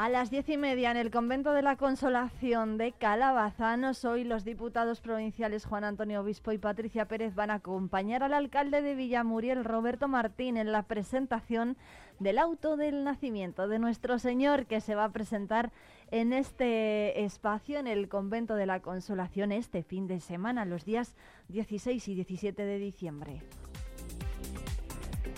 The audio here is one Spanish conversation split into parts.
A las diez y media en el convento de la Consolación de Calabazanos, hoy los diputados provinciales Juan Antonio Obispo y Patricia Pérez van a acompañar al alcalde de Villamuriel, Roberto Martín, en la presentación del auto del nacimiento de nuestro Señor, que se va a presentar en este espacio, en el convento de la Consolación, este fin de semana, los días 16 y 17 de diciembre.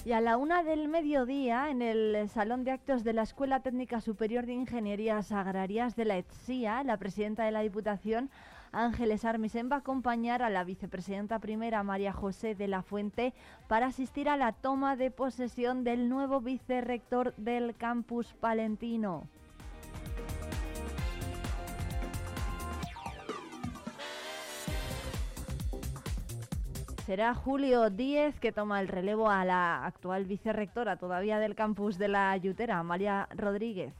Y a la una del mediodía, en el Salón de Actos de la Escuela Técnica Superior de Ingenierías Agrarias de la ETSIA, la presidenta de la Diputación, Ángeles Armisen, va a acompañar a la vicepresidenta primera, María José de la Fuente, para asistir a la toma de posesión del nuevo vicerrector del campus palentino. Será Julio Díez que toma el relevo a la actual vicerrectora todavía del campus de la Ayutera, María Rodríguez.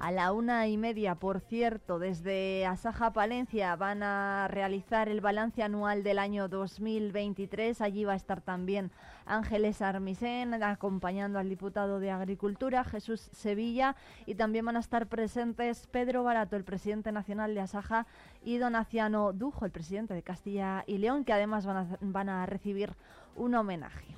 A la una y media, por cierto, desde Asaja Palencia van a realizar el balance anual del año 2023. Allí va a estar también Ángeles Armisen acompañando al diputado de Agricultura, Jesús Sevilla, y también van a estar presentes Pedro Barato, el presidente nacional de Asaja, y Donaciano Dujo, el presidente de Castilla y León, que además van a, van a recibir un homenaje.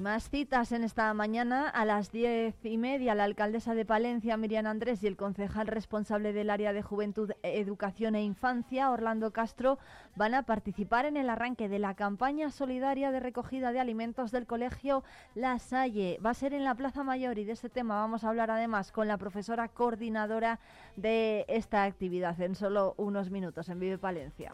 Más citas en esta mañana. A las diez y media, la alcaldesa de Palencia, Miriam Andrés, y el concejal responsable del área de Juventud, Educación e Infancia, Orlando Castro, van a participar en el arranque de la campaña solidaria de recogida de alimentos del colegio La Salle. Va a ser en la Plaza Mayor y de este tema vamos a hablar además con la profesora coordinadora de esta actividad en solo unos minutos en Vive Palencia.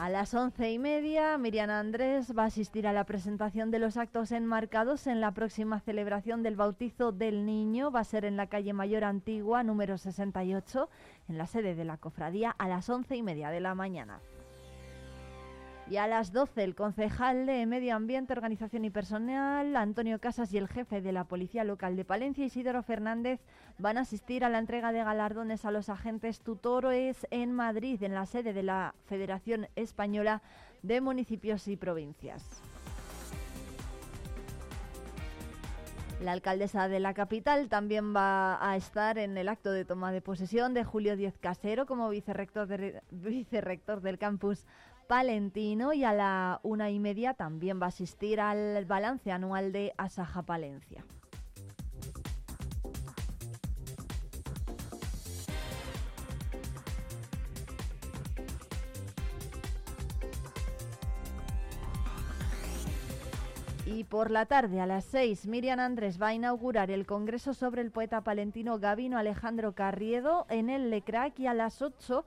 A las once y media, Miriam Andrés va a asistir a la presentación de los actos enmarcados en la próxima celebración del bautizo del niño. Va a ser en la calle Mayor Antigua, número 68, en la sede de la cofradía, a las once y media de la mañana. Y a las 12 el concejal de Medio Ambiente, Organización y Personal, Antonio Casas y el jefe de la Policía Local de Palencia, Isidoro Fernández, van a asistir a la entrega de galardones a los agentes tutores en Madrid, en la sede de la Federación Española de Municipios y Provincias. La alcaldesa de la capital también va a estar en el acto de toma de posesión de Julio Diez Casero como vicerrector, vicerrector del campus Palentino y a la una y media también va a asistir al balance anual de Asaja Palencia. Y por la tarde, a las seis, Miriam Andrés va a inaugurar el Congreso sobre el poeta palentino Gavino Alejandro Carriedo en el Lecrac y a las ocho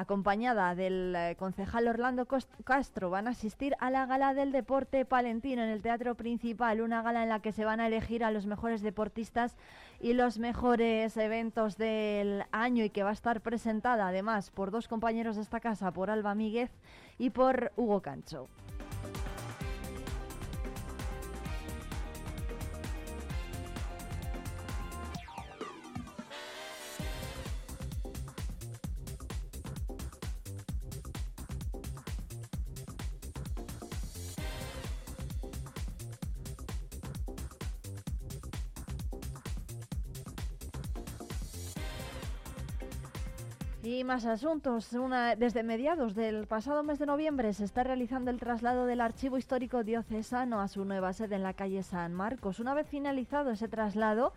acompañada del eh, concejal Orlando Castro, van a asistir a la gala del deporte palentino en el Teatro Principal, una gala en la que se van a elegir a los mejores deportistas y los mejores eventos del año y que va a estar presentada además por dos compañeros de esta casa, por Alba Míguez y por Hugo Cancho. Y más asuntos. Desde mediados del pasado mes de noviembre se está realizando el traslado del Archivo Histórico Diocesano a su nueva sede en la calle San Marcos. Una vez finalizado ese traslado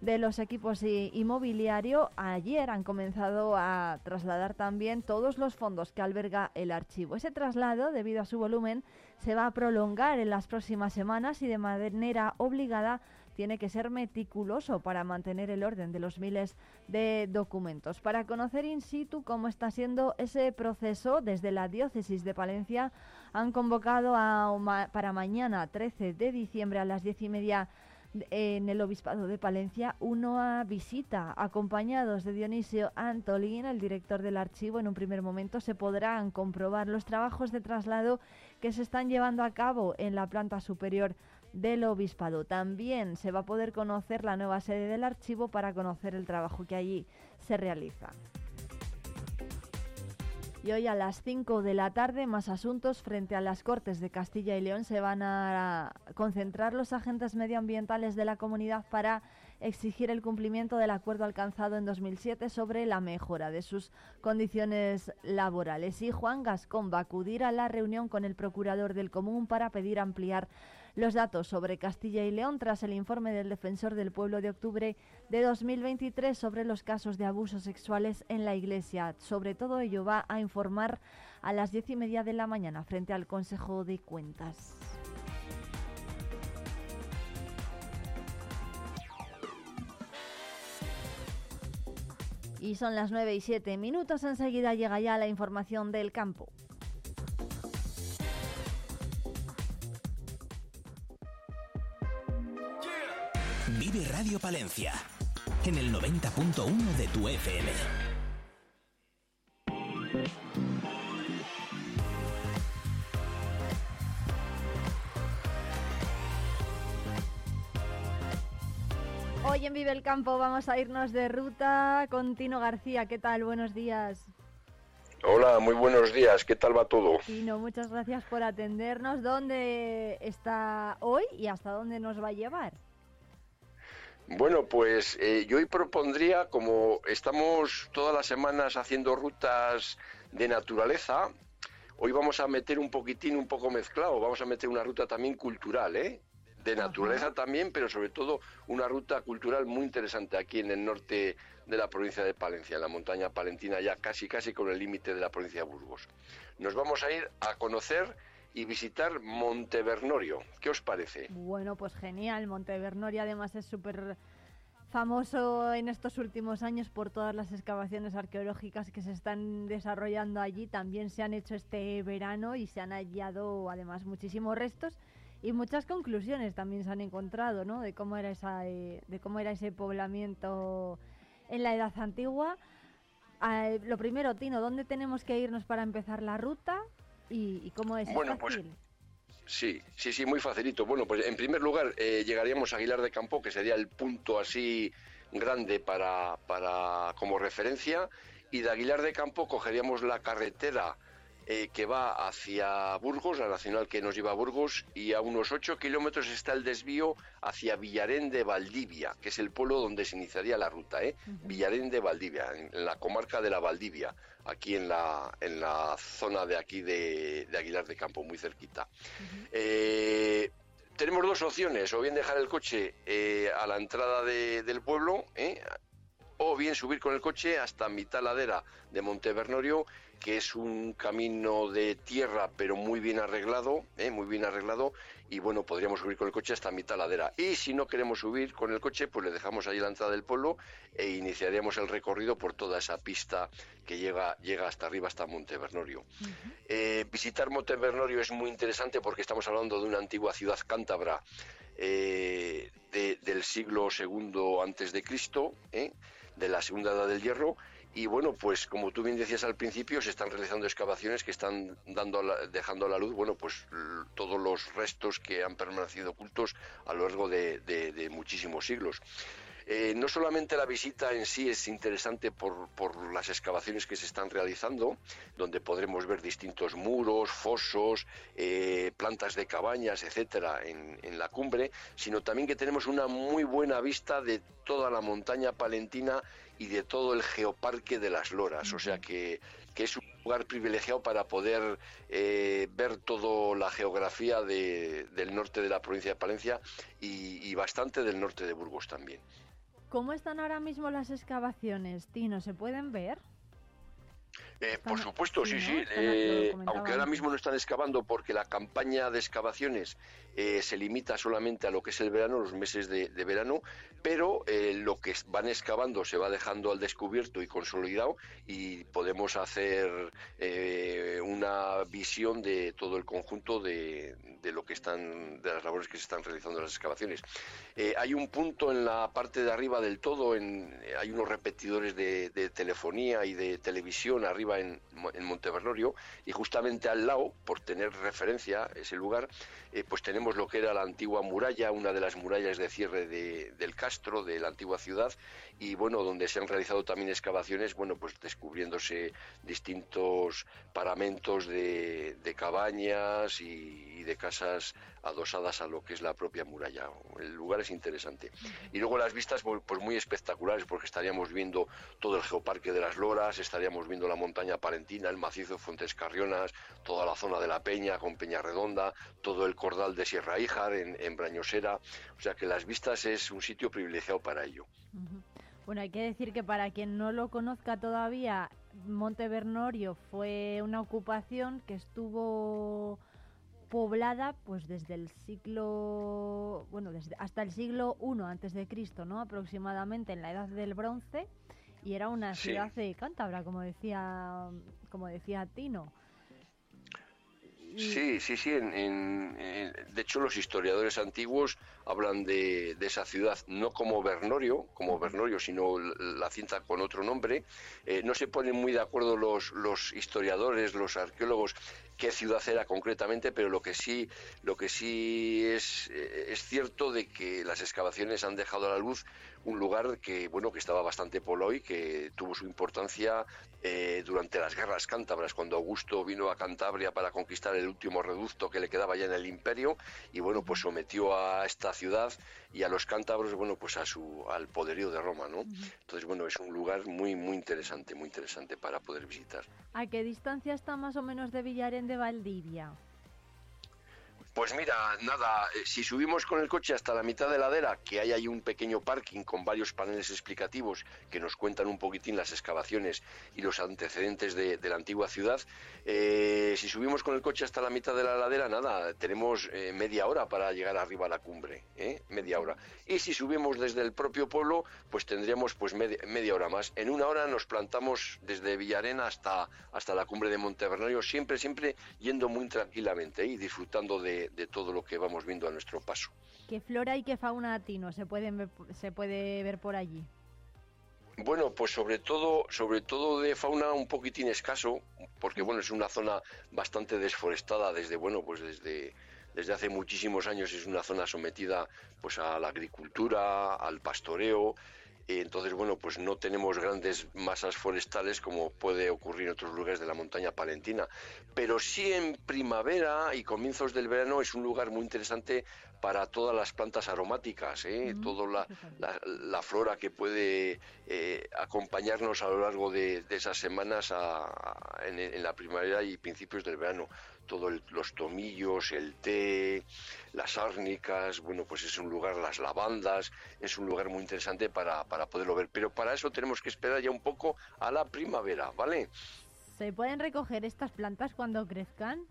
de los equipos inmobiliarios, ayer han comenzado a trasladar también todos los fondos que alberga el archivo. Ese traslado, debido a su volumen, se va a prolongar en las próximas semanas y de manera obligada tiene que ser meticuloso para mantener el orden de los miles de documentos. Para conocer in situ cómo está siendo ese proceso, desde la diócesis de Palencia han convocado para mañana 13 de diciembre a las diez y media en el Obispado de Palencia una visita acompañados de Dionisio Antolín, el director del archivo. En un primer momento se podrán comprobar los trabajos de traslado que se están llevando a cabo en la planta superior del obispado. También se va a poder conocer la nueva sede del archivo para conocer el trabajo que allí se realiza. Y hoy a las 5 de la tarde, más asuntos frente a las Cortes de Castilla y León. Se van a concentrar los agentes medioambientales de la comunidad para exigir el cumplimiento del acuerdo alcanzado en 2007 sobre la mejora de sus condiciones laborales. Y Juan Gascón va a acudir a la reunión con el procurador del Común para pedir ampliar los datos sobre Castilla y León tras el informe del Defensor del Pueblo de octubre de 2023 sobre los casos de abusos sexuales en la Iglesia. Sobre todo ello va a informar a las diez y media de la mañana frente al Consejo de Cuentas. Y son las 9 y 7 minutos. Enseguida llega ya la información del campo. Vive Radio Palencia en el 90.1 de tu FM. Hoy en Vive el Campo vamos a irnos de ruta con Tino García. ¿Qué tal? Buenos días. Hola, muy buenos días. ¿Qué tal va todo? Tino, muchas gracias por atendernos. ¿Dónde está hoy y hasta dónde nos va a llevar? Bueno, pues eh, yo hoy propondría, como estamos todas las semanas haciendo rutas de naturaleza, hoy vamos a meter un poquitín, un poco mezclado, vamos a meter una ruta también cultural, ¿eh? De naturaleza también, pero sobre todo una ruta cultural muy interesante aquí en el norte de la provincia de Palencia, en la montaña palentina, ya casi casi con el límite de la provincia de Burgos. Nos vamos a ir a conocer y visitar Montevernorio. ¿Qué os parece? Bueno, pues genial. Montevernorio además es súper famoso en estos últimos años por todas las excavaciones arqueológicas que se están desarrollando allí. También se han hecho este verano y se han hallado además muchísimos restos y muchas conclusiones también se han encontrado, ¿no? De cómo era esa, eh, de cómo era ese poblamiento en la Edad Antigua. Ah, lo primero, Tino, ¿dónde tenemos que irnos para empezar la ruta? ¿Y, cómo es? Bueno, pues sí, sí, sí, muy facilito. Bueno, pues en primer lugar eh, llegaríamos a Aguilar de Campo, que sería el punto así grande para, para como referencia, y de Aguilar de Campo cogeríamos la carretera eh, que va hacia Burgos, la nacional que nos lleva a Burgos, y a unos 8 kilómetros está el desvío hacia Villarén de Valdivia, que es el pueblo donde se iniciaría la ruta, ¿eh? Villarén de Valdivia, en, la comarca de la Valdivia, aquí en la, en la zona de aquí de, Aguilar de Campo, muy cerquita. Eh, tenemos dos opciones, o bien dejar el coche eh, a la entrada del pueblo, o bien subir con el coche hasta mitad ladera de Montevernorio que es un camino de tierra pero muy bien arreglado, ¿eh? muy bien arreglado y bueno, podríamos subir con el coche hasta mitad ladera. Y si no queremos subir con el coche, pues le dejamos ahí la entrada del pueblo e iniciaríamos el recorrido por toda esa pista que llega, llega hasta arriba, hasta Montevernorio. Eh, visitar Montevernorio es muy interesante porque estamos hablando de una antigua ciudad cántabra eh, del siglo II antes de Cristo, de la segunda edad del hierro, y bueno, pues como tú bien decías al principio, se están realizando excavaciones que están dando dejando a la luz, bueno, pues todos los restos que han permanecido ocultos a lo largo de, muchísimos siglos. Eh, no solamente la visita en sí es interesante por, por, las excavaciones que se están realizando, donde podremos ver distintos muros, fosos, eh, plantas de cabañas, etcétera, en, en, la cumbre, sino también que tenemos una muy buena vista de toda la montaña palentina y de todo el geoparque de las Loras, o sea que, es un lugar privilegiado para poder eh, ver toda la geografía del norte de la provincia de Palencia y, bastante del norte de Burgos también. ¿Cómo están ahora mismo las excavaciones, Tino? ¿Se pueden ver? Eh, por supuesto, sí, sí. Eh, aunque ahora mismo no están excavando porque la campaña de excavaciones eh, se limita solamente a lo que es el verano, los meses de, verano, pero lo que van excavando se va dejando al descubierto y consolidado y podemos hacer una visión de todo el conjunto de, lo que están, de las labores que se están realizando en las excavaciones. hay un punto en la parte de arriba del todo, en, hay unos repetidores de telefonía y de televisión arriba en, en y justamente al lado, por tener referencia ese lugar, eh, pues tenemos lo que era la antigua muralla, una de las murallas de cierre del Castro, de la antigua ciudad, y bueno, donde se han realizado también excavaciones, bueno, pues descubriéndose distintos paramentos de, cabañas y, de casas adosadas a lo que es la propia muralla. El lugar es interesante. Y luego las vistas, pues, pues muy espectaculares, porque estaríamos viendo todo el geoparque de las Loras, estaríamos viendo la montaña palentina, el macizo de Fuentes Carrionas, toda la zona de la Peña con Peña Redonda, todo el cordal de Sierra Híjar en, en Brañosera. O sea que las vistas es un sitio privilegiado para ello. Bueno, hay que decir que para quien no lo conozca todavía, Monte Bernorio fue una ocupación que estuvo poblada pues desde el siglo bueno desde hasta el siglo I antes de Cristo no aproximadamente en la edad del bronce y era una ciudad de cántabra como decía como decía Tino Sí, sí, sí. de hecho, los historiadores antiguos hablan de, esa ciudad no como Bernorio, como Bernorio, sino la cinta con otro nombre. Eh, no se ponen muy de acuerdo los, los historiadores, los arqueólogos, qué ciudad era concretamente, pero lo que sí, lo que sí es, eh, es cierto de que las excavaciones han dejado a la luz un lugar que bueno que estaba bastante poblado y que tuvo su importancia eh, durante las guerras cántabras, cuando Augusto vino a Cantabria para conquistar el último reducto que le quedaba ya en el imperio y bueno pues sometió a esta ciudad y a los cántabros bueno pues a su al poderío de Roma, ¿no? Entonces bueno es un lugar muy muy interesante, muy interesante para poder visitar. ¿A qué distancia está más o menos de De Valdivia? Pues mira, nada, eh, si subimos con el coche hasta la mitad de la ladera, que hay ahí un pequeño parking con varios paneles explicativos que nos cuentan un poquitín las excavaciones y los antecedentes de, la antigua ciudad, eh, si subimos con el coche hasta la mitad de la ladera, nada, tenemos eh, media hora para llegar arriba a la cumbre, media hora. Y si subimos desde el propio pueblo, pues tendríamos pues media, hora más. En una hora nos plantamos desde Villarena hasta, hasta la cumbre de Montevernario, siempre, siempre yendo muy tranquilamente y disfrutando de de, todo lo que vamos viendo a nuestro paso. ¿Qué flora y qué fauna tino se, pueden se puede ver por allí? Bueno, pues sobre todo, sobre todo de fauna un poquitín escaso, porque bueno, es una zona bastante desforestada desde, bueno, pues desde, desde hace muchísimos años es una zona sometida pues a la agricultura, al pastoreo, entonces, bueno, pues no tenemos grandes masas forestales como puede ocurrir en otros lugares de la montaña palentina, pero sí en primavera y comienzos del verano es un lugar muy interesante para todas las plantas aromáticas, ¿eh? toda la, flora que puede eh, acompañarnos a lo largo de, esas semanas en, la primavera y principios del verano. Todos los tomillos, el té, las árnicas, bueno, pues es un lugar, las lavandas, es un lugar muy interesante para, para poderlo ver. Pero para eso tenemos que esperar ya un poco a la primavera, ¿vale? ¿Se pueden recoger estas plantas cuando crezcan?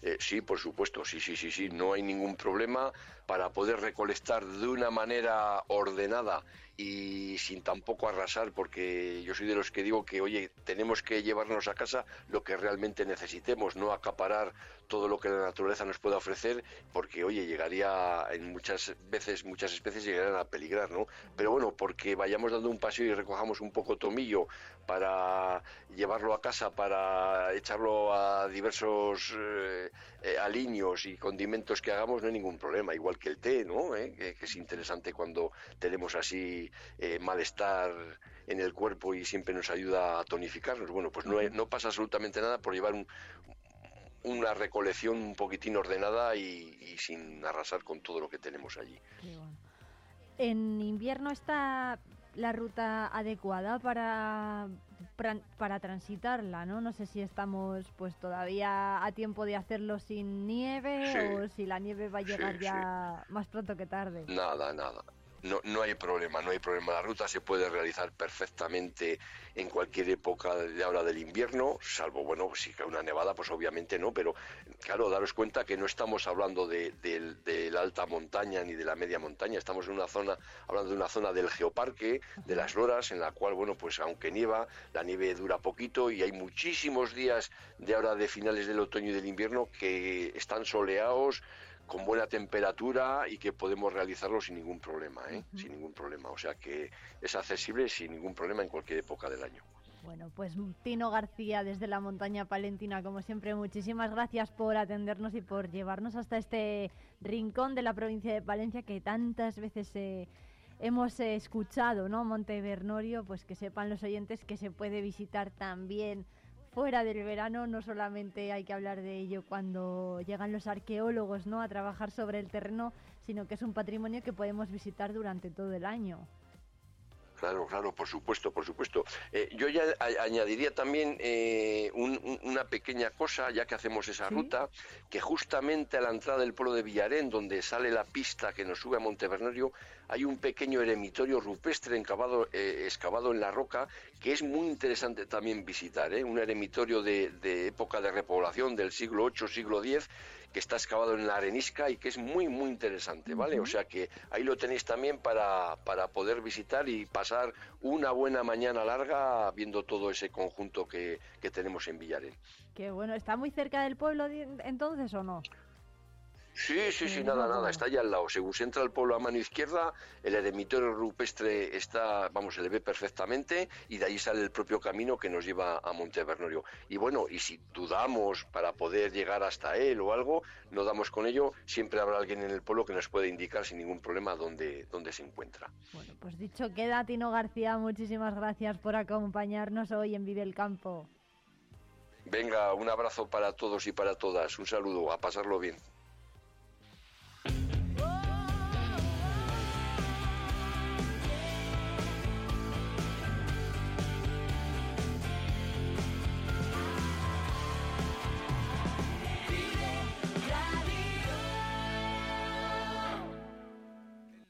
Eh, sí, por supuesto, sí, sí, sí, sí, no hay ningún problema para poder recolectar de una manera ordenada y sin tampoco arrasar, porque yo soy de los que digo que, oye, tenemos que llevarnos a casa lo que realmente necesitemos, no acaparar todo lo que la naturaleza nos pueda ofrecer, porque, oye, llegaría, en muchas veces, muchas especies llegarían a peligrar, ¿no? Pero bueno, porque vayamos dando un paseo y recojamos un poco tomillo para llevarlo a casa, para echarlo a diversos eh, eh, aliños y condimentos que hagamos, no hay ningún problema, igual que el té, ¿no? ¿Eh? que es interesante cuando tenemos así eh, malestar en el cuerpo y siempre nos ayuda a tonificarnos. Bueno, pues no, no pasa absolutamente nada por llevar una recolección un poquitín ordenada y, sin arrasar con todo lo que tenemos allí. En invierno está la ruta adecuada para, para, transitarla, ¿no? No sé si estamos pues todavía a tiempo de hacerlo sin nieve o si la nieve va a llegar ya más pronto que tarde. Nada, nada no, no hay problema, no hay problema. La ruta se puede realizar perfectamente en cualquier época de ahora del invierno, salvo, bueno, si cae una nevada, pues obviamente no, pero claro, daros cuenta que no estamos hablando de, la alta montaña ni de la media montaña, estamos en una zona, hablando de una zona del geoparque, de las loras, en la cual, bueno, pues aunque nieva, la nieve dura poquito y hay muchísimos días de ahora de finales del otoño y del invierno que están soleados, con buena temperatura y que podemos realizarlo sin ningún problema, ¿eh? sin ningún problema. O sea que es accesible sin ningún problema en cualquier época del año. Bueno, pues Tino García desde la montaña palentina, como siempre, muchísimas gracias por atendernos y por llevarnos hasta este rincón de la provincia de Palencia que tantas veces hemos escuchado, ¿no? Monte Bernorio, pues que sepan los oyentes que se puede visitar también fuera del verano, no solamente hay que hablar de ello cuando llegan los arqueólogos, ¿no? A trabajar sobre el terreno, sino que es un patrimonio que podemos visitar durante todo el año. Claro, claro, por supuesto, por supuesto. Eh, yo ya añadiría también eh, una pequeña cosa, ya que hacemos esa ruta, que justamente a la entrada del pueblo de Villarén, donde sale la pista que nos sube a Montevernorio, hay un pequeño eremitorio rupestre encavado, eh, excavado en la roca, que es muy interesante también visitar, un eremitorio de, de época de repoblación del siglo VIII, siglo X, que está excavado en la arenisca y que es muy, muy interesante, ¿vale? O sea que ahí lo tenéis también para, para poder visitar y pasar una buena mañana larga viendo todo ese conjunto que, que tenemos en Villarén. Qué bueno, ¿está muy cerca del pueblo entonces o no? Sí, sí, sí, nada, nada, está allá al lado. Según se entra al pueblo a mano izquierda, el eremitorio rupestre está, vamos, se le ve perfectamente y de ahí sale el propio camino que nos lleva a Montevernorio. Y bueno, y si dudamos para poder llegar hasta él o algo, no damos con ello, siempre habrá alguien en el pueblo que nos puede indicar sin ningún problema dónde, dónde se encuentra. Bueno, pues dicho queda, Tino García, muchísimas gracias por acompañarnos hoy en Vive el Campo. Venga, un abrazo para todos y para todas. Un saludo, a pasarlo bien.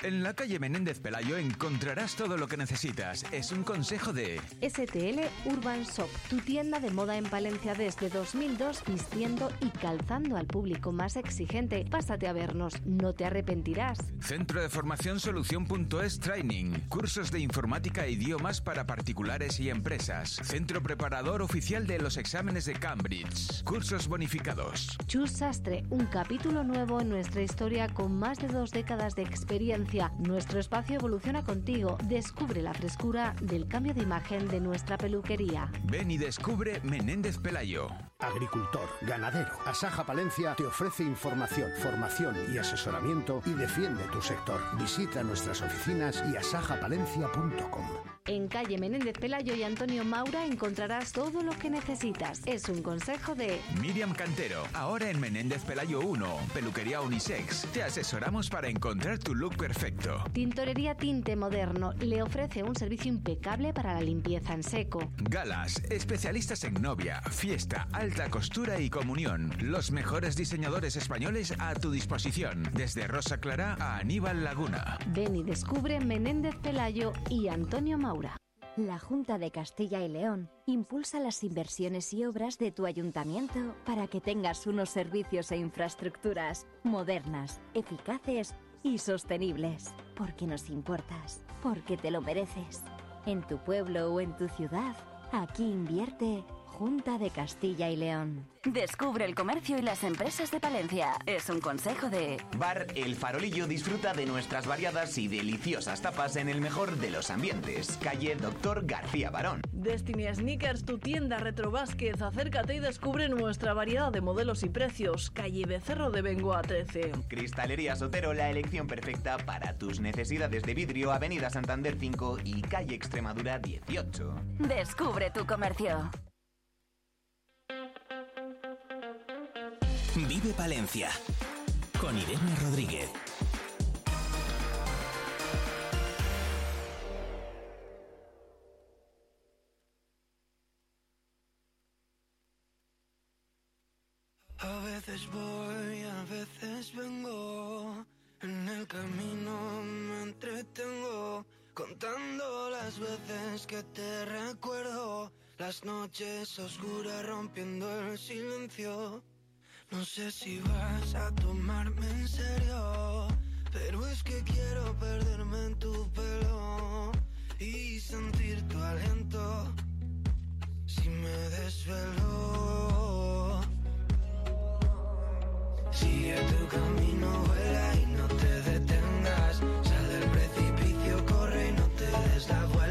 En la calle Menéndez Pelayo encontrarás todo lo que necesitas. Es un consejo de STL Urban Shop, tu tienda de moda en Palencia desde 2002, vistiendo y calzando al público más exigente. Pásate a vernos, no te arrepentirás. Centro de Formación Solución.es Training, cursos de informática e idiomas para particulares y empresas. Centro preparador oficial de los exámenes de Cambridge. Cursos bonificados. Chus Sastre, un capítulo nuevo en nuestra historia con más de dos décadas de experiencia nuestro espacio evoluciona contigo. Descubre la frescura del cambio de imagen de nuestra peluquería. Ven y descubre Menéndez Pelayo. Agricultor, ganadero. Asaja Palencia te ofrece información, formación y asesoramiento y defiende tu sector. Visita nuestras oficinas y asajapalencia.com. En calle Menéndez Pelayo y Antonio Maura encontrarás todo lo que necesitas. Es un consejo de Miriam Cantero. Ahora en Menéndez Pelayo 1, peluquería unisex. Te asesoramos para encontrar tu look perfecto. Tintorería Tinte Moderno le ofrece un servicio impecable para la limpieza en seco. Galas, especialistas en novia, fiesta, alta costura y comunión. Los mejores diseñadores españoles a tu disposición. Desde Rosa Clara a Aníbal Laguna. Ven y descubre Menéndez Pelayo y Antonio Maura. La Junta de Castilla y León impulsa las inversiones y obras de tu ayuntamiento para que tengas unos servicios e infraestructuras modernas, eficaces y sostenibles. Porque nos importas, porque te lo mereces. En tu pueblo o en tu ciudad, aquí invierte Junta de Castilla y León. Descubre el comercio y las empresas de Palencia. Es un consejo de... Bar El Farolillo disfruta de nuestras variadas y deliciosas tapas en el mejor de los ambientes. Calle Doctor García Barón. Destiny Sneakers, tu tienda Retro Vázquez. Acércate y descubre nuestra variedad de modelos y precios. Calle Becerro de Bengoa 13. Cristalería Sotero, la elección perfecta para tus necesidades de vidrio. Avenida Santander 5 y Calle Extremadura 18. Descubre tu comercio. Vive Palencia con Irene Rodríguez. A veces voy, a veces vengo. En el camino me entretengo. Contando las veces que te recuerdo. Las noches oscuras rompiendo el silencio. No sé si vas a tomarme en serio, pero es que quiero perderme en tu pelo y sentir tu aliento. Si me desvelo, sigue tu camino, vuela y no te detengas. Sal del precipicio, corre y no te des la vuelta.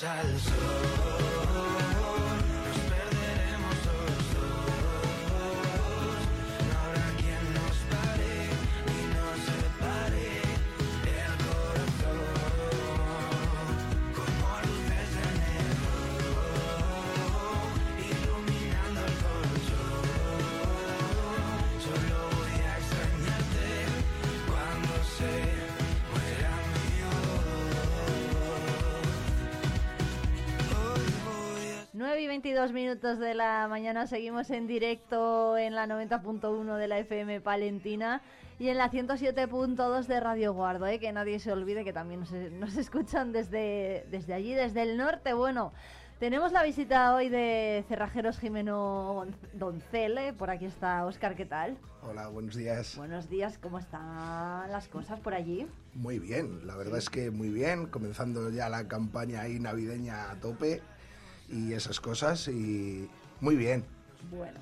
Iremos al 9 y 22 minutos de la mañana seguimos en directo en la 90.1 de la FM Palentina y en la 107.2 de Radio Guardo, ¿eh? que nadie se olvide que también nos, nos escuchan desde, desde allí, desde el norte. Bueno, tenemos la visita hoy de Cerrajeros Jimeno Doncel, ¿eh? por aquí está Óscar, ¿qué tal? Hola, buenos días. Buenos días, ¿cómo están las cosas por allí? Muy bien, la verdad es que muy bien, comenzando ya la campaña ahí navideña a tope y esas cosas y muy bien. Bueno,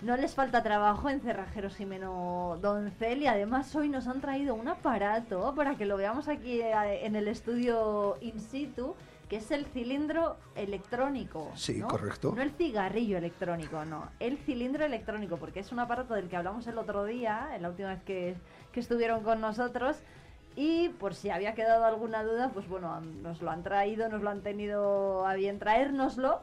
no les falta trabajo en Cerrajeros Jimeno Doncel y además hoy nos han traído un aparato para que lo veamos aquí eh, en el estudio in situ, que es el cilindro electrónico. Sí, ¿no? correcto. No el cigarrillo electrónico, no, el cilindro electrónico, porque es un aparato del que hablamos el otro día, en la última vez que, que estuvieron con nosotros. Y por si había quedado alguna duda, pues bueno, nos lo han traído, nos lo han tenido a bien traérnoslo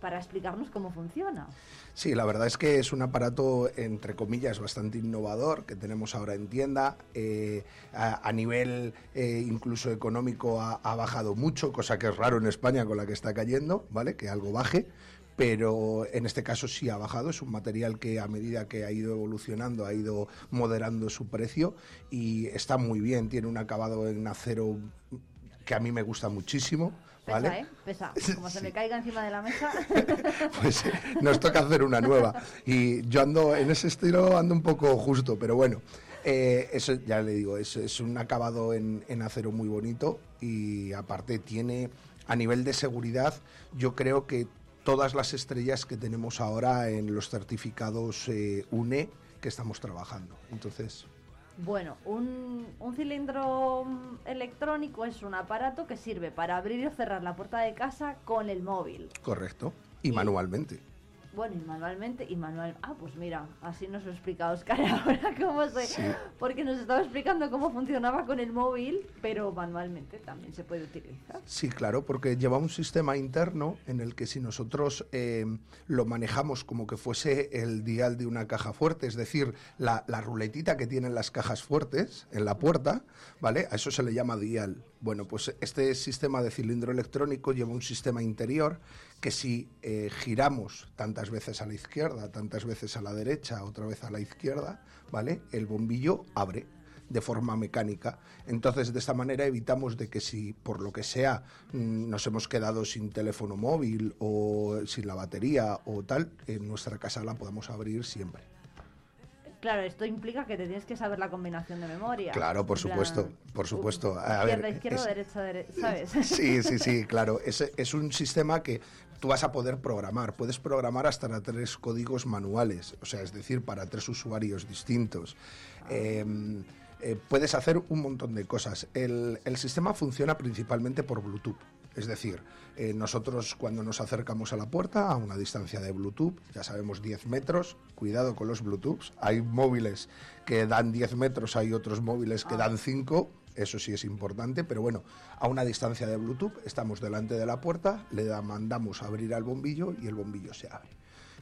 para explicarnos cómo funciona. Sí, la verdad es que es un aparato, entre comillas, bastante innovador que tenemos ahora en tienda. Eh, a, nivel eh, incluso económico ha bajado mucho, cosa que es raro en España con la que está cayendo, ¿vale? Que algo baje. Pero en este caso sí ha bajado, es un material que a medida que ha ido evolucionando ha ido moderando su precio y está muy bien, tiene un acabado en acero que a mí me gusta muchísimo. Pesa, ¿vale? ¿eh? Pesa. Como se me caiga encima de la mesa. pues eh, nos toca hacer una nueva. Y yo ando en ese estilo, ando un poco justo, pero bueno, eh, eso ya le digo, es, es un acabado en, en acero muy bonito y aparte tiene, a nivel de seguridad, yo creo que todas las estrellas que tenemos ahora en los certificados eh, UNE que estamos trabajando. Entonces, Bueno, un, un cilindro electrónico es un aparato que sirve para abrir o cerrar la puerta de casa con el móvil. correcto. Y manualmente. Bueno, y manualmente, y manual... Ah, pues mira, así nos lo explica Oscar ahora cómo se... Sí. Porque nos estaba explicando cómo funcionaba con el móvil, pero manualmente también se puede utilizar. Sí, claro, porque lleva un sistema interno en el que si nosotros eh, lo manejamos como que fuese el dial de una caja fuerte, es decir, la, la ruletita que tienen las cajas fuertes en la puerta, ¿vale? A eso se le llama dial. Bueno, pues este sistema de cilindro electrónico lleva un sistema interior que si eh, giramos tantas veces a la izquierda, tantas veces a la derecha, otra vez a la izquierda, ¿vale? El bombillo abre de forma mecánica. Entonces, de esta manera evitamos de que si por lo que sea mm, nos hemos quedado sin teléfono móvil o sin la batería o tal, en nuestra casa la podamos abrir siempre. Claro, esto implica que te tienes que saber la combinación de memoria. Claro, por plan, supuesto, por supuesto. A izquierda, ver, izquierda, es- derecha, derecha, ¿sabes? Sí, sí, sí, claro. Es, es un sistema que tú vas a poder programar. Puedes programar hasta tres códigos manuales, o sea, es decir, para tres usuarios distintos. Eh, eh, puedes hacer un montón de cosas. El, el sistema funciona principalmente por Bluetooth. Es decir, eh, nosotros cuando nos acercamos a la puerta a una distancia de Bluetooth, ya sabemos 10 metros, cuidado con los Bluetooths. Hay móviles que dan 10 metros, hay otros móviles que dan 5, eso sí es importante, pero bueno, a una distancia de Bluetooth estamos delante de la puerta, le da- mandamos a abrir al bombillo y el bombillo se abre.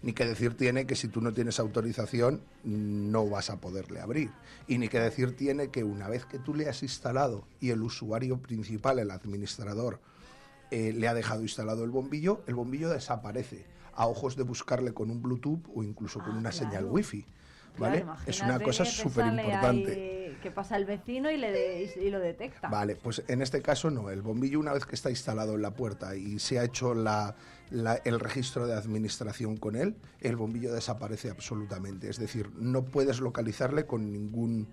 Ni que decir tiene que si tú no tienes autorización no vas a poderle abrir. Y ni que decir tiene que una vez que tú le has instalado y el usuario principal, el administrador, eh, le ha dejado instalado el bombillo, el bombillo desaparece a ojos de buscarle con un Bluetooth o incluso con una señal wifi. ¿Vale? Claro, es una cosa súper importante. Que pasa el vecino y, le de- y lo detecta. Vale, pues en este caso no. El bombillo una vez que está instalado en la puerta y se ha hecho la- la- el registro de administración con él, el bombillo desaparece absolutamente. Es decir, no puedes localizarle con ningún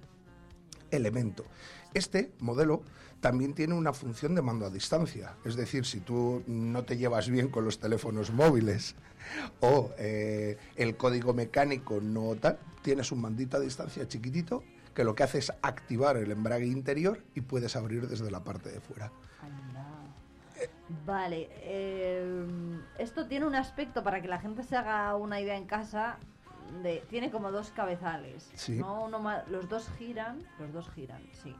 elemento. Este modelo también tiene una función de mando a distancia. Es decir, si tú no te llevas bien con los teléfonos móviles o eh, el código mecánico no tal, tienes un mandito a distancia chiquitito que lo que hace es activar el embrague interior y puedes abrir desde la parte de fuera. Vale, eh, esto tiene un aspecto para que la gente se haga una idea en casa. De, tiene como dos cabezales. Sí. ¿no? Uno ma- los dos giran, los dos giran, sí.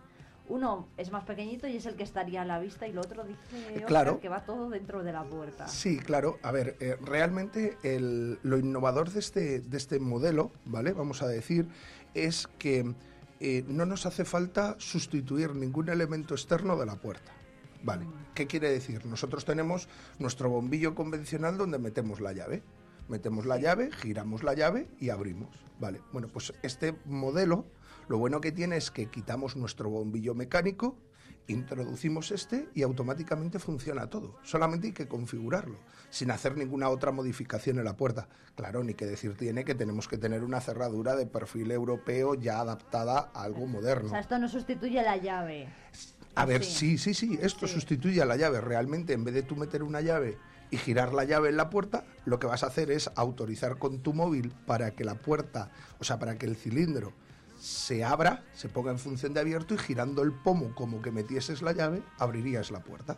Uno es más pequeñito y es el que estaría a la vista y el otro dice Óscar, claro. que va todo dentro de la puerta. Sí, claro. A ver, eh, realmente el- lo innovador de este, de este modelo, ¿vale? Vamos a decir, es que eh, no nos hace falta sustituir ningún elemento externo de la puerta. Vale. ¿Qué quiere decir? Nosotros tenemos nuestro bombillo convencional donde metemos la llave. Metemos la llave, giramos la llave y abrimos. Vale. Bueno, pues este modelo, lo bueno que tiene es que quitamos nuestro bombillo mecánico, introducimos este y automáticamente funciona todo. Solamente hay que configurarlo, sin hacer ninguna otra modificación en la puerta. Claro, ni que decir tiene que tenemos que tener una cerradura de perfil europeo ya adaptada a algo O moderno. sea, esto no sustituye la llave. A ver, Sí. sí, sí, sí, esto sustituye a la llave. Realmente, en vez de tú meter una llave y girar la llave en la puerta, lo que vas a hacer es autorizar con tu móvil para que la puerta, o sea, para que el cilindro se abra, se ponga en función de abierto y girando el pomo como que metieses la llave, abrirías la puerta.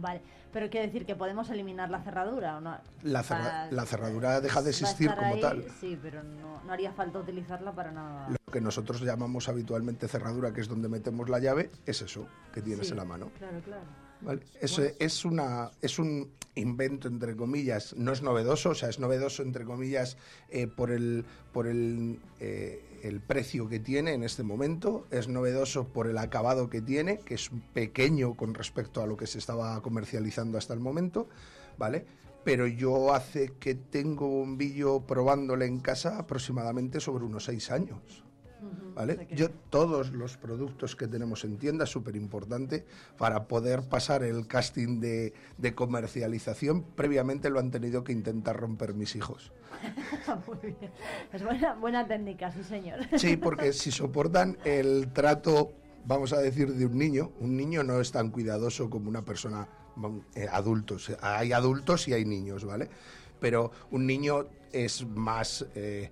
Vale, pero quiere decir que podemos eliminar la cerradura o no. La, cerra- Va- la cerradura deja de existir como ahí, tal. Sí, pero no, no haría falta utilizarla para nada. Lo que nosotros llamamos habitualmente cerradura, que es donde metemos la llave, es eso que tienes Sí, en la mano. Claro, claro. ¿vale? Es, es, una, es un invento, entre comillas, no es novedoso, o sea, es novedoso, entre comillas, eh, por, el, por el, eh, el precio que tiene en este momento, es novedoso por el acabado que tiene, que es pequeño con respecto a lo que se estaba comercializando hasta el momento, ¿vale? Pero yo hace que tengo bombillo probándole en casa aproximadamente sobre unos seis años. ¿Vale? Yo todos los productos que tenemos en tienda súper importante para poder pasar el casting de, de comercialización. Previamente lo han tenido que intentar romper mis hijos. Muy bien. Es buena, buena técnica, sí, señor. Sí, porque si soportan el trato, vamos a decir, de un niño, un niño no es tan cuidadoso como una persona eh, adultos. Hay adultos y hay niños, ¿vale? Pero un niño es más... eh,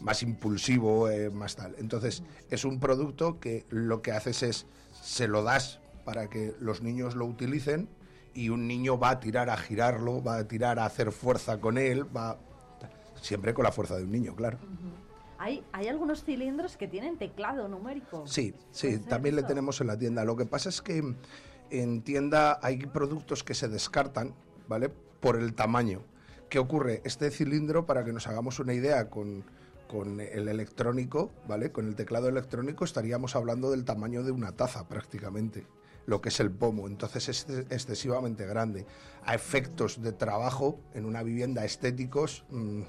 más impulsivo, eh, más tal. Entonces, es un producto que lo que haces es, se lo das para que los niños lo utilicen y un niño va a tirar a girarlo, va a tirar a hacer fuerza con él, va... Siempre con la fuerza de un niño, claro. Hay, hay algunos cilindros que tienen teclado numérico. Sí, sí, ¿Puede ser también le tenemos en la tienda. Lo que pasa es que en tienda hay productos que se descartan, ¿vale? Por el tamaño. ¿Qué ocurre? Este cilindro, para que nos hagamos una idea con, con el electrónico, ¿vale? Con el teclado electrónico estaríamos hablando del tamaño de una taza prácticamente, lo que es el pomo. Entonces es ex- excesivamente grande. A efectos de trabajo en una vivienda estéticos mm,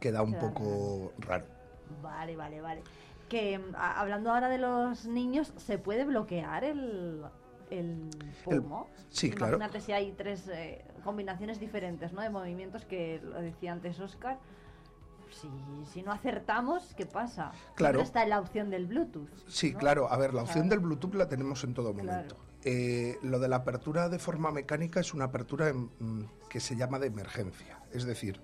queda un poco raro. Vale, vale, vale. Que mm, a- hablando ahora de los niños, ¿se puede bloquear el, el El- pomo? sí, claro. Imagínate si hay tres eh, combinaciones diferentes ¿no? de movimientos que lo decía antes Oscar. Si, si no acertamos, ¿qué pasa? Claro. Siempre está la opción del Bluetooth. Sí, ¿no? claro. A ver, la opción Claro. del Bluetooth la tenemos en todo momento. Claro. Eh, lo de la apertura de forma mecánica es una apertura en- mm, que se llama de emergencia. Es decir,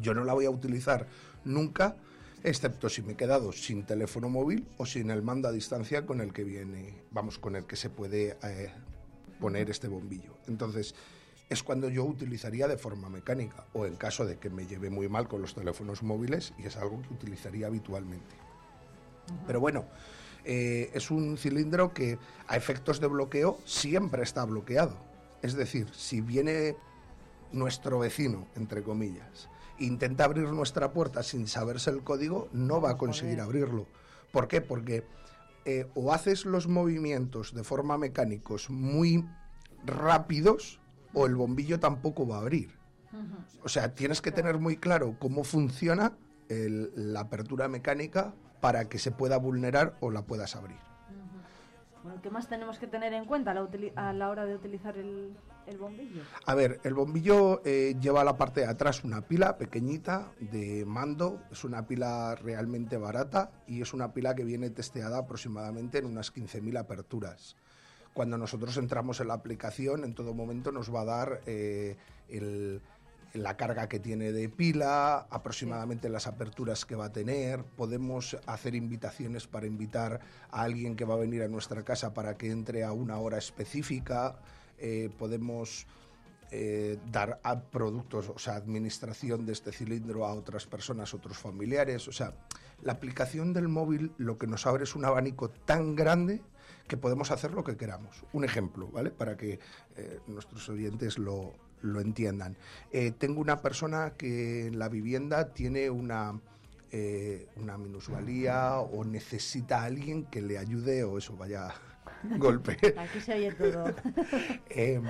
yo no la voy a utilizar nunca, excepto si me he quedado sin teléfono móvil o sin el mando a distancia con el que viene, vamos, con el que se puede eh, poner este bombillo. Entonces, es cuando yo utilizaría de forma mecánica o en caso de que me lleve muy mal con los teléfonos móviles y es algo que utilizaría habitualmente. Pero bueno, eh, es un cilindro que a efectos de bloqueo siempre está bloqueado. Es decir, si viene nuestro vecino, entre comillas, e intenta abrir nuestra puerta sin saberse el código, no va a conseguir abrirlo. ¿Por qué? Porque eh, o haces los movimientos de forma mecánicos muy rápidos o el bombillo tampoco va a abrir. O sea, tienes que tener muy claro cómo funciona el- la apertura mecánica para que se pueda vulnerar o la puedas abrir. Bueno, ¿qué más tenemos que tener en cuenta a la, utili- a la hora de utilizar el, el bombillo? A ver, el bombillo eh, lleva a la parte de atrás una pila pequeñita de mando, es una pila realmente barata y es una pila que viene testeada aproximadamente en unas 15.000 aperturas. Cuando nosotros entramos en la aplicación, en todo momento nos va a dar eh, la carga que tiene de pila, aproximadamente las aperturas que va a tener. Podemos hacer invitaciones para invitar a alguien que va a venir a nuestra casa para que entre a una hora específica. eh, podemos eh, dar productos, o sea, administración de este cilindro a otras personas, otros familiares. O sea, la aplicación del móvil lo que nos abre es un abanico tan grande que podemos hacer lo que queramos. Un ejemplo, ¿vale? Para que eh, nuestros oyentes lo, lo entiendan. Eh, tengo una persona que en la vivienda tiene una, eh, una minusvalía o necesita a alguien que le ayude o eso, vaya golpe. Aquí se oye todo.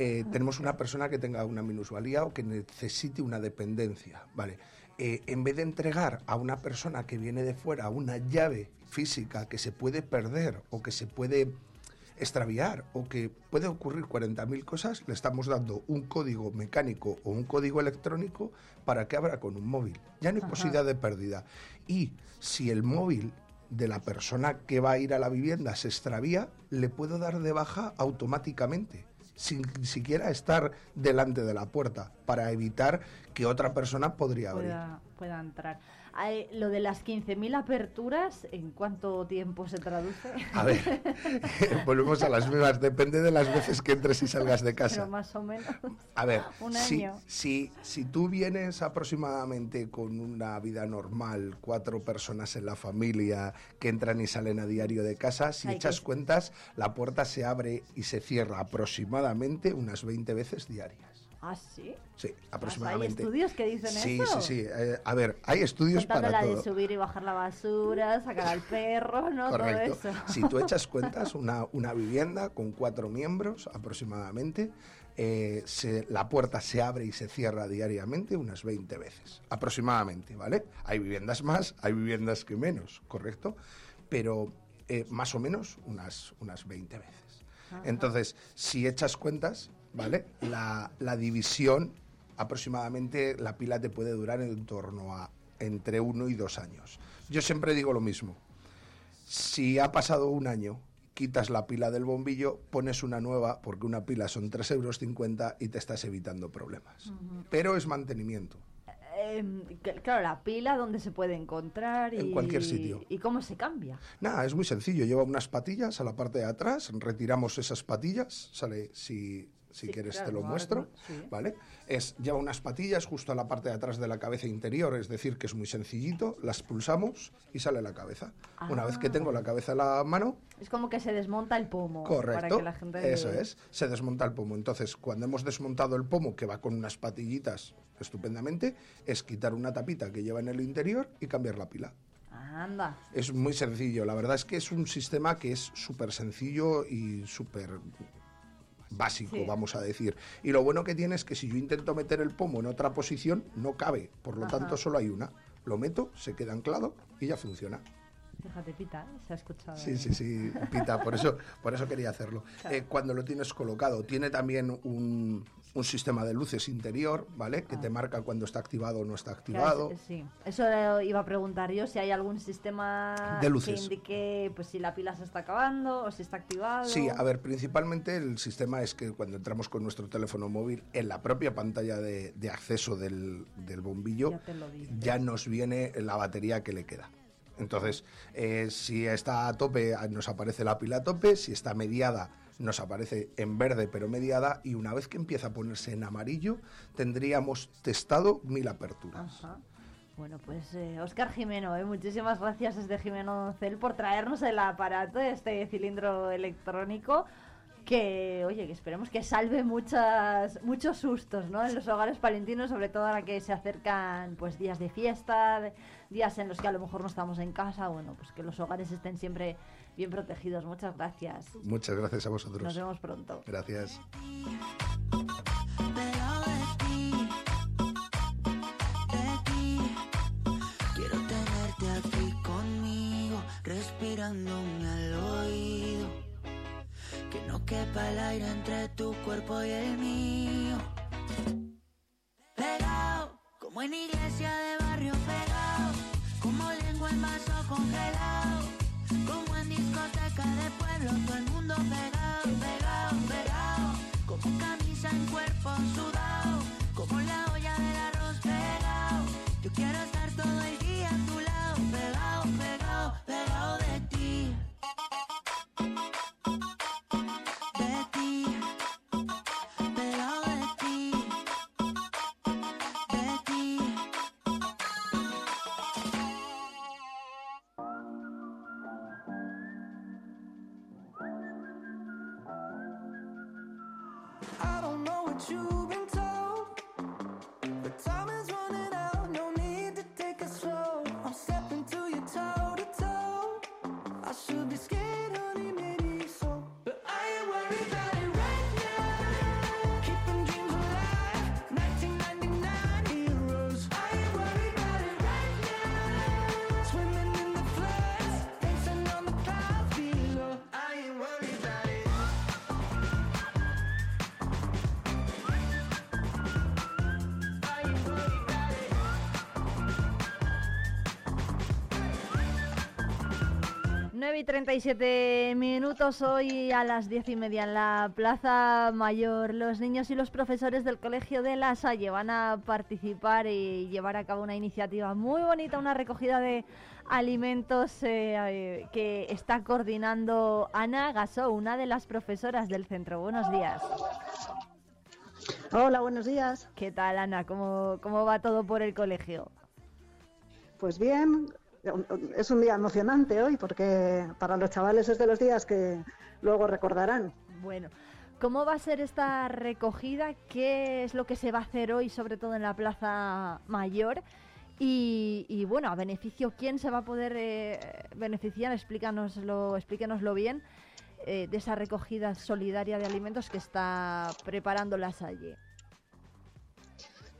Eh, tenemos una persona que tenga una minusvalía o que necesite una dependencia, ¿vale? Eh, en vez de entregar a una persona que viene de fuera una llave física que se puede perder o que se puede extraviar o que puede ocurrir 40.000 cosas, le estamos dando un código mecánico o un código electrónico para que abra con un móvil. Ya no hay Ajá. posibilidad de pérdida. Y si el móvil de la persona que va a ir a la vivienda se extravía, le puedo dar de baja automáticamente, sin siquiera estar delante de la puerta, para evitar que otra persona podría abrir. pueda, pueda entrar. Lo de las 15.000 aperturas, ¿en cuánto tiempo se traduce? A ver, volvemos a las mismas, depende de las veces que entres y salgas de casa. Pero más o menos. A ver, Un si, año. si, si tú vienes aproximadamente con una vida normal, cuatro personas en la familia que entran y salen a diario de casa, si Hay que- echas cuentas, la puerta se abre y se cierra aproximadamente unas 20 veces diarias. ¿Ah, sí? Sí, ¿Hay aproximadamente. estudios que dicen sí, eso? Sí, sí, eh, a ver, hay estudios Contando para la todo. de subir y bajar la basura, sacar al perro, ¿no? Correcto. Todo eso. Si tú echas cuentas, una, una vivienda con cuatro miembros aproximadamente, eh, se- la puerta se abre y se cierra diariamente unas 20 veces, aproximadamente, ¿vale? Hay viviendas más, hay viviendas que menos, ¿correcto? Pero eh, más o menos unas, unas 20 veces. Ajá. Entonces, si echas cuentas, ¿vale? La, la división, aproximadamente la pila te puede durar en torno a entre uno y dos años. Yo siempre digo lo mismo. Si ha pasado un año, quitas la pila del bombillo, pones una nueva, porque una pila son 3,50 euros y te estás evitando problemas. Pero es mantenimiento. Que- claro, la pila, ¿dónde se puede encontrar? En y, cualquier sitio. ¿Y cómo se cambia? Nada, es muy sencillo. Lleva unas patillas a la parte de atrás, retiramos esas patillas, sale si, si Sí, quieres claro, te lo muestro, no- sí. ¿vale? Es, lleva unas patillas justo a la parte de atrás de la cabeza interior, es decir, que es muy sencillito, las pulsamos y sale la cabeza. Una vez que Ah. tengo la cabeza en la mano, Es como que se desmonta el pomo. Para Correcto, que la gente... eso es, se desmonta el pomo. Entonces, cuando hemos desmontado el pomo, que va con unas patillitas estupendamente, es quitar una tapita que lleva en el interior y cambiar la pila. Anda. Es muy sencillo, la verdad es que es un sistema que es súper sencillo y súper básico, Sí. vamos a decir. Y lo bueno que tiene es que si yo intento meter el pomo en otra posición, no cabe, por lo Ajá. tanto solo hay una. Lo meto, se queda anclado y ya funciona. Fíjate, Pita, ¿eh? se ha escuchado. Sí, sí, sí, Pita, por eso, por eso quería hacerlo. Claro. Eh, cuando lo tienes colocado, tiene también un, un sistema de luces interior, ¿vale? Que te marca cuando está activado o no está Claro, activado. es- sí, eso iba a preguntar yo, si hay algún sistema De luces. que indique pues, si la pila se está acabando o si está activado. Sí, a ver, principalmente el sistema es que cuando entramos con nuestro teléfono móvil, en la propia pantalla de, de acceso del, del bombillo, ya nos viene la batería que le queda. Entonces, eh, si está a tope, ah, nos aparece la pila a tope, si está mediada, nos aparece en verde pero mediada, y una vez que empieza a ponerse en amarillo, tendríamos testado mil aperturas. Bueno, pues eh, Oscar Jimeno, eh, muchísimas gracias desde Jimeno Cel por traernos el aparato, este cilindro electrónico que, oye, que esperemos que salve muchas, muchos sustos, ¿no? En los hogares palentinos, sobre todo ahora que se acercan, pues, días de fiesta, de- días en los que a lo mejor no estamos en casa, bueno, pues que los hogares estén siempre bien protegidos. Muchas gracias. Muchas gracias a vosotros. Nos vemos pronto. Gracias. pegado de ti, de ti. Quiero tenerte aquí conmigo, respirándome quepa el aire entre tu cuerpo y el mío. Pegado, como en iglesia de barrio pegado. Como lengua en vaso congelado. Como en discoteca de pueblo, todo el mundo pegado, pegado, pegado. Como camisa en cuerpo sudado. Como la olla del arroz 37 minutos hoy a las 10 y media en la Plaza Mayor. Los niños y los profesores del Colegio de La Salle van a participar y llevar a cabo una iniciativa muy bonita, una recogida de alimentos eh, eh, que está coordinando Ana Gasó, una de las profesoras del centro. Buenos días. Hola, buenos días. ¿Qué tal, Ana? ¿Cómo, cómo va todo por el colegio? Pues bien, es un día emocionante hoy porque para los chavales es de los días que luego recordarán. Bueno, ¿cómo va a ser esta recogida? ¿Qué es lo que se va a hacer hoy, sobre todo en la Plaza Mayor? Y, bueno, a beneficio, ¿quién se va a poder eh, beneficiar? Explícanoslo, explíquenoslo bien eh, de esa recogida solidaria de alimentos que está preparando la Salle.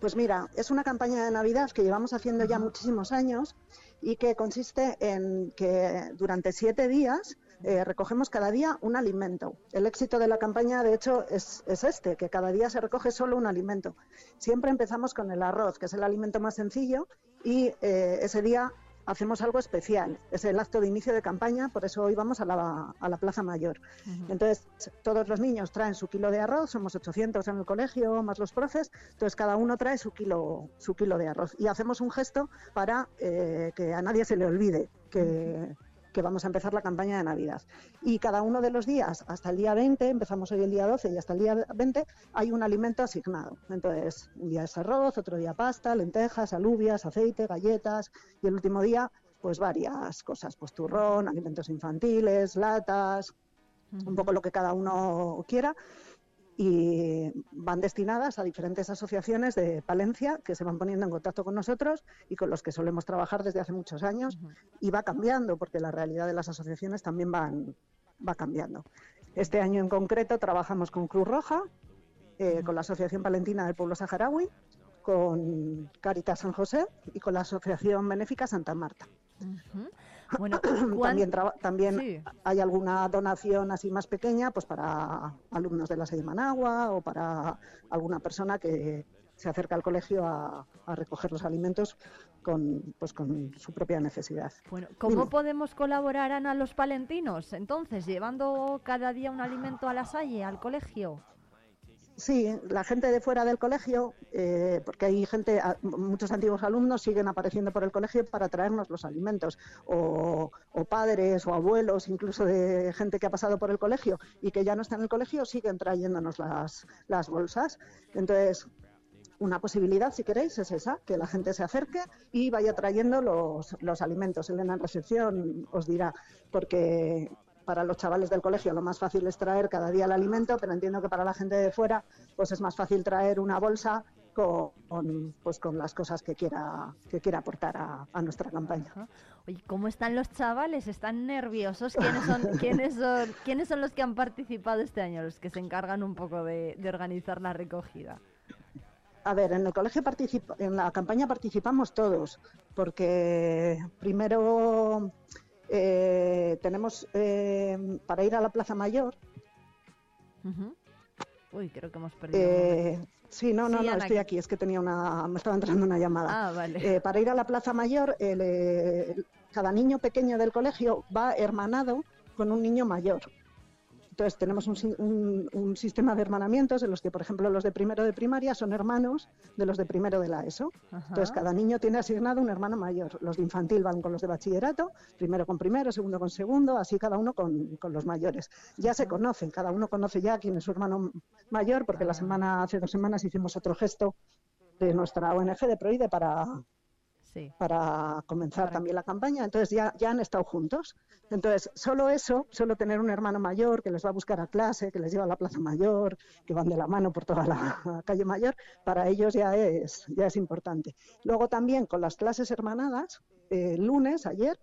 Pues mira, es una campaña de Navidad que llevamos haciendo ya muchísimos años y que consiste en que durante siete días eh, recogemos cada día un alimento. El éxito de la campaña, de hecho, es, este, que cada día se recoge solo un alimento. Siempre empezamos con el arroz, que es el alimento más sencillo, y eh, ese día hacemos algo especial. Es el acto de inicio de campaña, por eso hoy vamos a la, a la Plaza Mayor. Entonces, todos los niños traen su kilo de arroz, somos 800 en el colegio, más los profes, entonces cada uno trae su kilo, su kilo de arroz. Y hacemos un gesto para eh, que a nadie se le olvide que que vamos a empezar la campaña de Navidad. Y cada uno de los días, hasta el día 20, empezamos hoy el día 12 y hasta el día 20, hay un alimento asignado. Entonces, un día es arroz, otro día pasta, lentejas, alubias, aceite, galletas y el último día, pues varias cosas, pues turrón, alimentos infantiles, latas, un poco lo que cada uno quiera y van destinadas a diferentes asociaciones de Palencia que se van poniendo en contacto con nosotros y con los que solemos trabajar desde hace muchos años y va cambiando porque la realidad de las asociaciones también van, va cambiando. Este año en concreto trabajamos con Cruz Roja, eh, con la Asociación Palentina del Pueblo Saharaui, con Caritas San José y con la Asociación Benéfica Santa Marta. Bueno, también, también hay alguna donación así más pequeña, pues para alumnos de la sede Managua o para alguna persona que se acerca al colegio a, recoger los alimentos con, pues con su propia necesidad. Bueno, ¿cómo podemos colaborar, Ana, los palentinos? Entonces, llevando cada día un alimento a la salle, al colegio. Sí, la gente de fuera del colegio, eh, porque hay gente, muchos antiguos alumnos siguen apareciendo por el colegio para traernos los alimentos, o, padres o abuelos, incluso de gente que ha pasado por el colegio y que ya no está en el colegio, siguen trayéndonos las, las bolsas. Entonces, una posibilidad, si queréis, es esa, que la gente se acerque y vaya trayendo los, los alimentos. Elena en recepción os dirá, porque para los chavales del colegio lo más fácil es traer cada día el alimento, pero entiendo que para la gente de fuera pues es más fácil traer una bolsa con, pues con las cosas que quiera que quiera aportar a, nuestra campaña. Oye, ¿cómo están los chavales? ¿Están nerviosos? ¿Quiénes son, quiénes son, quiénes son los que han participado este año, los que se encargan un poco de, de organizar la recogida? A ver, en el colegio en la campaña participamos todos, porque primero eh, tenemos eh, para ir a la Plaza Mayor. Uy, creo que hemos perdido. Eh, sí, no, no, no, estoy aquí. Es que tenía una, me estaba entrando una llamada. Ah, vale. Eh, para ir a la Plaza Mayor, cada niño pequeño del colegio va hermanado con un niño mayor. Entonces tenemos un, sistema de hermanamientos en los que, por ejemplo, los de primero de primaria son hermanos de los de primero de la ESO. Entonces cada niño tiene asignado un hermano mayor. Los de infantil van con los de bachillerato, primero con primero, segundo con segundo, así cada uno con, los mayores. Ya se conocen, cada uno conoce ya quién es su hermano mayor, porque la semana, hace dos semanas hicimos otro gesto de nuestra ONG de Proide para para comenzar también la campaña. Entonces ya, ya han estado juntos. Entonces, solo eso, solo tener un hermano mayor que les va a buscar a clase, que les lleva a la Plaza Mayor, que van de la mano por toda la, calle Mayor, para ellos ya es, ya es importante. Luego también con las clases hermanadas, el lunes, ayer,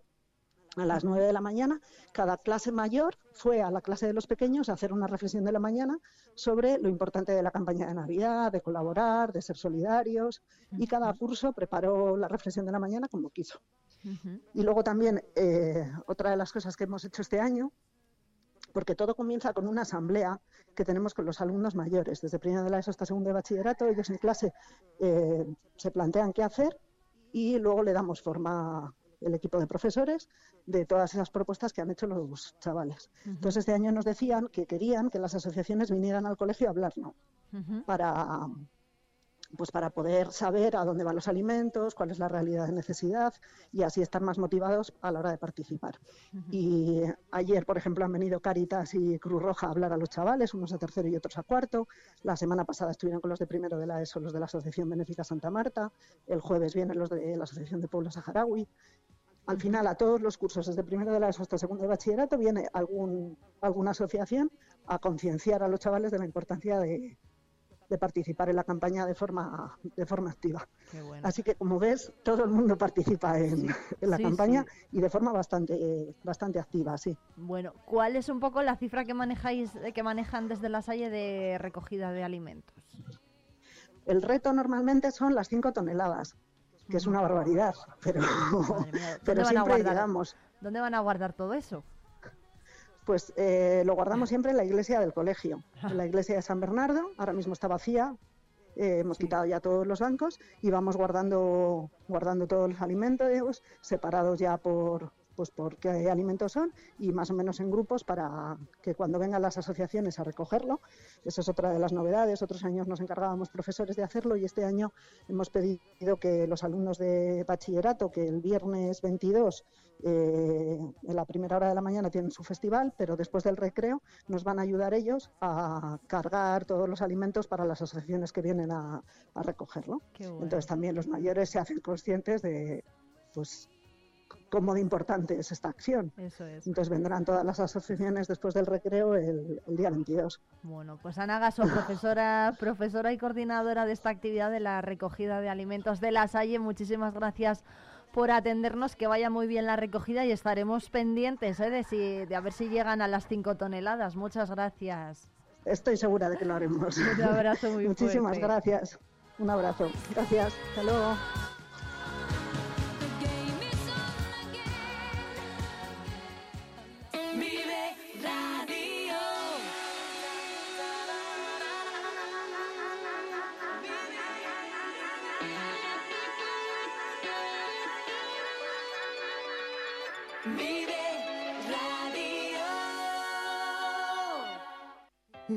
a las 9 de la mañana, cada clase mayor fue a la clase de los pequeños a hacer una reflexión de la mañana sobre lo importante de la campaña de Navidad, de colaborar, de ser solidarios, y cada curso preparó la reflexión de la mañana como quiso. Y luego también eh, otra de las cosas que hemos hecho este año, porque todo comienza con una asamblea que tenemos con los alumnos mayores, desde primera de la ESO hasta segundo de bachillerato, ellos en clase eh, se plantean qué hacer y luego le damos forma el equipo de profesores de todas esas propuestas que han hecho los chavales. Entonces, este año nos decían que querían que las asociaciones vinieran al colegio a hablarnos para, pues para poder saber a dónde van los alimentos, cuál es la realidad de necesidad y así estar más motivados a la hora de participar. Y ayer, por ejemplo, han venido Caritas y Cruz Roja a hablar a los chavales, unos a tercero y otros a cuarto. La semana pasada estuvieron con los de primero de la ESO, los de la Asociación Benéfica Santa Marta. El jueves vienen los de la Asociación de Pueblo Saharaui. Al final, a todos los cursos, desde primero de la ESO hasta segundo de bachillerato, viene algún, alguna asociación a concienciar a los chavales de la importancia de, de participar en la campaña de forma, de forma activa. Así que, como ves, todo el mundo participa en, la campaña y de forma bastante, bastante activa, sí. Bueno, ¿cuál es un poco la cifra que manejáis, que manejan desde la Salle de recogida de alimentos? El reto normalmente son las 5 toneladas, que es una barbaridad, pero, pero siempre llegamos. ¿Dónde van a guardar todo eso? Pues eh, lo guardamos siempre en la iglesia del colegio, en la iglesia de San Bernardo, ahora mismo está vacía, eh, hemos quitado ya todos los bancos y vamos guardando, guardando todos los alimentos separados ya por, pues por qué alimentos son y más o menos en grupos para que cuando vengan las asociaciones a recogerlo, esa es otra de las novedades, otros años nos encargábamos profesores de hacerlo y este año hemos pedido que los alumnos de bachillerato, que el viernes 22 eh, en la primera hora de la mañana tienen su festival, pero después del recreo nos van a ayudar ellos a cargar todos los alimentos para las asociaciones que vienen a, recogerlo. Entonces también los mayores se hacen conscientes de pues cómo de importante es esta acción. Entonces vendrán todas las asociaciones después del recreo el, día 22. Bueno, pues Ana Gaso, profesora, profesora y coordinadora de esta actividad de la recogida de alimentos de la Salle, muchísimas gracias por atendernos, que vaya muy bien la recogida y estaremos pendientes ¿eh? de, si, de a ver si llegan a las 5 toneladas. Muchas gracias. Estoy segura de que lo haremos. Un abrazo muy Muchísimas gracias. Un abrazo. Gracias. Hasta luego.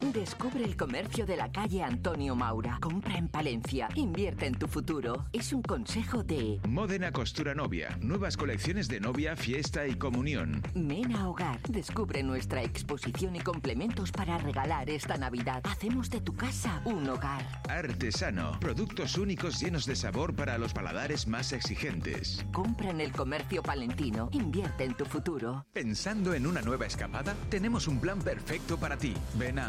Descubre el comercio de la calle Antonio Maura. Compra en Palencia. Invierte en tu futuro. Es un consejo de... Modena Costura Novia. Nuevas colecciones de novia, fiesta y comunión. Mena Hogar. Descubre nuestra exposición y complementos para regalar esta Navidad. Hacemos de tu casa un hogar. Artesano. Productos únicos llenos de sabor para los paladares más exigentes. Compra en el comercio palentino. Invierte en tu futuro. Pensando en una nueva escapada, tenemos un plan perfecto para ti. Ven a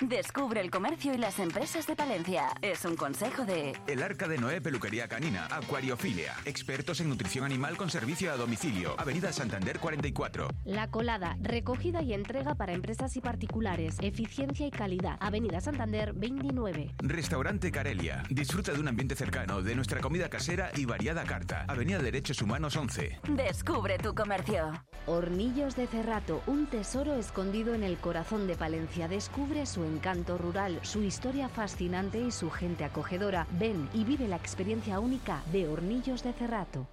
Descubre el comercio y las empresas de Palencia. Es un consejo de... El Arca de Noé Peluquería Canina, Acuariofilia. Expertos en nutrición animal con servicio a domicilio. Avenida Santander 44. La Colada, recogida y entrega para empresas y particulares. Eficiencia y calidad. Avenida Santander 29. Restaurante Carelia. Disfruta de un ambiente cercano, de nuestra comida casera y variada carta. Avenida Derechos Humanos 11. Descubre tu comercio. Hornillos de Cerrato, un tesoro escondido en el corazón de Palencia. Descubre su encanto rural, su historia fascinante y su gente acogedora. Ven y vive la experiencia única de Hornillos de Cerrato.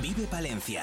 Vive Palencia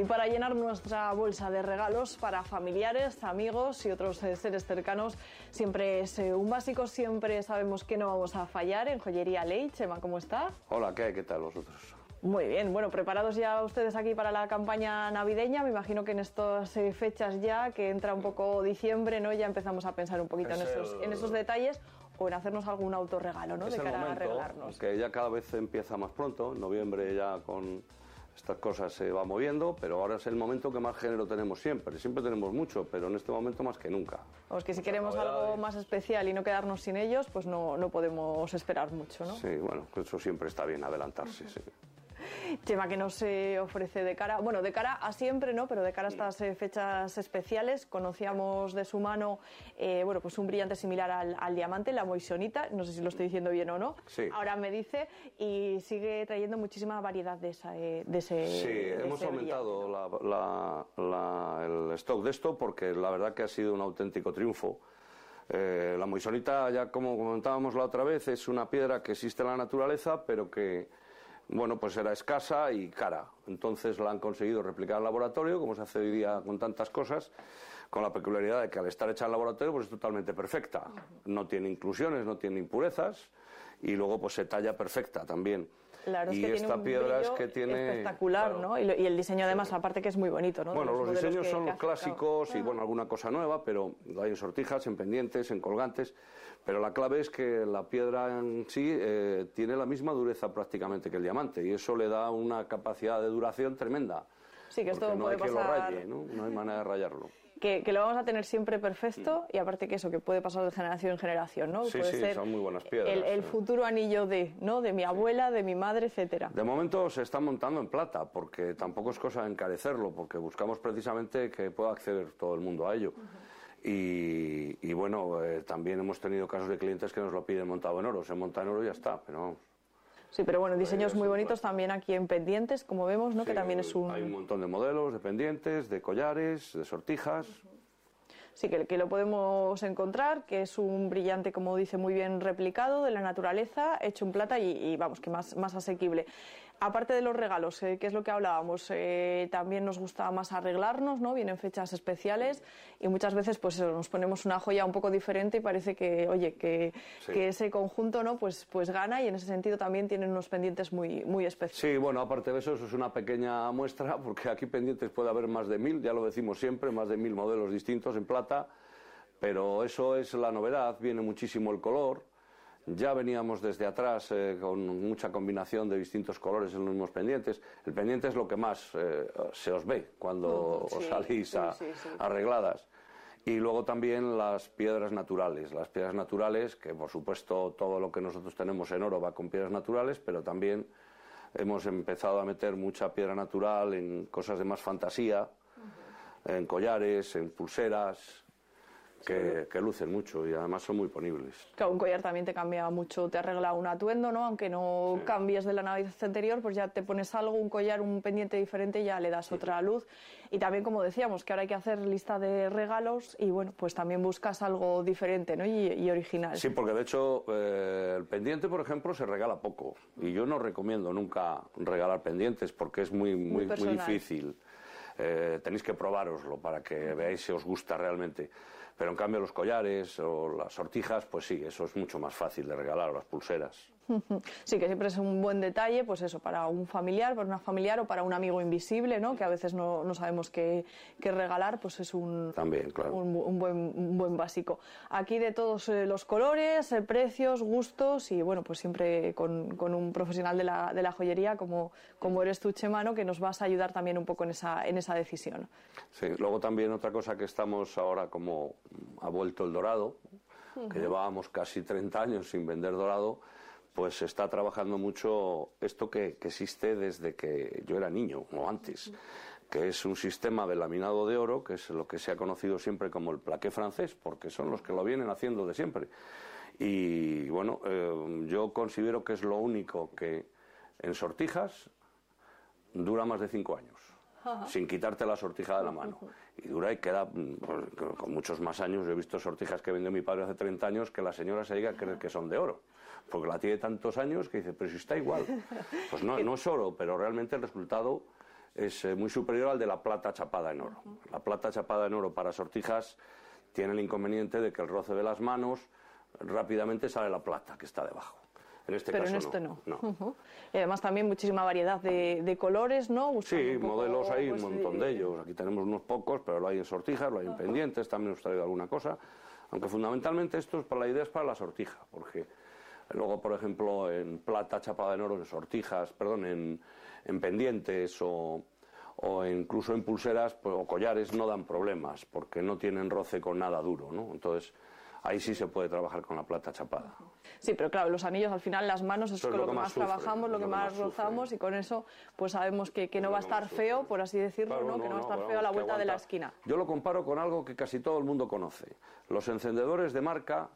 Y para llenar nuestra bolsa de regalos para familiares, amigos y otros eh, seres cercanos, siempre es eh, un básico, siempre sabemos que no vamos a fallar en Joyería Ley. Chema, ¿cómo está? Hola, ¿qué? ¿Qué tal vosotros? Muy bien, bueno, preparados ya ustedes aquí para la campaña navideña. Me imagino que en estas eh, fechas ya, que entra un poco diciembre, ¿no? Ya empezamos a pensar un poquito en Es esos, el- en esos detalles o en hacernos algún autorregalo, ¿no? Es de el cara a momento, regalarnos. que ya cada vez empieza más pronto, en noviembre ya con estas cosas se va moviendo, pero ahora es el momento que más género tenemos siempre. Siempre tenemos mucho, pero en este momento más que nunca. Vamos, que si queremos algo más especial y no quedarnos sin ellos, pues no, no podemos esperar mucho, ¿no? Sí, bueno, eso siempre está bien adelantarse, sí. Chema, que nos eh, ofrece de cara, bueno, de cara a siempre, ¿no? Pero de cara a estas eh, fechas especiales, conocíamos de su mano, eh, bueno, pues un brillante similar al, al diamante, la moisonita, no sé si lo estoy diciendo bien o no. Sí. Ahora me dice, y sigue trayendo muchísima variedad de, esa, eh, de ese. Sí, de hemos ese aumentado la- la- la- el stock de esto porque la verdad que ha sido un auténtico triunfo. Eh, la moisonita, ya como comentábamos la otra vez, es una piedra que existe en la naturaleza, pero que, bueno, pues era escasa y cara. Entonces la han conseguido replicar en laboratorio, como se hace hoy día con tantas cosas, con la peculiaridad de que al estar hecha en laboratorio, pues es totalmente perfecta. No tiene inclusiones, no tiene impurezas y luego pues se talla perfecta también. La verdad y es que esta tiene un piedra es brillo que tiene espectacular, ¿no? Y, lo- y el diseño además, aparte que es muy bonito, ¿no? Bueno, los diseños son los claro. clásicos y bueno, alguna cosa nueva, pero hay en sortijas, en pendientes, en colgantes. Pero la clave es que la piedra en sí eh, tiene la misma dureza prácticamente que el diamante y eso le da una capacidad de duración tremenda. Sí, que esto no puede hay que lo pasar- raye, ¿no? No hay manera de rayarlo. que, que lo vamos a tener siempre perfecto y aparte que eso, que puede pasar de generación en generación, ¿no? Sí, puede sí, ser son muy buenas piedras. el, el sí. futuro anillo de, ¿no? De mi abuela, de mi madre, etcétera. De momento se está montando en plata, porque tampoco es cosa de encarecerlo, porque buscamos precisamente que pueda acceder todo el mundo a ello. Y, y bueno, eh, también hemos tenido casos de clientes que nos lo piden montado en oro. Se monta en oro y ya está, pero vamos. Sí, pero bueno, diseños muy bonitos también aquí en pendientes, como vemos, ¿no? que también es un... Hay un montón de modelos, de pendientes, de collares, de sortijas. Sí, que, que lo podemos encontrar, que es un brillante, como dice muy bien, replicado de la naturaleza, hecho en plata y, y, vamos, que más, más asequible. Aparte de los regalos, eh, que es lo que hablábamos, eh, también nos gusta más arreglarnos, ¿no? Vienen fechas especiales y muchas veces pues eso, nos ponemos una joya un poco diferente y parece que, oye, que, Sí. que ese conjunto, ¿no? Pues, pues gana y en ese sentido también tienen unos pendientes muy, muy especiales. Sí, bueno, aparte de eso, eso es una pequeña muestra, porque aquí pendientes puede haber más de mil, ya lo decimos siempre, más de mil modelos distintos en plata, pero eso es la novedad, viene muchísimo el color. Ya veníamos desde atrás eh, con mucha combinación de distintos colores en los mismos pendientes. El pendiente es lo que más eh, se os ve cuando Ujú, os salís sí, a- sí, sí. arregladas. Y luego también las piedras naturales. Las piedras naturales, que por supuesto todo lo que nosotros tenemos en oro va con piedras naturales, pero también hemos empezado a meter mucha piedra natural en cosas de más fantasía, en collares, en pulseras, que, que lucen mucho y además son muy ponibles. Claro, un collar también te cambia mucho, te arregla un atuendo, ¿no? Aunque no cambies de la Navidad anterior, pues ya te pones algo, un collar, un pendiente diferente y ya le das otra luz. Y también, como decíamos, que ahora hay que hacer lista de regalos y, bueno, pues también buscas algo diferente, ¿no? Y, y original. Sí, porque de hecho eh, el pendiente, por ejemplo, se regala poco y yo no recomiendo nunca regalar pendientes porque es muy, muy, muy personal. difícil. Eh, tenéis que probároslo para que veáis si os gusta realmente. Pero en cambio los collares o las sortijas, pues sí, eso es mucho más fácil de regalar, o las pulseras. Sí, que siempre es un buen detalle, pues eso, para un familiar, para una familiar o para un amigo invisible, ¿no? Que a veces no, no sabemos qué, qué, regalar, pues es un, También, claro. un, un, buen, un, buen, básico. Aquí de todos eh, los colores, eh, precios, gustos y bueno, pues siempre con, con, un profesional de la, de la joyería como, como eres tú, Chema, ¿no? Que nos vas a ayudar también un poco en esa, en esa decisión. Sí, luego también otra cosa que estamos ahora como ha vuelto el dorado, uh -huh. que llevábamos casi 30 años sin vender dorado, pues se está trabajando mucho esto que, que, existe desde que yo era niño o antes, que es un sistema de laminado de oro, que es lo que se ha conocido siempre como el plaqué francés, porque son los que lo vienen haciendo de siempre. Y bueno, eh, yo considero que es lo único que en sortijas dura más de cinco años. Sin quitarte la sortija de la mano. Y dura y queda pues, con muchos más años. Yo he visto sortijas que vendió mi padre hace 30 años que la señora se llega a creer que son de oro. Porque la tiene tantos años que dice, pero si está igual. Pues no, no es oro, pero realmente el resultado es eh, muy superior al de la plata chapada en oro. La plata chapada en oro para sortijas tiene el inconveniente de que el roce de las manos rápidamente sale la plata que está debajo. En este Pero caso en este no. no. Uh -huh. Y además también muchísima variedad de, de colores, ¿no? Buscando sí, poco, modelos hay pues, un montón de... de ellos. Aquí tenemos unos pocos, pero lo hay en sortijas, lo hay en pendientes, también os traigo alguna cosa. Aunque fundamentalmente esto es para la idea es para la sortija, porque luego, por ejemplo, en plata chapada en oro, en sortijas, perdón, en, en pendientes o, o incluso en pulseras pues, o collares no dan problemas, porque no tienen roce con nada duro, ¿no? Entonces, ahí sí se puede trabajar con la plata chapada. Sí, pero claro, los anillos al final, las manos es, es con lo lo que más, sufre, trabajamos, lo que más, rozamos y con eso pues sabemos que, que no va a estar feo, por así decirlo, Claro, ¿no? no, que no va a estar feo a la vuelta de la esquina. Yo lo comparo con algo que casi todo el mundo conoce. Los encendedores de marca,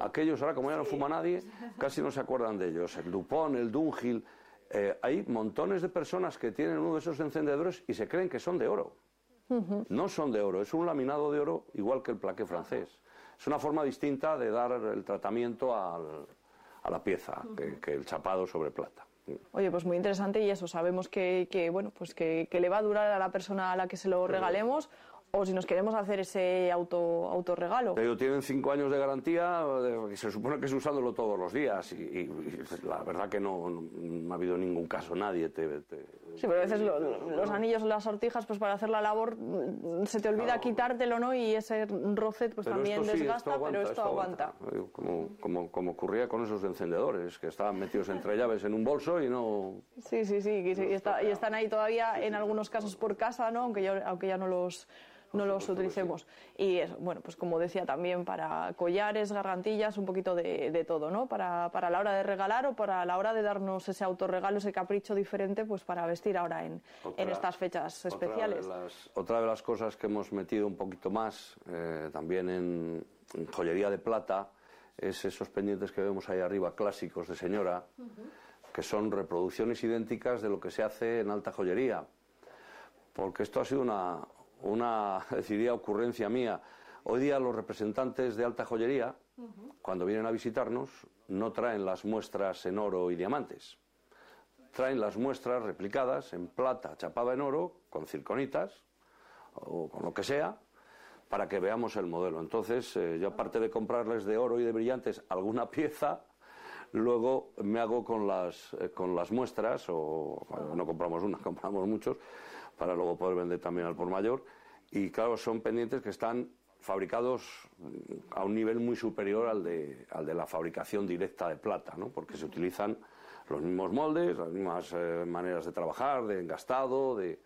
aquellos ahora como ya no fuma nadie, casi no se acuerdan de ellos. El Dupont, el Dunhill, eh, hay montones de personas que tienen uno de esos encendedores y se creen que son de oro. No son de oro, es un laminado de oro igual que el plaqué francés. Es una forma distinta de dar el tratamiento al- a la pieza que, que el chapado sobre plata. Oye, pues muy interesante y eso, sabemos que, que, bueno, pues que, que le va a durar a la persona a la que se lo regalemos o si nos queremos hacer ese auto autorregalo. Pero tienen cinco años de garantía, que se supone que es usándolo todos los días y, y- y la verdad que no, no- no ha habido ningún caso, nadie te... te- Sí, pero a veces lo- los anillos, las sortijas, pues para hacer la labor mm, se te olvida Claro. quitártelo, ¿no? Y ese roce pues Pero también sí, desgasta, esto aguanta, pero esto aguanta. Como, como, como ocurría con esos encendedores, que estaban metidos entre llaves en un bolso y no... Sí, sí, sí, y, y está- y están ahí todavía en algunos casos por casa, ¿no? Aunque ya, aunque ya no los no los utilicemos. Y eso, bueno, pues como decía también para collares, gargantillas, un poquito de, de todo, ¿no? Para, para la hora de regalar o para la hora de darnos ese autorregalo, ese capricho diferente, pues para vestir ahora en, Otra- en estas fechas Otra especiales. de, las, otra de las cosas que hemos metido un poquito más eh, también en, en joyería de plata es esos pendientes que vemos ahí arriba, clásicos de señora, que son reproducciones idénticas de lo que se hace en alta joyería. Porque esto ha sido una, una decidida ocurrencia mía. Hoy día los representantes de alta joyería, cuando vienen a visitarnos, no traen las muestras en oro y diamantes traen las muestras replicadas en plata chapada en oro, con circonitas o con lo que sea, para que veamos el modelo. Entonces, eh, yo aparte de comprarles de oro y de brillantes alguna pieza, luego me hago con las, eh, con las muestras, o bueno, no compramos una, compramos muchos, para luego poder vender también al por mayor. Y claro, son pendientes que están fabricados mm, a un nivel muy superior al de, al de la fabricación directa de plata, ¿no? porque se utilizan los mismos moldes, las mismas eh, maneras de trabajar, de engastado, de,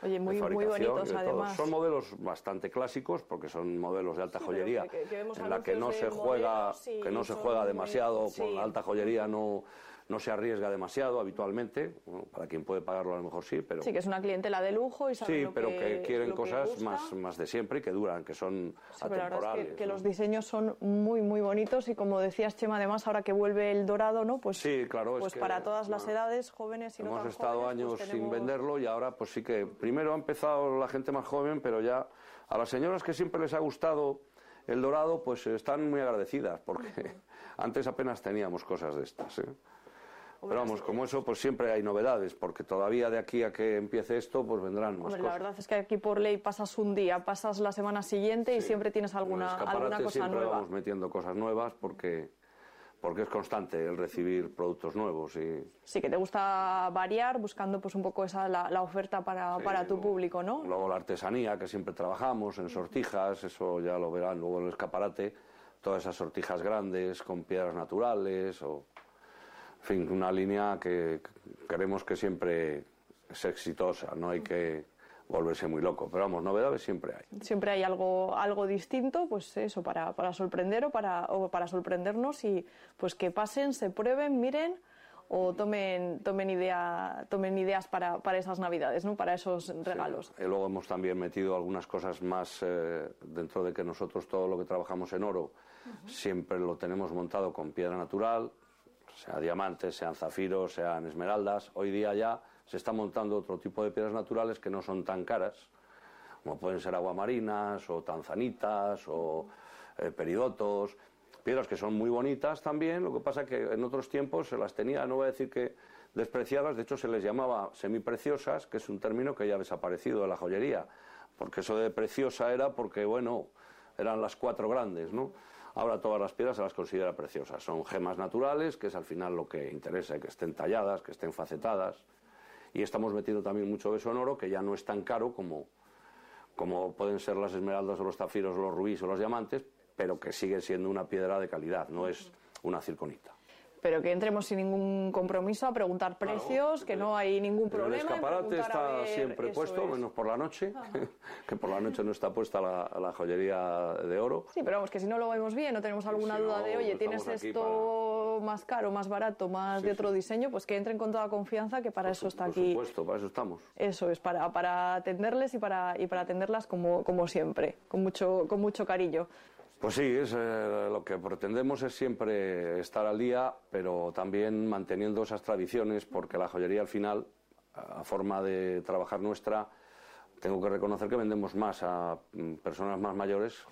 Oye, muy, muy bonitos además. Son modelos bastante clásicos porque son modelos de alta Sí, joyería que- que vemos en la que no se juega que no se juega muy- demasiado sí. con la alta joyería no no se arriesga demasiado habitualmente Bueno, para quien puede pagarlo a lo mejor sí pero Sí, que es una clientela de lujo y saben sí lo pero que, quieren lo que cosas gusta. más más de siempre que duran que son Sí, pero la verdad es atemporales que, que ¿no? los diseños son muy, muy bonitos y como decías, Chema, además ahora que vuelve el dorado, ¿no? Pues, Sí, claro, es pues que, para todas las bueno, edades, jóvenes y no Hemos tan estado jóvenes, años pues sin tenemos- venderlo y ahora pues sí que primero ha empezado la gente más joven, pero ya a las señoras que siempre les ha gustado el dorado pues están muy agradecidas porque antes apenas teníamos cosas de estas. ¿eh? Pero vamos, como eso, pues siempre hay novedades, porque todavía de aquí a que empiece esto, pues vendrán más Hombre, la cosas. verdad es que aquí por ley pasas un día, pasas la semana siguiente y siempre tienes alguna, alguna cosa siempre nueva. vamos metiendo cosas nuevas porque, porque es constante el recibir productos nuevos y Sí, que te gusta variar buscando pues un poco esa la, la oferta para, para tu público, ¿no? luego la artesanía que siempre trabajamos en sortijas, eso ya lo verán luego en el escaparate, todas esas sortijas grandes con piedras naturales o en fin, una línea que queremos que siempre es exitosa, no hay que volverse muy loco, pero vamos, novedades siempre hay. Siempre hay algo, algo distinto, pues eso, para, para sorprender o para, o para sorprendernos y pues que pasen, se prueben, miren o tomen, tomen, idea, tomen ideas para, para esas navidades, ¿no? para esos regalos. Y luego hemos también metido algunas cosas más eh, dentro de que nosotros todo lo que trabajamos en oro siempre lo tenemos montado con piedra natural, sea diamantes, sean zafiros, sean esmeraldas. Hoy día ya se está montando otro tipo de piedras naturales que no son tan caras, como pueden ser aguamarinas o tanzanitas o eh, peridotos, piedras que son muy bonitas también, lo que pasa que en otros tiempos se las tenía, no voy a decir que despreciadas, de hecho se les llamaba semipreciosas, que es un término que ya ha desaparecido de la joyería, porque eso de preciosa era porque, bueno, eran las cuatro grandes, ¿no? Ahora todas las piedras se las considera preciosas, son gemas naturales, que es al final lo que interesa, que estén talladas, que estén facetadas, y estamos metiendo también mucho beso en oro, que ya no es tan caro como, como pueden ser las esmeraldas o los zafiros o los rubíes o los diamantes, pero que sigue siendo una piedra de calidad, no es una circonita. Pero que entremos sin ningún compromiso a preguntar precios, que no hay ningún el problema. en escaparate está siempre puesto, es. menos por la noche, que por la noche no está puesta la, la joyería de oro. Sí, pero vamos, que si no lo vemos bien, no tenemos alguna si duda no, de, oye, tienes esto más caro, más barato, más de otro diseño, pues que entren con toda confianza, que para eso está Por aquí. supuesto, para eso estamos. Eso es, para, para atenderles y para, y para atenderlas como, como siempre, con mucho, con mucho cariño. Pues sí, es, eh, lo que pretendemos es siempre estar al día, pero también manteniendo esas tradiciones, porque la joyería al final, a forma de trabajar nuestra, tengo que reconocer que vendemos más a mm, personas más mayores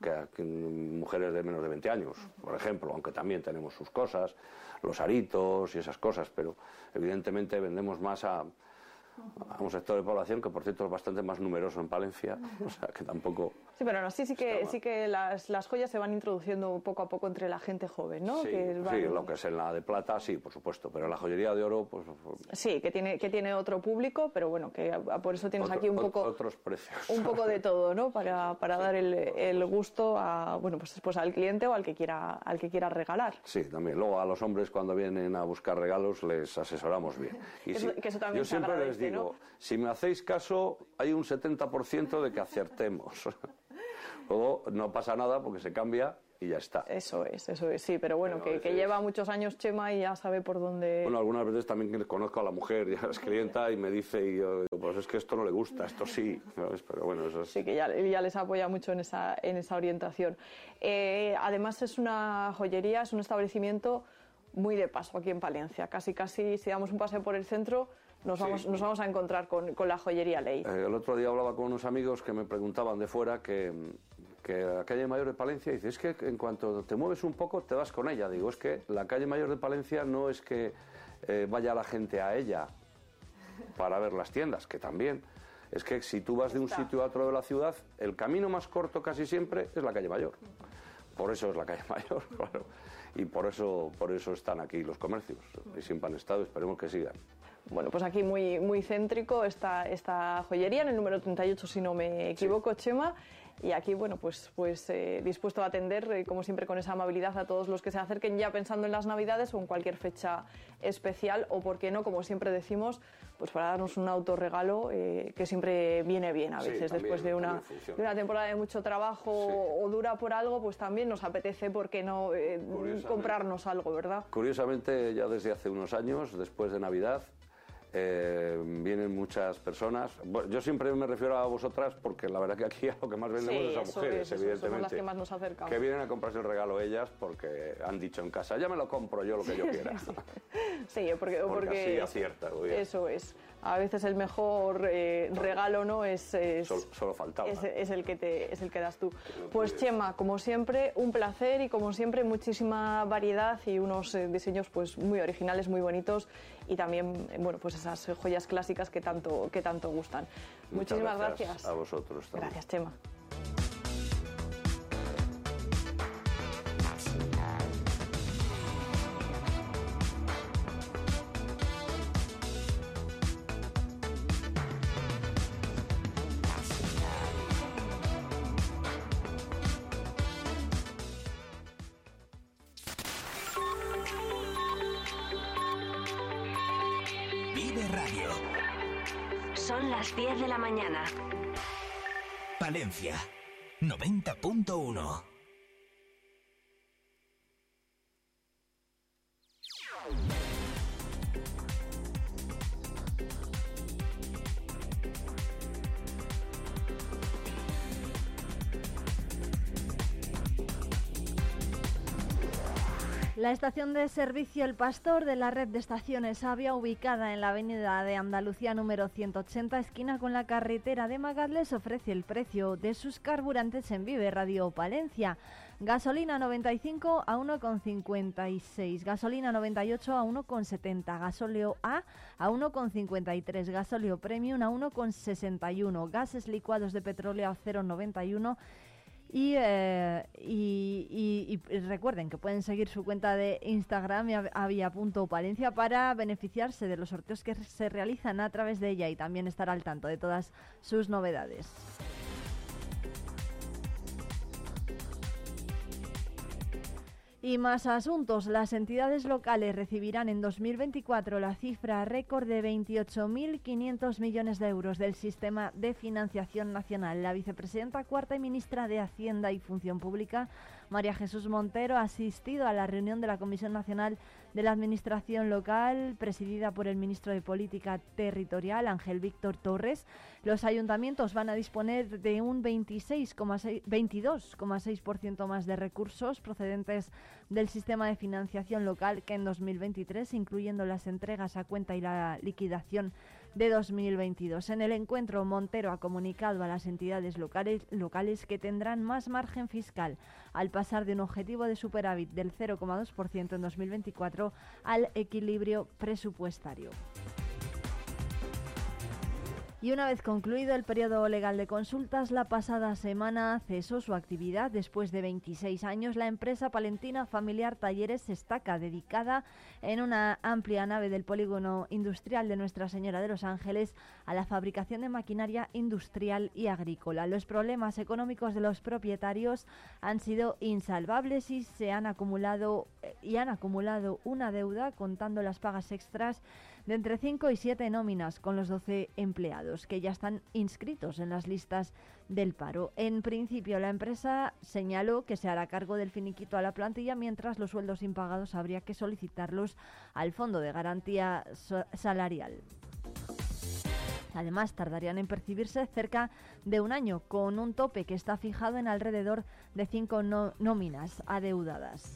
que a mujeres de menos de 20 años, por ejemplo, aunque también tenemos sus cosas, los aritos y esas cosas, pero evidentemente vendemos más a, a un sector de población que, por cierto, es bastante más numeroso en Palencia, o sea que tampoco... Sí, pero aún así sí que, sí que las, las joyas se van introduciendo poco a poco entre la gente joven, ¿no? Sí, Que sí, van- lo que es en la de plata, sí, por supuesto, pero en la joyería de oro, pues Sí, que tiene, que tiene otro público, pero bueno, que a- por eso tienes otro- aquí un poco, otros precios. un poco de todo, ¿no? Para, para dar el, el gusto a, bueno, pues, pues al cliente o al que quiera, al que quiera regalar. Sí, también. Luego a los hombres cuando vienen a buscar regalos les asesoramos bien. Y Eso- si- que eso también yo siempre les digo, ¿no? si me hacéis caso, hay un 70% de que acertemos. Luego no pasa nada porque se cambia y ya está. Eso es, eso es, sí, pero bueno, Pero a que, lleva muchos años Chema y ya sabe por dónde... Bueno, algunas veces también conozco a la mujer, ya es clienta y me dice, y yo digo, pues es que esto no le gusta, esto sí, ¿sabes? Pero bueno, eso es... Sí, que ya, ya les apoya mucho en esa, en esa orientación. Eh, además es una joyería, es un establecimiento muy de paso aquí en Palencia. Casi, casi, si damos un paseo por el centro, nos, Sí. vamos, nos vamos a encontrar con, con la joyería Ley. Eh, el otro día hablaba con unos amigos que me preguntaban de fuera que, que la calle mayor de Palencia, dice, es que en cuanto te mueves un poco te vas con ella. Digo, es que la calle mayor de Palencia no es que eh, vaya la gente a ella para ver las tiendas, que también. Es que si tú vas de un sitio a otro de la ciudad, el camino más corto casi siempre es la calle mayor. Por eso es la calle mayor, claro. Y por eso, por eso están aquí los comercios. Y siempre han estado, esperemos que sigan. Bueno, pues aquí muy, muy céntrico esta, esta joyería, en el número 38, si no me equivoco, Chema. Y aquí, bueno, pues, pues eh, dispuesto a atender, eh, como siempre, con esa amabilidad a todos los que se acerquen ya pensando en las Navidades o en cualquier fecha especial, o, por qué no, como siempre decimos, pues para darnos un autorregalo eh, que siempre viene bien a Sí, veces, también- después de una, de una temporada de mucho trabajo o dura por algo, pues también nos apetece, ¿por qué no, eh, comprarnos algo, verdad? Curiosamente, ya desde hace unos años, después de Navidad, eh, vienen muchas personas. Yo siempre me refiero a vosotras porque la verdad que aquí a lo que más vendemos Sí, es a mujeres, es, evidentemente. las que más nos acercamos. Que vienen a comprarse el regalo ellas porque han dicho en casa, ya me lo compro yo lo que yo quiera. Sí, porque, Porque porque así acierta. Eso es. a veces el mejor eh, regalo no es, es solo, faltaba es, el que te es el que das tú pues Chema como siempre un placer y como siempre muchísima variedad y unos eh, diseños pues muy originales muy bonitos y también bueno pues esas joyas clásicas que tanto que tanto gustan. Muchísimas gracias, a vosotros gracias Chema 90.1. La estación de servicio El Pastor de la red de estaciones Avia, ubicada en la avenida de Andalucía número 180, esquina con la carretera de Magadles, ofrece el precio de sus carburantes en Vive Radio Palencia. Gasolina 95 a 1,56, gasolina 98 a 1,70, gasóleo A a 1,53, gasóleo Premium a 1,61, gases licuados de petróleo a 0,91 eh, y, recuerden que pueden seguir su cuenta de Instagram avia.palencia para beneficiarse de los sorteos que se realizan a través de ella y también estar al tanto de todas sus novedades. Y más asuntos. Las entidades locales recibirán en 2024 la cifra récord de 28.500 millones de euros del sistema de financiación nacional. La vicepresidenta cuarta y ministra de Hacienda y Función Pública, María Jesús Montero, ha asistido a la reunión de la Comisión Nacional la Administración Local, presidida por el ministro de Política Territorial, Ángel Víctor Torres. Los ayuntamientos van a disponer de un 22,6% más de recursos procedentes del sistema de financiación local que en 2023, incluyendo las entregas a cuenta y la liquidación de 2022. En el encuentro, Montero ha comunicado a las entidades locales, locales que tendrán más margen fiscal al pasar de un objetivo de superávit del 0,2% en 2024 al equilibrio presupuestario. Y una vez concluido el periodo legal de consultas, la pasada semana cesó su actividad. Después de 26 años, la empresa palentina familiar Talleres Estaca, dedicada en una amplia nave del polígono industrial de Nuestra Señora de los Ángeles a la fabricación de maquinaria industrial y agrícola. Los problemas económicos de los propietarios han sido insalvables y se han acumulado eh, y han acumulado una deuda contando las pagas extras de entre 5 y 7 nóminas con los 12 empleados que ya están inscritos en las listas del paro. En principio, la empresa señaló que se hará cargo del finiquito a la plantilla, mientras los sueldos impagados habría que solicitarlos al Fondo de Garantía Salarial. Además, tardarían en percibirse cerca de un año, con un tope que está fijado en alrededor de cinco nóminas adeudadas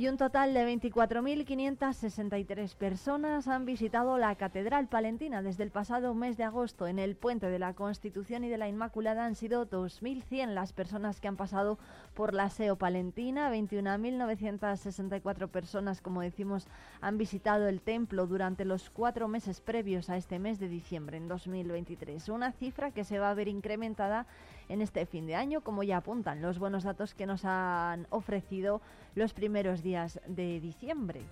y un total de 24.563 personas han visitado la Catedral Palentina desde el pasado mes de agosto. En el Puente de la Constitución y de la Inmaculada han sido 2.100 las personas que han pasado por la SEO Palentina. 21.964 personas, como decimos, han visitado el templo durante los cuatro meses previos a este mes de diciembre en 2023. Una cifra que se va a ver incrementada en este fin de año, como ya apuntan los buenos datos que nos han ofrecido los primeros días de diciembre.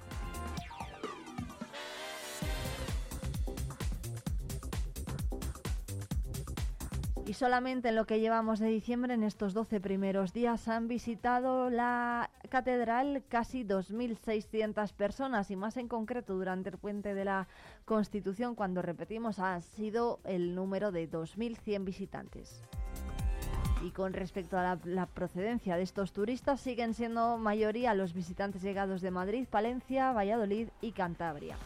Y solamente en lo que llevamos de diciembre, en estos 12 primeros días, han visitado la catedral casi 2.600 personas y más en concreto durante el puente de la Constitución, cuando repetimos, ha sido el número de 2.100 visitantes. Y con respecto a la, procedencia de estos turistas, siguen siendo mayoría los visitantes llegados de Madrid, Palencia, Valladolid y Cantabria.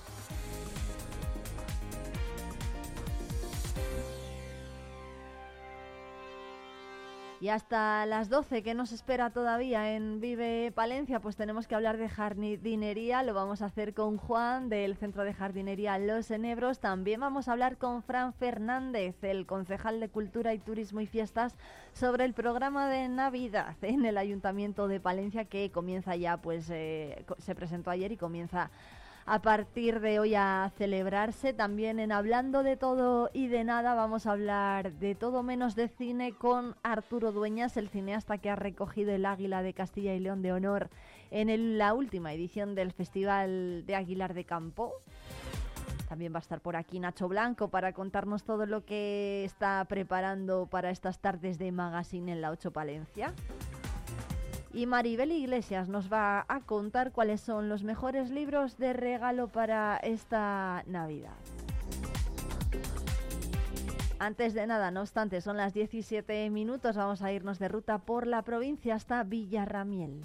Y hasta las 12 que nos espera todavía en Vive Palencia, pues tenemos que hablar de jardinería. Lo vamos a hacer con Juan del Centro de Jardinería Los Enebros. También vamos a hablar con Fran Fernández, el concejal de Cultura y Turismo y Fiestas, sobre el programa de Navidad en el Ayuntamiento de Palencia que comienza ya, pues eh, se presentó ayer y comienza a partir de hoy a celebrarse. También en Hablando de todo y de nada vamos a hablar de todo menos de cine con Arturo Dueñas, el cineasta que ha recogido el Águila de Castilla y León de Honor en la última edición del Festival de Aguilar de Campo. También va a estar por aquí Nacho Blanco para contarnos todo lo que está preparando para estas tardes de magazine en la 8 Palencia. Y Maribel Iglesias nos va a contar cuáles son los mejores libros de regalo para esta Navidad. Antes de nada, no obstante, son las 17 minutos, vamos a irnos de ruta por la provincia hasta Villarramiel.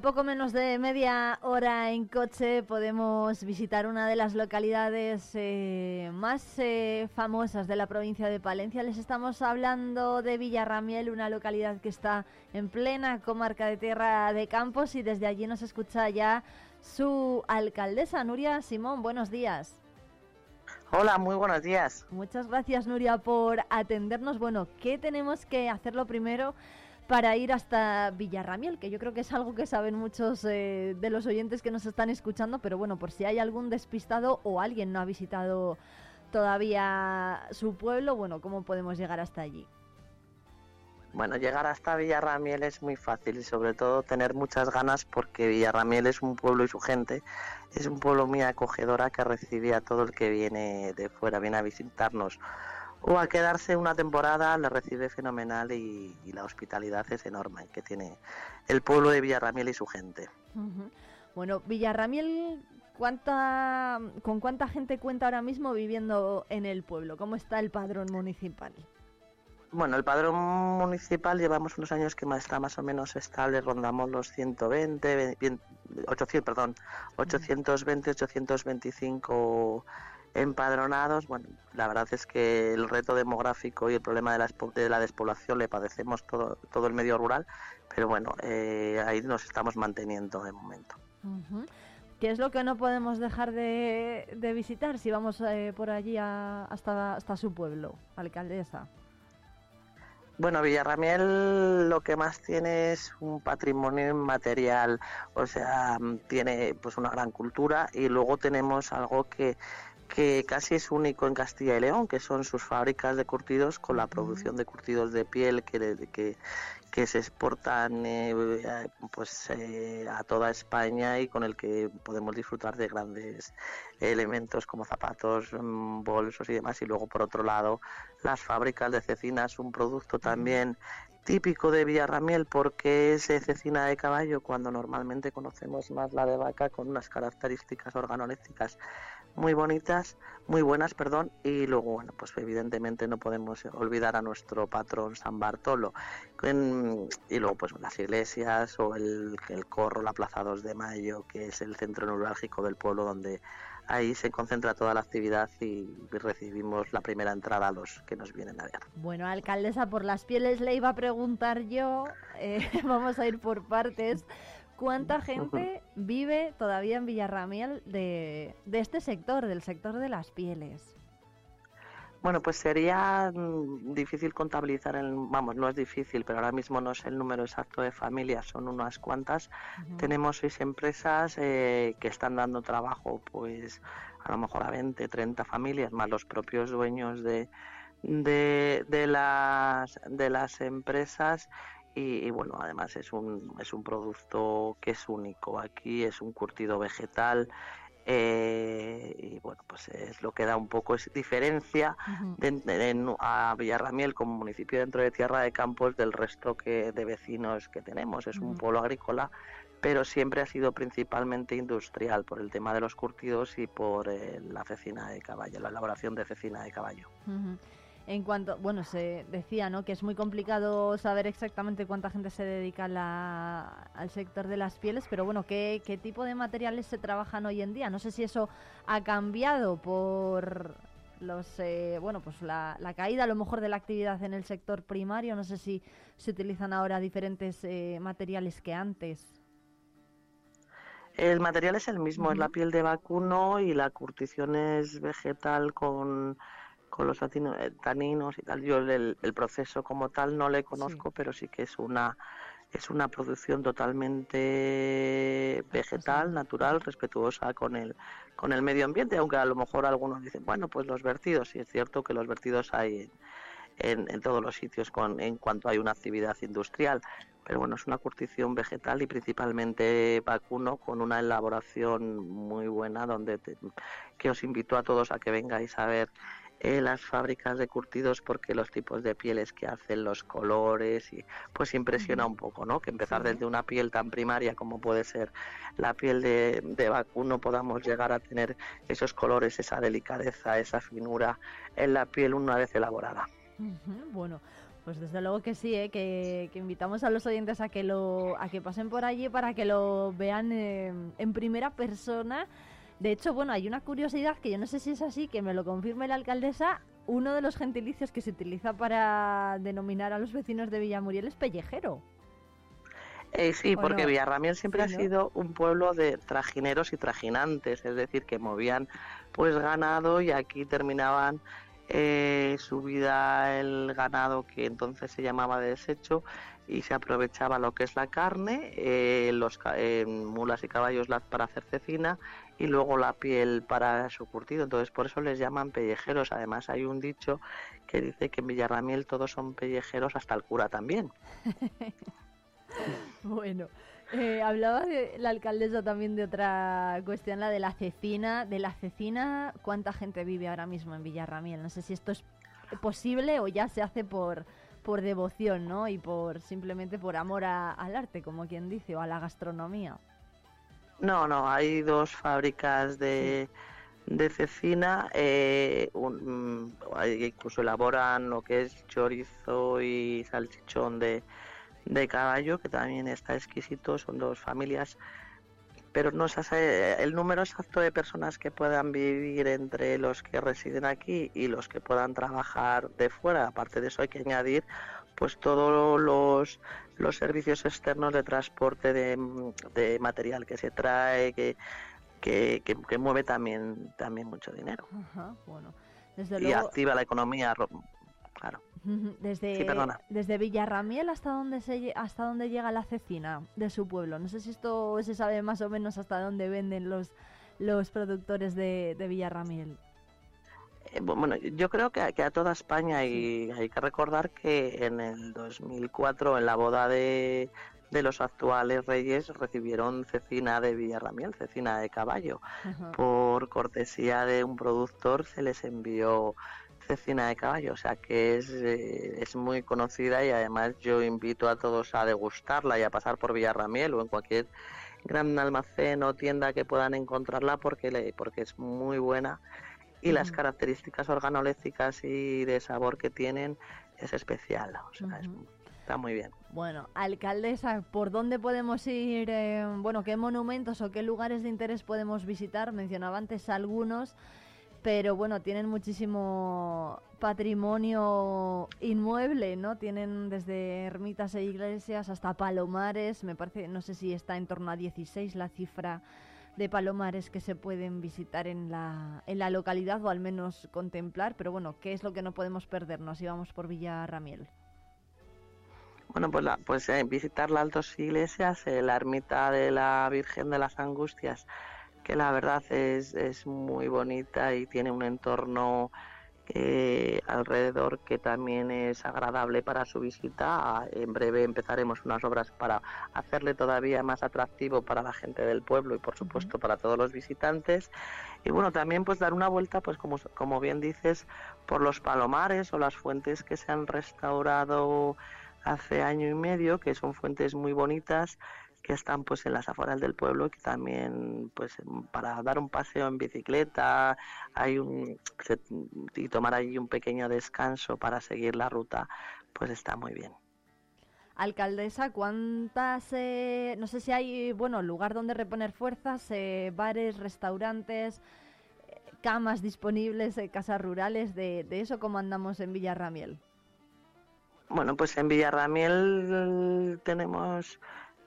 A poco menos de media hora en coche podemos visitar una de las localidades eh, más eh, famosas de la provincia de Palencia. Les estamos hablando de Villarramiel, una localidad que está en plena comarca de Tierra de Campos y desde allí nos escucha ya su alcaldesa, Nuria Simón. Buenos días. Hola, muy buenos días. Muchas gracias, Nuria, por atendernos. Bueno, ¿qué tenemos que hacer lo primero? Para ir hasta Villarramiel, que yo creo que es algo que saben muchos eh, de los oyentes que nos están escuchando, pero bueno, por si hay algún despistado o alguien no ha visitado todavía su pueblo, bueno, ¿cómo podemos llegar hasta allí? Bueno, llegar hasta Villarramiel es muy fácil y sobre todo tener muchas ganas porque Villarramiel es un pueblo y su gente es un pueblo muy acogedora que recibe a todo el que viene de fuera, viene a visitarnos o a quedarse una temporada, le recibe fenomenal y, la hospitalidad es enorme que tiene el pueblo de Villarramiel y su gente. Bueno, Villarramiel, ¿cuánta, ¿con cuánta gente cuenta ahora mismo viviendo en el pueblo? ¿Cómo está el padrón municipal? Bueno, el padrón municipal llevamos unos años que está más o menos estable, rondamos los 120, 800, perdón, 820, 825 empadronados, bueno, la verdad es que el reto demográfico y el problema de la, de la despoblación le padecemos todo, todo el medio rural, pero bueno, eh, ahí nos estamos manteniendo de momento. ¿Qué es lo que no podemos dejar de, visitar si vamos eh, por allí hasta, hasta su pueblo, alcaldesa? Bueno, Villarramiel lo que más tiene es un patrimonio inmaterial, o sea, tiene pues una gran cultura y luego tenemos algo que que casi es único en Castilla y León, que son sus fábricas de curtidos con la producción de curtidos de piel que, que, que se exportan eh, pues eh, a toda España y con el que podemos disfrutar de grandes elementos como zapatos, mm, bolsos y demás. Y luego, por otro lado, las fábricas de cecinas, un producto también típico de Villarramiel porque es cecina de caballo cuando normalmente conocemos más la de vaca con unas características organolépticas muy bonitas, muy buenas, perdón, y luego, bueno, pues evidentemente no podemos olvidar a nuestro patrón San Bartolo, y luego pues las iglesias o el, el corro, la Plaza 2 de Mayo, que es el centro neurálgico del pueblo donde ahí se concentra toda la actividad y recibimos la primera entrada a los que nos vienen a ver. Bueno, alcaldesa, por las pieles le iba a preguntar yo, eh, vamos a ir por partes. ¿Cuánta gente vive todavía en Villarramiel de, este sector, del sector de las pieles? Bueno, pues sería mm, difícil contabilizar, el, vamos, no es difícil, pero ahora mismo no sé el número exacto de familias, son unas cuantas. Tenemos seis empresas eh, que están dando trabajo, pues a lo mejor a 20, 30 familias, más los propios dueños de, de, de, las, de las empresas. Y, y, bueno, además es un, es un producto que es único aquí, es un curtido vegetal eh, y bueno, pues es lo que da un poco es diferencia de, a Villarramiel como municipio dentro de Tierra de Campos del resto que de vecinos que tenemos. Es un pueblo agrícola, pero siempre ha sido principalmente industrial por el tema de los curtidos y por eh, la cecina de caballo, la elaboración de cecina de caballo. En cuanto, bueno, se decía, ¿no? Que es muy complicado saber exactamente cuánta gente se dedica al sector de las pieles, pero bueno, ¿qué, ¿qué tipo de materiales se trabajan hoy en día? No sé si eso ha cambiado por los, eh, bueno, pues la, caída a lo mejor de la actividad en el sector primario. No sé si se utilizan ahora diferentes eh, materiales que antes. El material es el mismo, es la piel de vacuno y la curtición es vegetal con con los eh, taninos y tal. Yo el, proceso como tal no le conozco, pero sí que es una es una producción totalmente vegetal, natural, respetuosa con el con el medio ambiente, aunque a lo mejor algunos dicen, bueno, pues los vertidos, sí es cierto que los vertidos hay en, en todos los sitios con, en cuanto hay una actividad industrial, pero bueno, es una curtición vegetal y principalmente vacuno con una elaboración muy buena donde que os invito a todos a que vengáis a ver eh, las fábricas de curtidos porque los tipos de pieles que hacen, los colores, y pues impresiona un poco, ¿no? Que empezar desde una piel tan primaria como puede ser la piel de, vacuno podamos llegar a tener esos colores, esa delicadeza, esa finura en la piel una vez elaborada. Bueno, pues desde luego que sí, ¿eh? que, invitamos a los oyentes a que lo a que pasen por allí para que lo vean en primera persona de hecho, bueno, hay una curiosidad que yo no sé si es así, que me lo confirme la alcaldesa. Uno de los gentilicios que se utiliza para denominar a los vecinos de Villamuriel es pellejero. Eh, sí, porque Villarramiel siempre ha sido un pueblo de trajineros y trajinantes, es decir, que movían pues ganado y aquí terminaban eh, su vida el ganado que entonces se llamaba de desecho y se aprovechaba lo que es la carne, eh, los eh, mulas y caballos para hacer cecina y luego la piel para su curtido. Entonces por eso les llaman pellejeros. Además hay un dicho que dice que en Villarramiel todos son pellejeros hasta el cura también. bueno. Eh, hablaba de la alcaldesa también de otra cuestión, la de la cecina. De la cecina, ¿cuánta gente vive ahora mismo en Villarramiel? No sé si esto es posible o ya se hace por, por devoción, ¿no? Y por simplemente por amor al arte, como quien dice, o a la gastronomía. No, no, hay dos fábricas de, de cecina, eh, un, incluso elaboran lo que es chorizo y salchichón de, de caballo, que también está exquisito, son dos familias pero no sé el número exacto de personas que puedan vivir entre los que residen aquí y los que puedan trabajar de fuera. Aparte de eso hay que añadir pues todos los, los servicios externos de transporte de, material que se trae, que, que, que, mueve también, también mucho dinero. y activa la economía, claro. Desde, desde Villarramiel hasta dónde se hasta dónde llega la cecina de su pueblo. No sé si esto se sabe más o menos hasta dónde venden los los productores de, de Villarramiel. Eh, bueno, yo creo que, que, a toda España y hay que recordar que en el 2004 en la boda de, de los actuales reyes recibieron cecina de Villarramiel, cecina de caballo. Por cortesía de un productor se les envió cecina de caballo, o sea que es, eh, es muy conocida y además yo invito a todos a degustarla y a pasar por Villarramiel o en cualquier gran almacén o tienda que puedan encontrarla porque, le, porque es muy buena y las características organolécticas y de sabor que tienen es especial, o sea, está muy bien. Bueno, alcaldesa, ¿por dónde podemos ir? Eh, bueno, ¿qué monumentos o qué lugares de interés podemos visitar? Mencionaba antes algunos pero bueno, tienen muchísimo patrimonio inmueble, ¿no? Tienen desde ermitas e iglesias hasta palomares, me parece, no sé si está en torno a 16 la cifra de palomares que se pueden visitar en la, en la localidad o al menos contemplar, pero bueno, ¿qué es lo que no podemos perdernos si vamos por Villa Ramiel? Bueno, pues, la, pues eh, visitar las dos iglesias, eh, la ermita de la Virgen de las Angustias, que la verdad es, es muy bonita y tiene un entorno eh, alrededor que también es agradable para su visita. En breve empezaremos unas obras para hacerle todavía más atractivo para la gente del pueblo y por supuesto para todos los visitantes. Y bueno, también pues dar una vuelta, pues como, como bien dices, por los palomares o las fuentes que se han restaurado hace año y medio, que son fuentes muy bonitas que están pues en las afueras del pueblo que también pues para dar un paseo en bicicleta hay un y tomar allí un pequeño descanso para seguir la ruta pues está muy bien. Alcaldesa cuántas eh, no sé si hay bueno lugar donde reponer fuerzas eh, bares restaurantes eh, camas disponibles casas rurales de, de eso cómo andamos en Villarramiel bueno, pues en Villarramiel tenemos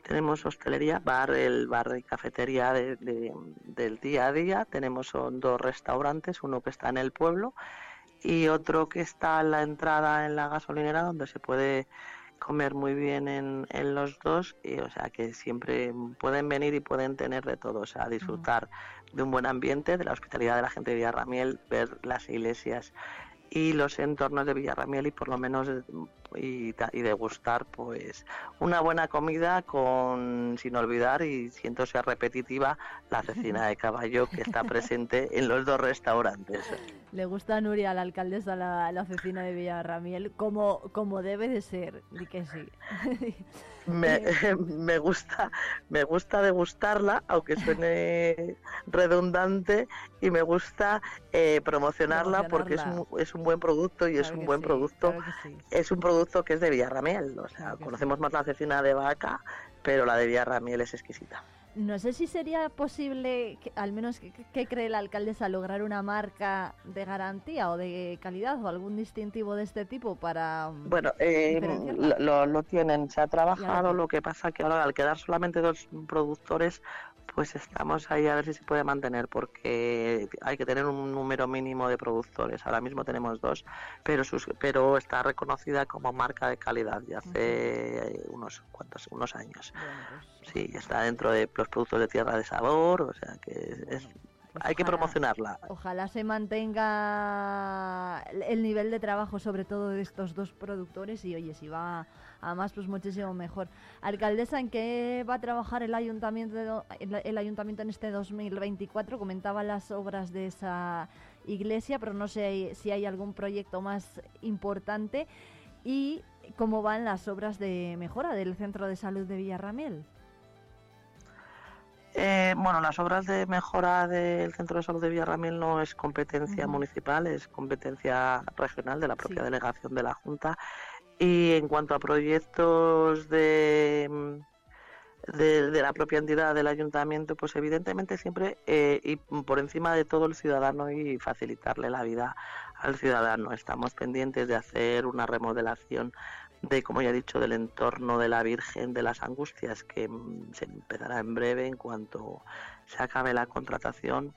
tenemos hostelería, bar, el bar y cafetería del día a día. Tenemos dos restaurantes, uno que está en el pueblo y otro que está en la entrada en la gasolinera donde se puede comer muy bien en, en los dos y o sea que siempre pueden venir y pueden tener de todo, o sea, disfrutar de un buen ambiente, de la hospitalidad de la gente de Villarramiel, ver las iglesias y los entornos de Villarramiel y por lo menos y, y degustar pues una buena comida con sin olvidar y siento ser repetitiva la cecina de caballo que está presente en los dos restaurantes. Le gusta a Nuria, la alcaldesa, la, la cecina de Villarramiel, como, como debe de ser, di que sí. Me, me, gusta me gusta degustarla aunque suene redundante y me gusta eh, promocionarla, porque es un, es un buen producto y es un buen producto es un producto que es de Villarramiel. O sea conocemos más la cecina de vaca pero la de Villarramiel es exquisita. No sé si sería posible, al menos que, cree la alcaldesa, lograr una marca de garantía o de calidad o algún distintivo de este tipo para... Mm, bueno, eh, lo, lo, tienen, se ha trabajado, lo que pasa que ahora al quedar solamente dos productores, pues estamos ahí a ver si se puede mantener porque hay que tener un número mínimo de productores. Ahora mismo tenemos dos, pero sus, pero está reconocida como marca de calidad ya hace unos cuantos unos años. Pues sí, está dentro de los productos de tierra de sabor, o sea que es, pues hay que promocionarla. Ojalá se mantenga el nivel de trabajo, sobre todo de estos dos productores, y oye, si va a más, pues muchísimo mejor. Alcaldesa, ¿en qué va a trabajar el ayuntamiento, el ayuntamiento en este 2024? Comentaba las obras de esa iglesia, pero no sé si hay algún proyecto más importante. ¿Y cómo van las obras de mejora del Centro de Salud de Villarramiel? Eh, bueno, las obras de mejora del Centro de Salud de Villarramiel no es competencia municipal, es competencia regional de la propia delegación de la Junta. Y en cuanto a proyectos de, de, la propia entidad del ayuntamiento, pues evidentemente siempre eh, y por encima de todo el ciudadano y facilitarle la vida al ciudadano. Estamos pendientes de hacer una remodelación de, como ya he dicho, del entorno de la Virgen de las Angustias, que mm, se empezará en breve en cuanto se acabe la contratación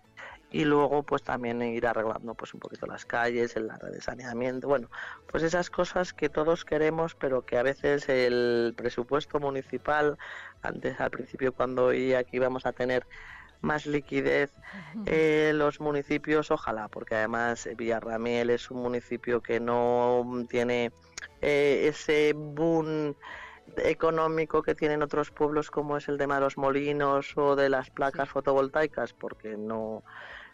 y luego pues también ir arreglando pues un poquito las calles, el red de saneamiento, bueno, pues esas cosas que todos queremos pero que a veces el presupuesto municipal, antes al principio cuando oía que íbamos a tener más liquidez eh, los municipios, ojalá, porque además Villarramiel es un municipio que no tiene eh, ese boom económico que tienen otros pueblos como es el de Maros Molinos o de las placas fotovoltaicas, porque no,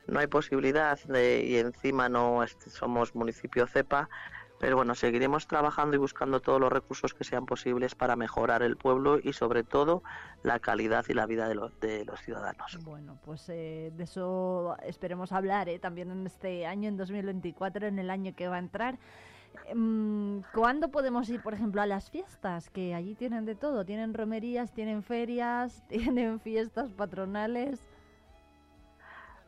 no hay posibilidad de, y encima no somos municipio CEPA, pero bueno, seguiremos trabajando y buscando todos los recursos que sean posibles para mejorar el pueblo y sobre todo la calidad y la vida de los, de los ciudadanos. Bueno, pues eh, de eso esperemos hablar ¿eh? también en este año, en 2024, en el año que va a entrar. Em, ¿Cuándo podemos ir, por ejemplo, a las fiestas? Que allí tienen de todo, tienen romerías, tienen ferias, tienen fiestas patronales.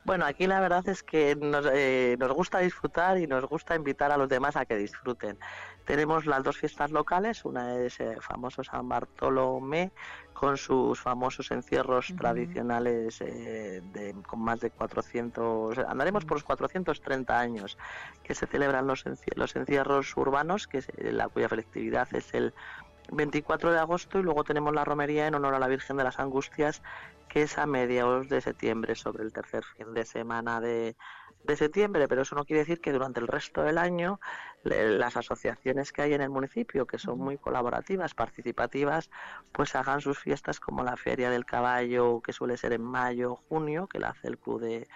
Bueno, aquí la verdad es que nos, eh, nos gusta disfrutar y nos gusta invitar a los demás a que disfruten. Tenemos las dos fiestas locales, una es el famoso San Bartolomé con sus famosos encierros tradicionales eh, de, con más de 400, andaremos por los 430 años que se celebran los, los encierros urbanos, que es, la cuya festividad es el 24 de agosto y luego tenemos la romería en honor a la Virgen de las Angustias que es a mediados de septiembre, sobre el tercer fin de semana de, de septiembre, pero eso no quiere decir que durante el resto del año las asociaciones que hay en el municipio, que son muy colaborativas, participativas, pues hagan sus fiestas como la Feria del Caballo, que suele ser en mayo o junio, que la hace el Club de,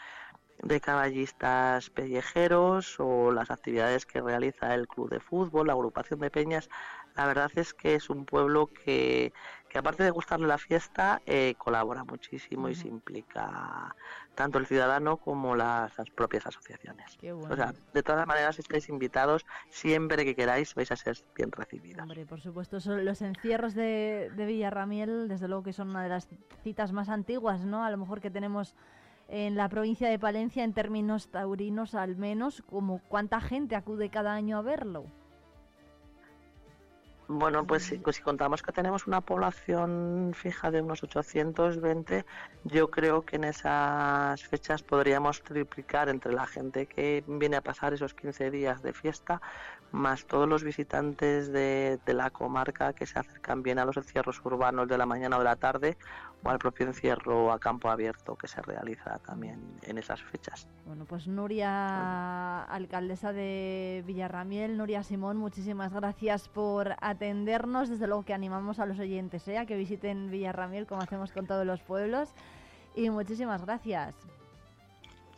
de caballistas pellejeros o las actividades que realiza el club de fútbol, la agrupación de peñas. La verdad es que es un pueblo que, que aparte de gustarle la fiesta, eh, colabora muchísimo y se implica tanto el ciudadano como las, propias asociaciones. O sea, de todas maneras estáis invitados, siempre que queráis vais a ser bien recibidos. Hombre, por supuesto, son los encierros de, de Villarramiel, desde luego que son una de las citas más antiguas, ¿no? A lo mejor que tenemos en la provincia de Palencia en términos taurinos al menos, como cuánta gente acude cada año a verlo. Bueno, pues si, pues si, contamos que tenemos una población fija de unos 820, yo creo que en esas fechas podríamos triplicar entre la gente que viene a pasar esos 15 días de fiesta, más todos los visitantes de, de la comarca que se acercan bien a los encierros urbanos de la mañana o de la tarde o al propio encierro a campo abierto que se realiza también en esas fechas. Bueno, pues Nuria, alcaldesa de Villarramiel, Nuria Simón, muchísimas gracias por atendernos. Desde luego que animamos a los oyentes ¿eh? a que visiten Villarramiel como hacemos con todos los pueblos. Y muchísimas gracias.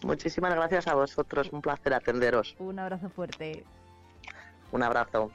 Muchísimas gracias a vosotros, un placer atenderos. Un abrazo fuerte. Un abrazo.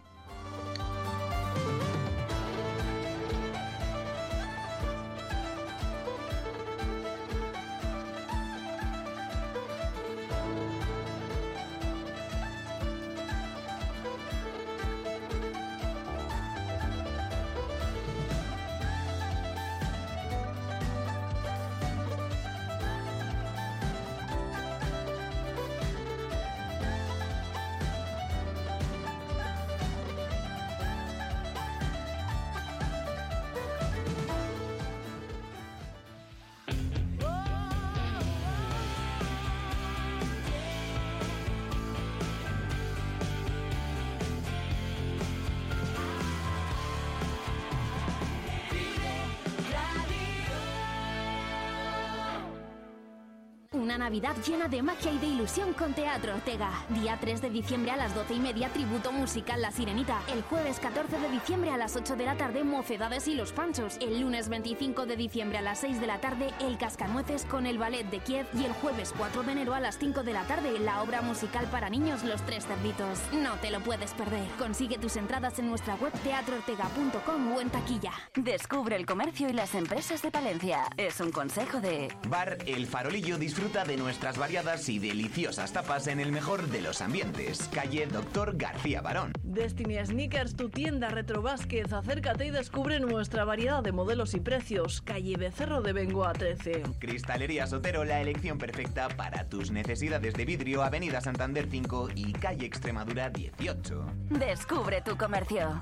Navidad llena de magia y de ilusión con Teatro Ortega. Día 3 de diciembre a las 12 y media, tributo musical La Sirenita. El jueves 14 de diciembre a las 8 de la tarde, Mocedades y los Panchos. El lunes 25 de diciembre a las 6 de la tarde, El Cascanueces con el Ballet de Kiev. Y el jueves 4 de enero a las 5 de la tarde, la obra musical para niños Los Tres Cerditos. No te lo puedes perder. Consigue tus entradas en nuestra web teatroortega.com o en taquilla. Descubre el comercio y las empresas de Palencia. Es un consejo de... Bar El Farolillo disfruta de nuestras variadas y deliciosas tapas en el mejor de los ambientes. Calle Doctor García Barón. Destiny Sneakers, tu tienda Retro Vázquez. Acércate y descubre nuestra variedad de modelos y precios. Calle Becerro de Bengoa 13. Cristalería Sotero, la elección perfecta para tus necesidades de vidrio. Avenida Santander 5 y Calle Extremadura 18. Descubre tu comercio.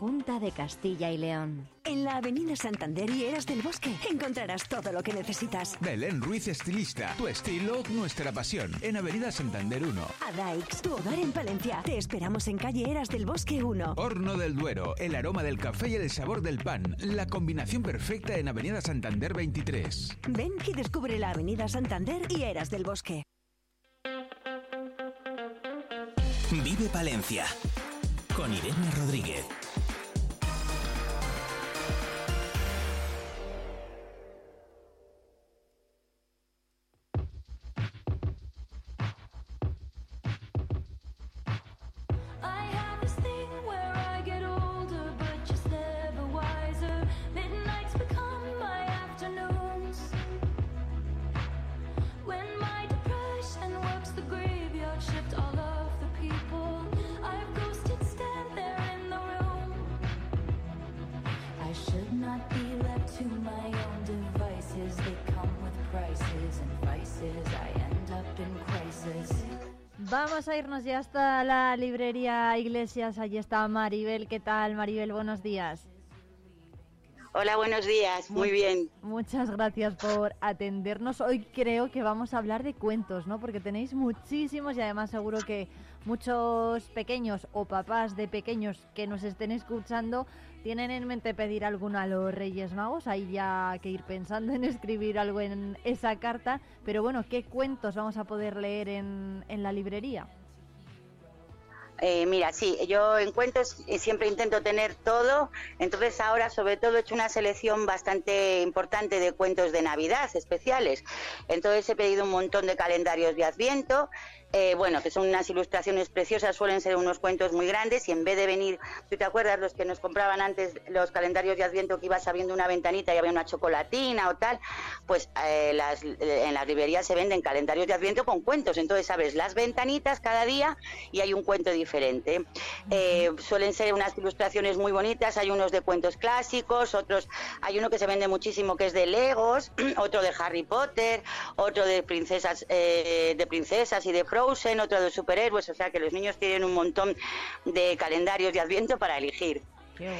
Junta de Castilla y León. En la Avenida Santander y Eras del Bosque encontrarás todo lo que necesitas. Belén Ruiz Estilista. Tu estilo, nuestra pasión. En Avenida Santander 1. Adaix, tu hogar en Palencia. Te esperamos en calle Eras del Bosque 1. Horno del Duero. El aroma del café y el sabor del pan. La combinación perfecta en Avenida Santander 23. Ven y descubre la Avenida Santander y Eras del Bosque. Vive Palencia. Con Irene Rodríguez. Ya hasta la librería Iglesias. Allí está Maribel. ¿Qué tal, Maribel? Buenos días. Hola, buenos días. Muy bien. Muchas gracias por atendernos. Hoy creo que vamos a hablar de cuentos, ¿no? Porque tenéis muchísimos y además seguro que muchos pequeños o papás de pequeños que nos estén escuchando tienen en mente pedir alguno a los Reyes Magos. Hay ya que ir pensando en escribir algo en esa carta. Pero bueno, ¿qué cuentos vamos a poder leer en, en la librería? Eh, mira, sí, yo en cuentos eh, siempre intento tener todo, entonces ahora sobre todo he hecho una selección bastante importante de cuentos de Navidad especiales. Entonces he pedido un montón de calendarios de Adviento eh, bueno, que son unas ilustraciones preciosas, suelen ser unos cuentos muy grandes y en vez de venir, ¿tú te acuerdas los que nos compraban antes los calendarios de Adviento que ibas abriendo una ventanita y había una chocolatina o tal? Pues eh, las, eh, en las librerías se venden calendarios de Adviento con cuentos, entonces sabes las ventanitas cada día y hay un cuento diferente. suelen ser unas ilustraciones muy bonitas, hay unos de cuentos clásicos, otros, hay uno que se vende muchísimo que es de Legos, otro de Harry Potter, otro de princesas, de princesas y de Frozen, otro de superhéroes, o sea que los niños tienen un montón de calendarios de Adviento para elegir.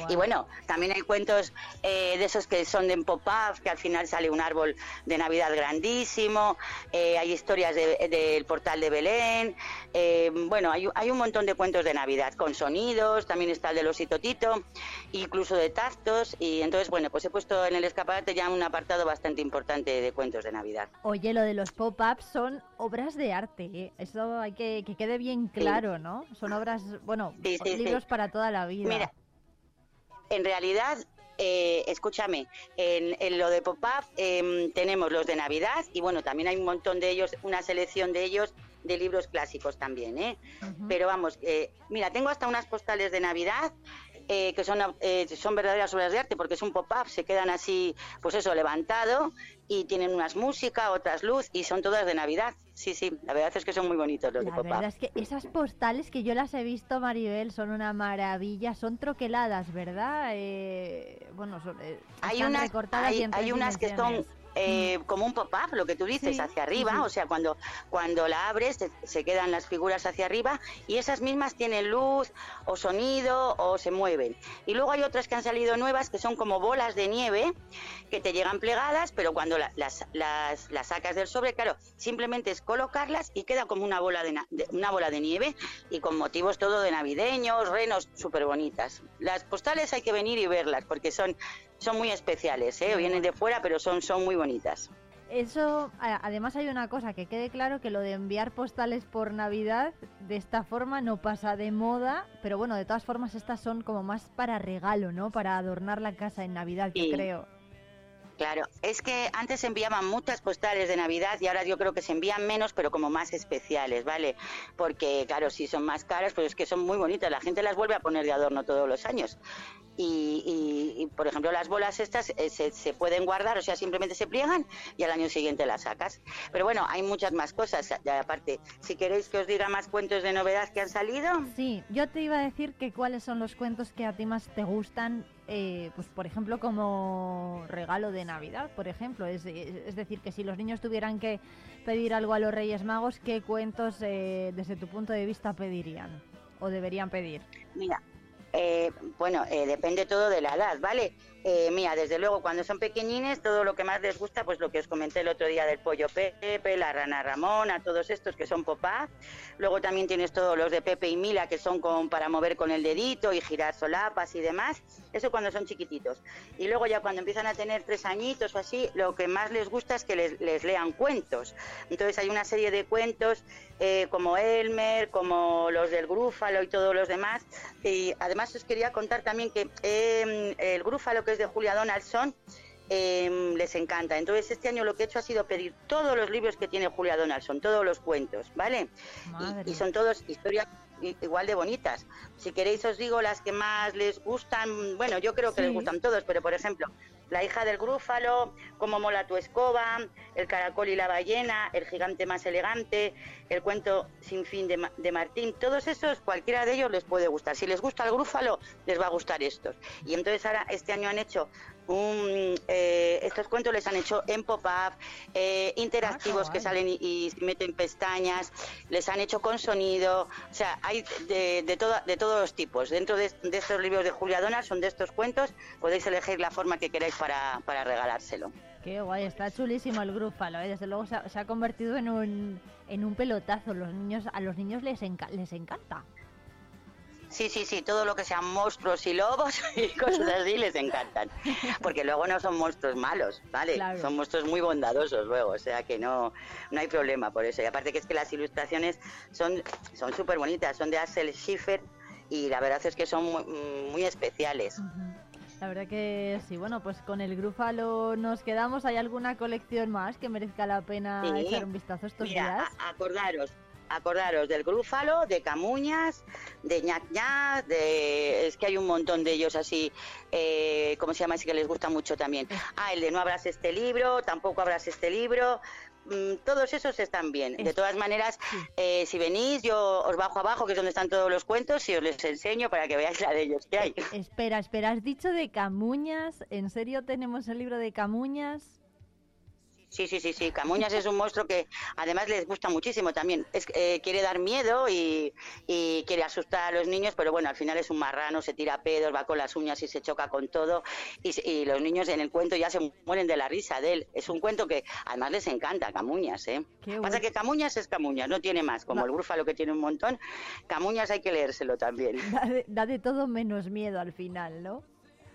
Y bueno, también hay cuentos eh, de esos que son de pop-up, que al final sale un árbol de Navidad grandísimo, eh, hay historias del portal de Belén, eh, bueno, hay, hay, un montón de cuentos de Navidad con sonidos, también está el de los Tito, incluso de tactos, y entonces, bueno, pues he puesto en el escaparate ya un apartado bastante importante de cuentos de Navidad. Oye, lo de los pop-ups son obras de arte, eso hay que que quede bien claro, ¿no? Son obras, bueno, libros para toda la vida. Mira, en realidad eh, escúchame, en, lo de pop-up em, tenemos los de Navidad y bueno, también hay un montón de ellos, una selección de ellos de libros clásicos también, ¿eh? Pero vamos, eh, mira, tengo hasta unas postales de Navidad eh, que son, eh, son verdaderas obras de arte porque es un pop-up, se quedan así, pues eso, levantado y tienen unas música, otras luz y son todas de Navidad. Sí, sí, la verdad es que son muy bonitos los de pop-up. La verdad es que esas postales que yo las he visto, Maribel, son una maravilla, son troqueladas, ¿verdad? Eh, bueno, son, hay unas, hay unas que son eh, como un pop-up, lo que tú dices, hacia arriba, o sea, cuando, cuando la abres se, quedan las figuras hacia arriba y esas mismas tienen luz o sonido o se mueven. Y luego hay otras que han salido nuevas que son como bolas de nieve que te llegan plegadas, pero cuando las, las, las, sacas del sobre, claro, simplemente es colocarlas y queda como una bola de, una bola de nieve y con motivos todo de navideños, renos súper bonitas. Las postales hay que venir y verlas porque son son muy especiales, ¿eh? vienen de fuera, pero son, son muy bonitas. Eso, además hay una cosa, que quede claro que lo de enviar postales por Navidad de esta forma no pasa de moda, pero bueno, de todas formas estas son como más para regalo, ¿no? Para adornar la casa en Navidad, yo creo. Claro, es que antes se enviaban muchas postales de Navidad y ahora yo creo que se envían menos, pero como más especiales, ¿vale? Porque, claro, si son más caras, pues es que son muy bonitas. La gente las vuelve a poner de adorno todos los años. Y, por ejemplo las bolas estas eh, se, pueden guardar, o sea, simplemente se pliegan y al año siguiente las sacas. Pero bueno, hay muchas más cosas. aparte, si queréis que os diga más cuentos de novedad que han salido. Sí, yo te iba a decir que cuáles son los cuentos que a ti más te gustan, eh, pues por ejemplo como regalo de Navidad, por ejemplo. Es, decir, que si los niños tuvieran que pedir algo a los Reyes Magos, ¿qué cuentos eh, desde tu punto de vista pedirían o deberían pedir? Mira, eh, bueno, eh, depende todo de la edad, ¿vale? Eh, mira, desde luego, cuando son pequeñines, todo lo que más les gusta, pues lo que os comenté el otro día del pollo Pepe, la rana Ramona, todos estos que son popá. Luego también tienes todos los de Pepe y Mila, que son para mover con el dedito y girar solapas y demás. Eso cuando son chiquititos. Y luego ya cuando empiezan a tener tres añitos o así, lo que más les gusta es que les, les lean cuentos. Entonces hay una serie de cuentos eh, como Elmer, como los del Grúfalo y todos los demás. Y además os quería contar también que eh, el Grúfalo, que de Julia Donaldson, em, les encanta. Entonces este año lo que he hecho ha sido pedir todos los libros que tiene Julia Donaldson, todos los cuentos, ¿vale? Y, son todos historias igual de bonitas. Si queréis os digo las que más les gustan, bueno, yo creo que les gustan todos, pero por ejemplo, La hija del grúfalo, Cómo mola tu escoba, El caracol y la ballena, El gigante más elegante, El cuento sin fin de, de Martín, todos esos, cualquiera de ellos les puede gustar. Si les gusta el grúfalo, les va a gustar estos. Y entonces ahora este año han hecho un, eh, estos cuentos les han hecho en pop-up, eh, interactivos que salen y, y meten pestañas, les han hecho con sonido, o sea, hay de, de, toda- de todos los tipos. Dentro de, de estos libros de Julia Dona son de estos cuentos, podéis elegir la forma que queráis para, para regalárselo. Qué guay, está chulísimo el grúfalo, ¿eh? desde luego se ha, se ha convertido en un, en un pelotazo. Los niños, a los niños les, enca- les encanta. Sí, sí, sí, todo lo que sean monstruos y lobos y cosas así les encantan. Porque luego no son monstruos malos, ¿vale? Claro. Son monstruos muy bondadosos luego, o sea que no, no hay problema por eso. Y aparte que es que las ilustraciones son son súper bonitas, son de Axel Schiffer y la verdad es que son muy, muy especiales. La verdad que sí, bueno, pues con el grúfalo nos quedamos. ¿Hay alguna colección más que merezca la pena Sí. echar un vistazo estos Mira, días? acordaros, acordaros del grúfalo, de camuñas, de ñac ñac, de es que hay un montón de ellos así, eh, ¿cómo se llama? Así que les gusta mucho también. Ah, el de no abras este libro, tampoco abras este libro. mm, Todos esos están bien. De todas maneras, eh, si venís, yo os bajo abajo, que es donde están todos los cuentos, y os les enseño para que veáis la de ellos que hay. Espera, espera, has dicho de Camuñas. ¿En serio tenemos el libro de Camuñas? Sí, sí, sí, sí. Camuñas es un monstruo que además les gusta muchísimo también. Es, eh, quiere dar miedo y, y quiere asustar a los niños, pero bueno, al final es un marrano, se tira pedos, va con las uñas y se choca con todo. Y, y los niños en el cuento ya se mueren de la risa de él. Es un cuento que además les encanta, Camuñas, ¿eh? Qué Pasa que Camuñas es Camuñas, no tiene más. Como No. el Grúfalo que tiene un montón, Camuñas hay que leérselo también. Da de, da de todo menos miedo al final, ¿no?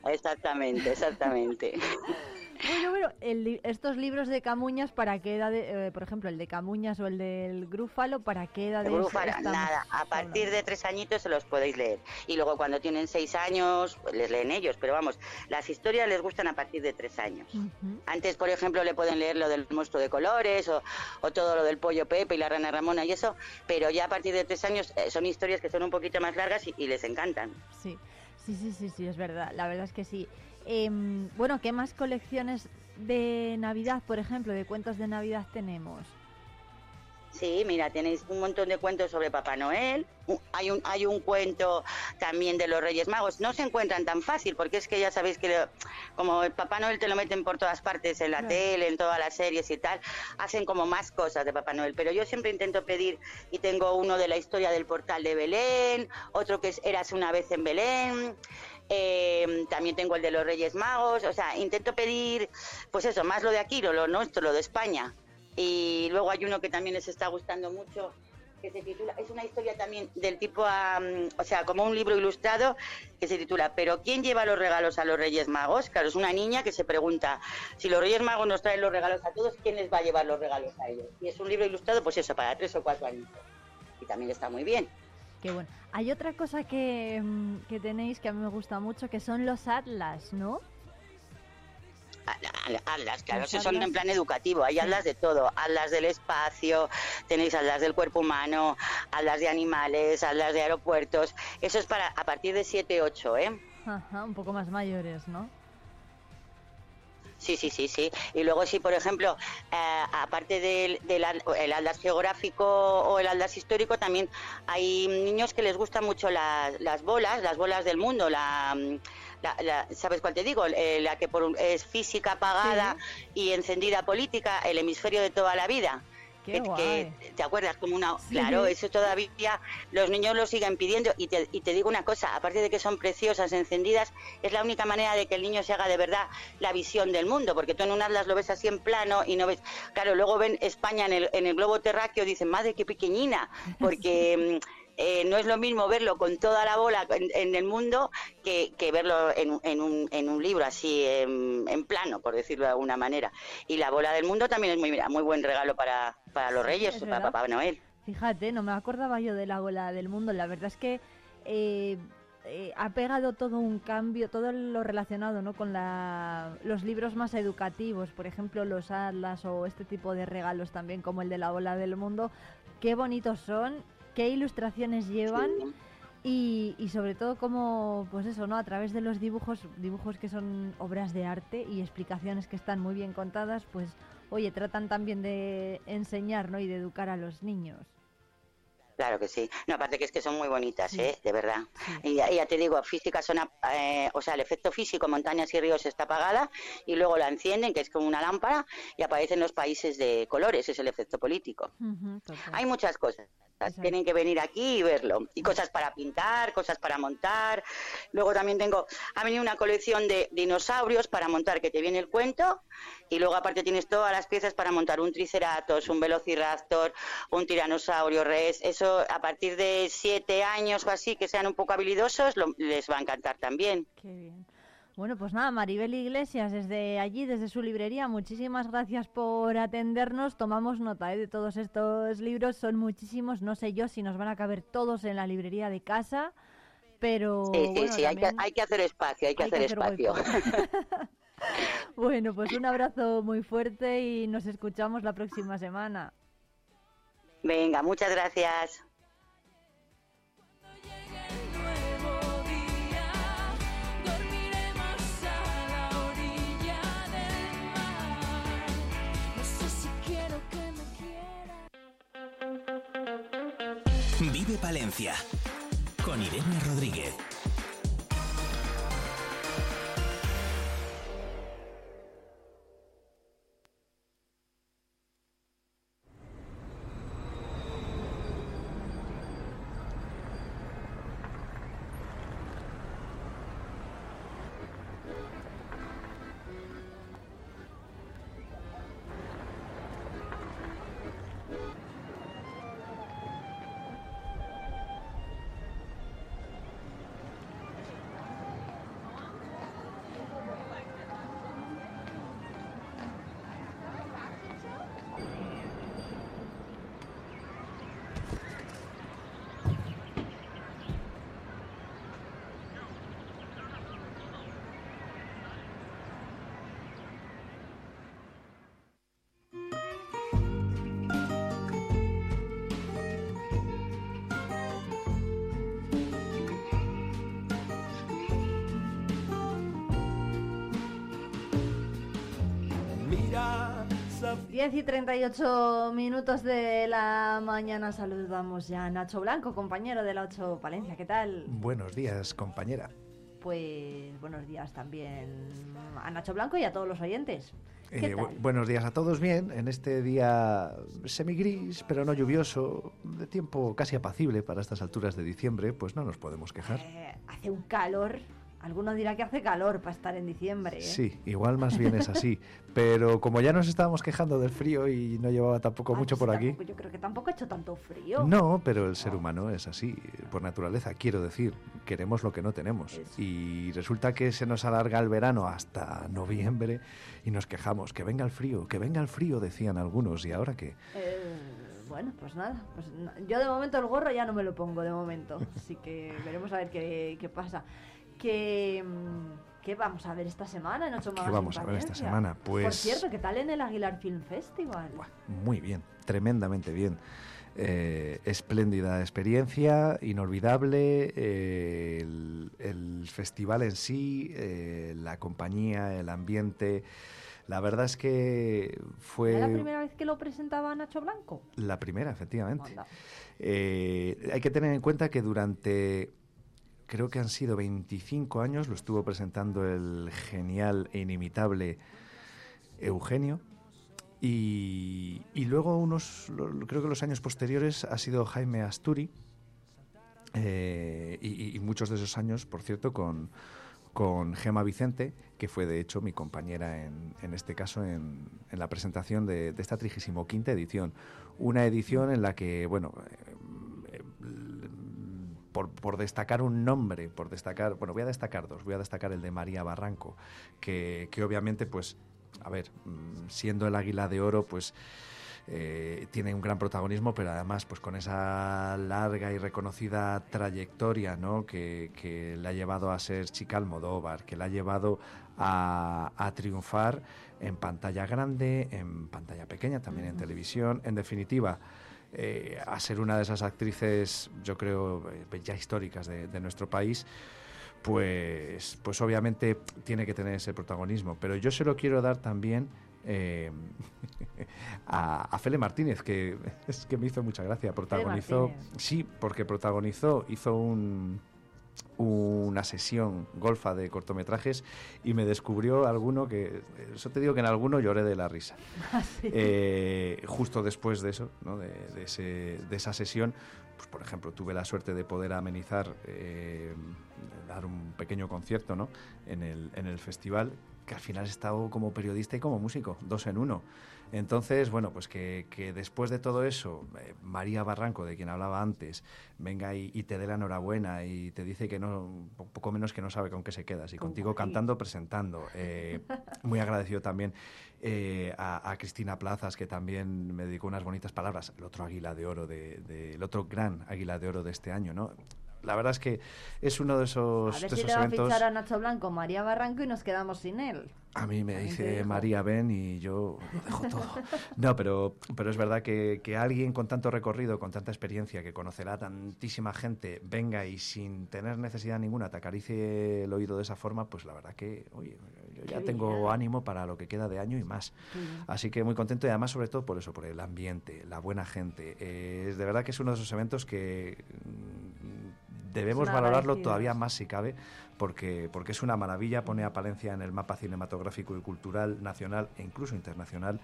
Exactamente, exactamente. Bueno, bueno, el estos libros de Camuñas, ¿para qué edad? de- eh, por ejemplo, el de Camuñas o el del Grúfalo, ¿para qué edad De Grúfalo, nada, a partir de tres añitos se los podéis leer. Y luego cuando tienen seis años, pues les leen ellos. Pero vamos, las historias les gustan a partir de tres años. Antes, por ejemplo, le pueden leer lo del monstruo de colores o, o todo lo del pollo Pepe y la rana Ramona y eso. Pero ya a partir de tres años eh, son historias que son un poquito más largas y, y les encantan. Sí, sí, sí, sí, sí, es verdad. La verdad es que sí. Em, bueno, ¿qué más colecciones de Navidad, por ejemplo, de cuentos de Navidad tenemos? Sí, mira, tenéis un montón de cuentos sobre Papá Noel. Hay un, hay un cuento también de los Reyes Magos. No se encuentran tan fácil porque es que ya sabéis que lo- como el Papá Noel te lo meten por todas partes, en la tele, en todas las series y tal, hacen como más cosas de Papá Noel. Pero yo siempre intento pedir y tengo uno de la historia del portal de Belén, otro que es Eras una vez en Belén. Eh, también tengo el de los Reyes Magos, o sea, intento pedir, pues eso, más lo de aquí, lo, lo nuestro, lo de España. Y luego hay uno que también les está gustando mucho, que se titula, es una historia también del tipo, am, o sea, como un libro ilustrado que se titula ¿Pero quién lleva los regalos a los Reyes Magos? Claro, es una niña que se pregunta, si los Reyes Magos nos traen los regalos a todos, ¿quién les va a llevar los regalos a ellos? Y es un libro ilustrado, pues eso, para tres o cuatro años. Y también está muy bien. Bueno. Hay otra cosa que, mm, que tenéis que a mí me gusta mucho, que son los atlas, ¿no? Atlas, claro, si son en plan educativo, hay atlas de todo, atlas del espacio, tenéis atlas del cuerpo humano, atlas de animales, atlas de aeropuertos, eso es para a partir de 7, 8, ¿eh? Ajá, un poco más mayores, ¿no? Sí, sí, sí, sí. Y luego si, por ejemplo, eh, aparte del, del al- el atlas geográfico o el atlas histórico, también hay niños que les gustan mucho las, las bolas, las bolas del mundo, la... la- la- ¿Sabes cuál te digo? Eh, la que por es física apagada y encendida política, el hemisferio de toda la vida. Que, ¿Te acuerdas? Como una... Claro, eso todavía los niños lo siguen pidiendo. Y te, y te digo una cosa, aparte de que son preciosas, encendidas, es la única manera de que el niño se haga de verdad la visión del mundo. Porque tú en un atlas lo ves así en plano y no ves... Claro, luego ven España en el, en el globo terráqueo y dicen, madre, qué pequeñina. Porque... eh, no es lo mismo verlo con toda la bola en, en el mundo que, que verlo en, un- en, un, en un libro así en, en plano, por decirlo de alguna manera. Y la bola del mundo también es muy, mira, muy buen regalo para, para los reyes, es para. Papá Noel. Fíjate, no me acordaba yo de la bola del mundo. La verdad es que eh, eh, ha pegado todo un cambio, todo lo relacionado ¿no? con la, los libros más educativos, por ejemplo, los atlas o este tipo de regalos también, como el de la bola del mundo. Qué bonitos son, qué ilustraciones llevan. Y, y sobre todo como, pues eso, ¿no? A través de los dibujos, dibujos que son obras de arte y explicaciones que están muy bien contadas, pues, oye, tratan también de enseñar, ¿no? Y de educar a los niños. Claro que sí. No, aparte que es que son muy bonitas, ¿eh? De verdad. Y ya, te digo, física son, eh, o sea, el efecto físico, montañas y ríos está apagada y luego la encienden, que es como una lámpara, y aparecen los países de colores, es el efecto político. Hay muchas cosas. Tienen que venir aquí y verlo. Y cosas para pintar, cosas para montar. Luego también tengo, ha venido una colección de dinosaurios para montar, que te viene el cuento. Y luego aparte tienes todas las piezas para montar un triceratops, un velociraptor, un tiranosaurio res. Eso a partir de siete años o así, que sean un poco habilidosos, lo- les va a encantar también. Qué bien. Bueno, pues nada, Maribel Iglesias, desde allí, desde su librería, muchísimas gracias por atendernos. Tomamos nota ¿eh? de todos estos libros, son muchísimos. No sé yo si nos van a caber todos en la librería de casa, pero. Sí, sí, bueno, sí, hay que, hay que hacer espacio, hay que hay que hacer hacer espacio. Bueno, pues un abrazo muy fuerte y nos escuchamos la próxima semana. Venga, muchas gracias. Dormiremos a la orilla del mar. No sé si quiero que me quiera. Vive Palencia con Irene Rodríguez. 10 y 38 minutos de la mañana saludamos ya a Nacho Blanco, compañero de la 8 Palencia. ¿Qué tal? Buenos días, compañera. Pues buenos días también a Nacho Blanco y a todos los oyentes. ¿Qué Eh, tal? buenos días a todos, bien, en este día semigris, pero no lluvioso, de tiempo casi apacible para estas alturas de diciembre, pues no nos podemos quejar. Eh, hace un calor. Alguno dirá que hace calor para estar en diciembre. ¿eh? Sí, igual más bien es así, pero como ya nos estábamos quejando del frío y no llevaba tampoco mucho por aquí, Tampoco- Yo creo que tampoco ha hecho tanto frío. No, pero el ser humano es así, por naturaleza, quiero decir, queremos lo que no tenemos. Y resulta que se nos alarga el verano hasta noviembre y nos quejamos, que venga el frío, que venga el frío, decían algunos, y ahora qué. Eh, bueno, pues nada. Pues yo de momento el gorro ya no me lo pongo, de momento. Así que veremos a ver qué, qué pasa. Que, mm, ¿Qué vamos a ver esta semana en Ocho Más ¿Qué vamos a ver esta semana? Por Pues- cierto, ¿qué tal en el Aguilar Film Festival? Muy bien, tremendamente bien. Eh, espléndida experiencia, inolvidable, eh, el, el festival en sí, eh, la compañía, el ambiente. La verdad es que fue... ¿Era la primera vez que lo presentaba Nacho Blanco? La primera, efectivamente. Hay que tener en cuenta que durante, creo que han sido 25 años, lo estuvo presentando el genial e inimitable Eugenio. Y, y luego unos, creo que los años posteriores ha sido Jaime Asturi. eh, y, muchos de esos años, por cierto, con, con Gema Vicente, que fue de hecho mi compañera en, en este caso en, en la presentación de, de esta 35 edición. Una edición en la que, bueno, por, por destacar un nombre, por destacar, bueno, voy a destacar dos, voy a destacar el de María Barranco, que, que obviamente, pues, a ver, mm, siendo el águila de oro, pues eh, tiene un gran protagonismo, pero además, pues con esa larga y reconocida trayectoria, ¿no? Que, que le ha llevado a ser chica Almodóvar, que le ha llevado a, a triunfar en pantalla grande, en pantalla pequeña, también en televisión, en definitiva eh, a ser una de esas actrices, yo creo, eh, ya históricas de, de nuestro país, pues, pues obviamente tiene que tener ese protagonismo. Pero yo se lo quiero dar también eh, a, Fele Martínez, que es que me hizo mucha gracia. Protagonizó, sí, porque protagonizó, hizo un, una sesión golfa de cortometrajes y me descubrió alguno que, eso te digo que en alguno lloré de la risa. Ah, eh, justo después de eso, ¿no? de, ese, de, esa sesión, pues por ejemplo, tuve la suerte de poder amenizar, eh, dar un pequeño concierto ¿no? en, el, en el festival, que al final he estado como periodista y como músico, dos en uno. Entonces, bueno, pues que, después de todo eso, eh, María Barranco, de quien hablaba antes, venga y, te dé la enhorabuena y te dice que no, poco menos que no sabe con qué se quedas, y contigo cantando, presentando. Eh, muy agradecido también eh, a, Cristina Plazas, que también me dedicó unas bonitas palabras, el otro águila de oro, de, el otro gran águila de oro de este año, ¿no? La verdad es que es uno de esos, a ver si le va a fichar a Nacho Blanco María Barranco y nos quedamos sin él. A mí me dice María ven y yo lo dejo todo. No, pero, pero es verdad que, que, alguien con tanto recorrido, con tanta experiencia, que conocerá tantísima gente, venga y sin tener necesidad ninguna te acaricie el oído de esa forma, pues la verdad que, oye, yo ya tengo ánimo para lo que queda de año y más. Así que muy contento y además sobre todo por eso, por el ambiente, la buena gente. Eh, de verdad que es uno de esos eventos que debemos valorarlo todavía más si cabe, porque, porque es una maravilla, pone a Palencia en el mapa cinematográfico y cultural nacional e incluso internacional,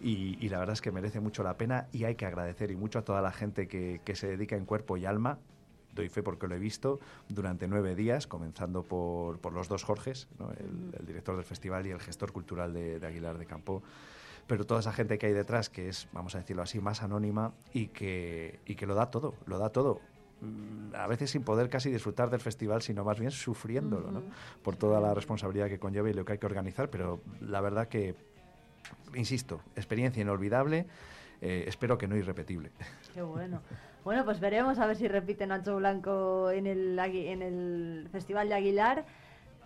y, la verdad es que merece mucho la pena y hay que agradecer y mucho a toda la gente que, se dedica en cuerpo y alma doy fe porque lo he visto durante nueve días, comenzando por, por los dos Jorges, el, director del festival y el gestor cultural de, de, Aguilar de Campo. Pero toda esa gente que hay detrás, que es, vamos a decirlo así, más anónima y que, y que lo da todo, lo da todo. Mm, a veces sin poder casi disfrutar del festival, sino más bien sufriéndolo, ¿no? Por toda la responsabilidad que conlleva y lo que hay que organizar, pero la verdad que, insisto, experiencia inolvidable, eh, espero que no irrepetible. Qué bueno. Bueno, pues veremos a ver si repite Nacho Blanco en el, en el Festival de Aguilar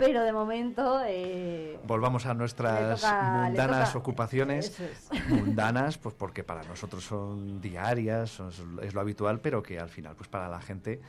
pero de momento... Eh, Volvamos a nuestras mundanas ocupaciones. Mundanas, pues porque para nosotros son diarias, es lo habitual, pero que al final, pues para la gente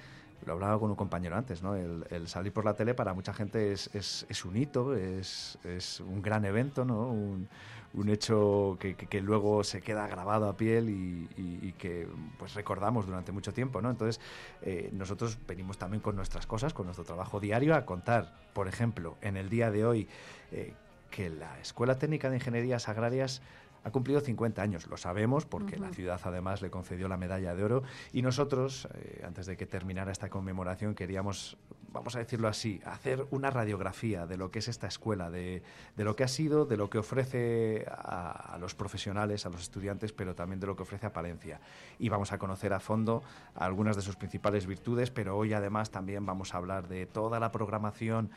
lo hablaba con un compañero antes, ¿no? El, salir por la tele para mucha gente es, es, es un hito, es, es, un gran evento, ¿no? Un, un hecho que, luego se queda grabado a piel y, y, que pues recordamos durante mucho tiempo, ¿no? Entonces, eh, nosotros venimos también con nuestras cosas, con nuestro trabajo diario, a contar, por ejemplo, en el día de hoy, eh, que la Escuela Técnica de Ingenierías Agrarias ha cumplido 50 años, lo sabemos porque la ciudad además le concedió la medalla de oro y nosotros, eh, antes de que terminara esta conmemoración, queríamos, vamos a decirlo así, hacer una radiografía de lo que es esta escuela, de, lo que ha sido, de lo que ofrece a, los profesionales, a los estudiantes, pero también de lo que ofrece a Palencia. Y vamos a conocer a fondo algunas de sus principales virtudes, pero hoy además también vamos a hablar de toda la programación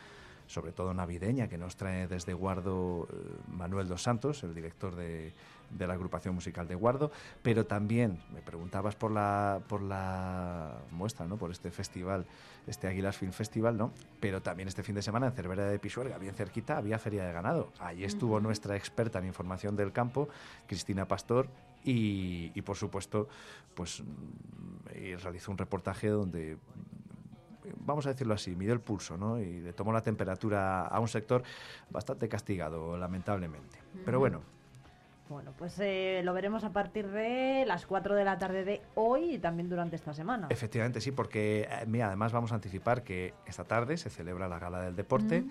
sobre todo navideña, que nos trae desde Guardo eh, Manuel dos Santos, el director de, de, la agrupación musical de Guardo, pero también me preguntabas por la, por la muestra, ¿no? por este festival, este Águilas Film Festival, ¿no? pero también este fin de semana en Cervera de Pisuerga, bien cerquita, había Feria de Ganado. Ahí estuvo nuestra experta en información del campo, Cristina Pastor, y, y, por supuesto, pues mm, realizó un reportaje donde vamos a decirlo así, midió el pulso ¿no? y le tomó la temperatura a un sector bastante castigado, lamentablemente. Pero bueno. Bueno, pues eh, lo veremos a partir de las 4 de la tarde de hoy y también durante esta semana. Efectivamente, sí, porque eh, mira, además vamos a anticipar que esta tarde se celebra la Gala del Deporte.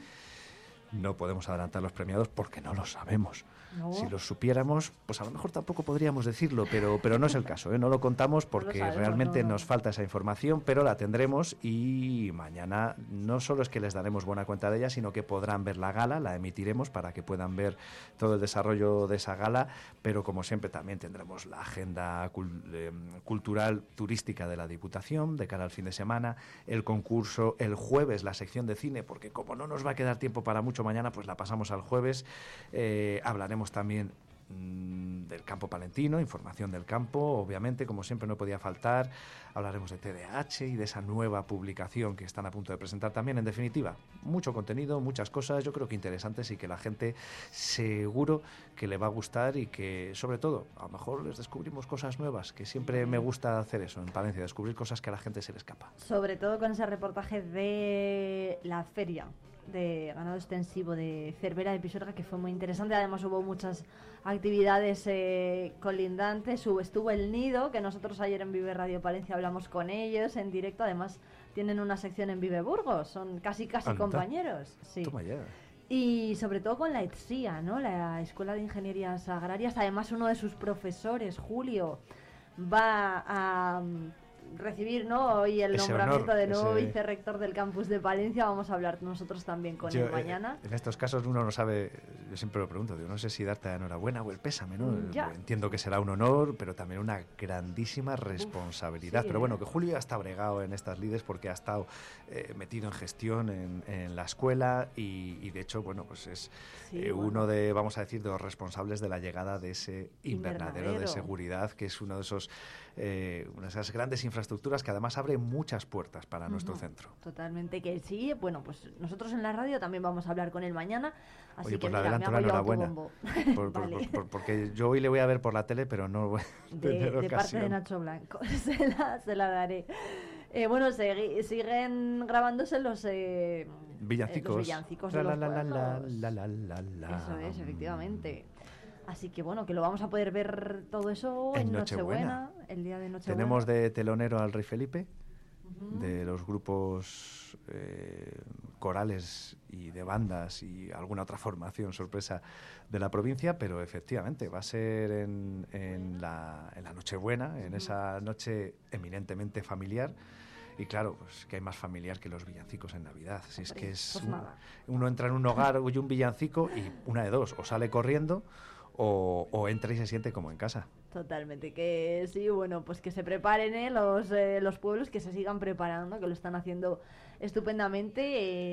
No podemos adelantar los premiados porque no lo sabemos. Si los supiéramos, pues a lo mejor tampoco podríamos decirlo, pero, pero no es el caso. ¿eh? No lo contamos porque realmente nos falta esa información, pero la tendremos y mañana no solo es que les daremos buena cuenta de ella, sino que podrán ver la gala, la emitiremos para que puedan ver todo el desarrollo de esa gala, pero como siempre también tendremos la agenda eh, cultural turística de la Diputación de cara al fin de semana, el concurso, el jueves la sección de cine, porque como no nos va a quedar tiempo para mucho mañana, pues la pasamos al jueves. Eh, hablaremos también mm, del campo palentino, información del campo, obviamente, como siempre no podía faltar. Hablaremos de TDH y de esa nueva publicación que están a punto de presentar también. En definitiva, mucho contenido, muchas cosas, yo creo que interesantes y que la gente seguro que le va a gustar y que, sobre todo, a lo mejor les descubrimos cosas nuevas, que siempre me gusta hacer eso en Palencia, descubrir cosas que a la gente se le escapa. Sobre todo con ese reportaje de la feria de ganado extensivo de Cervera de Pisuerga, que fue muy interesante. Además hubo muchas actividades eh, colindantes. Estuvo el nido, que nosotros ayer en Vive Radio Palencia hablamos con ellos en directo. Además tienen una sección en Vive Burgos, son casi casi compañeros. Sí. Toma ya. Y sobre todo con la ETSIA, ¿no? La Escuela de Ingenierías Agrarias. Además, uno de sus profesores, Julio, va a recibir ¿no? hoy el Ese nombramiento honor, de nuevo ese- vicerrector del campus de Palencia. Vamos a hablar nosotros también con Yo, él eh, mañana. en estos casos uno no sabe, yo siempre lo pregunto, digo, no sé si darte la enhorabuena o el pésame, ¿no? Mm, ya. Entiendo que será un honor, pero también una grandísima responsabilidad. sí, pero bueno, que Julio ya está bregado en estas lides porque ha estado eh, metido en gestión en, en la escuela y, y de hecho, bueno, pues es Sí, eh, bueno. uno de, vamos a decir, de los responsables de la llegada de ese invernadero, de seguridad, que es uno de esos, eh, una de esas grandes infraestructuras que además abre muchas puertas para nuestro centro. Totalmente que sí. Bueno, pues nosotros en la radio también vamos a hablar con él mañana. Así Oye, que pues le mira, me adelanto yo enhorabuena. autobombo. Por- por- Vale. por- por- porque yo hoy le voy a ver por la tele, pero no voy a de, tener de parte de. Nacho Blanco. se, la, se la daré. Eh, bueno, segui- siguen grabándose los, eh, Villancicos. eh, los villancicos La, de la, los la, la, la, pueblos. la, la, la, la. Eso es, efectivamente. Así que bueno, que lo vamos a poder ver todo eso En en Nochebuena, Nochebuena. el día de Nochebuena. Tenemos de telonero al Rey Felipe, de los grupos eh, corales y de bandas y alguna otra formación sorpresa de la provincia, pero efectivamente va a ser en, en la, en la Nochebuena, en esa noche eminentemente familiar. Y claro, pues que hay más familiar que los villancicos en Navidad. Si es que es pues un- uno entra en un hogar, oye un villancico y una de dos, o sale corriendo o, o entra y se siente como en casa. Totalmente, que sí, bueno, pues que se preparen eh, los, eh, los pueblos, que se sigan preparando, que lo están haciendo estupendamente.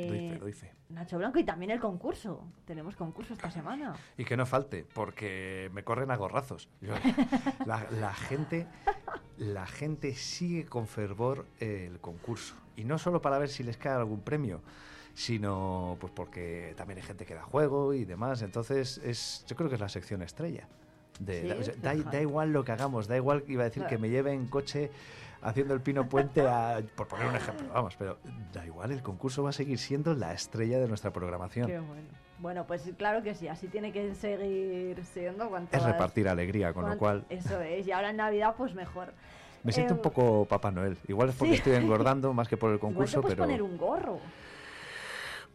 eh, Doy fe, doy fe. Nacho Blanco y también el concurso. Tenemos concurso esta semana. Y que no falte, porque me corren a gorrazos. Yo- la, la gente, la gente sigue con fervor el concurso. Y no solo para ver si les cae algún premio, sino pues porque también hay gente que da juego y demás. Entonces, es, yo creo que es la sección estrella. De, Sí, da, o sea, da- da igual lo que hagamos, da igual, iba a decir, que me lleve en coche haciendo el pino puente, a- por poner un ejemplo, vamos, pero da igual, el concurso va a seguir siendo la estrella de nuestra programación. Qué bueno. Bueno, pues claro que sí, así tiene que seguir siendo. cuanto Es repartir alegría, con lo cuan- cual Eso es, y ahora en Navidad, pues mejor. me siento Eh, un poco Papá Noel. Igual es porque sí. estoy engordando más que por el Igual te concurso, puedes pero poner un gorro.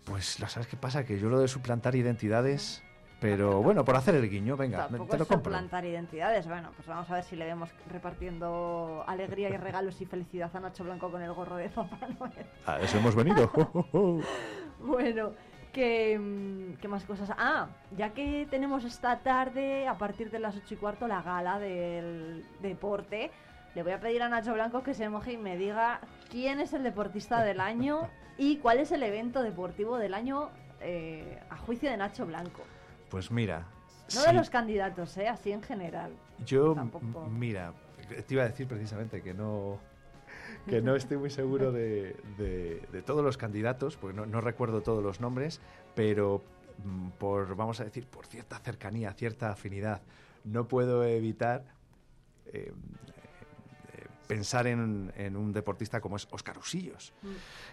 Pues la sabes qué pasa que yo lo de suplantar identidades, pero bueno, por hacer el guiño, venga, me- Tampoco te lo compro. suplantar identidades. Bueno, pues vamos a ver si le vemos repartiendo alegría y regalos y felicidad a Nacho Blanco con el gorro de Papá Noel. A eso hemos venido. Bueno, que, mm, ¿qué más cosas? Ah, ya que tenemos esta tarde, a partir de las ocho y cuarto, la gala del deporte, le voy a pedir a Nacho Blanco que se moje y me diga quién es el deportista del año y cuál es el evento deportivo del año eh, a juicio de Nacho Blanco. Pues mira, No sí, de los candidatos, ¿eh? así en general. yo tampoco. mira, te iba a decir precisamente que no que no estoy muy seguro de, de- de todos los candidatos, porque no, no recuerdo todos los nombres, pero por, vamos a decir, por cierta cercanía, cierta afinidad, no puedo evitar eh, pensar en, en un deportista como es Óscar Usillos,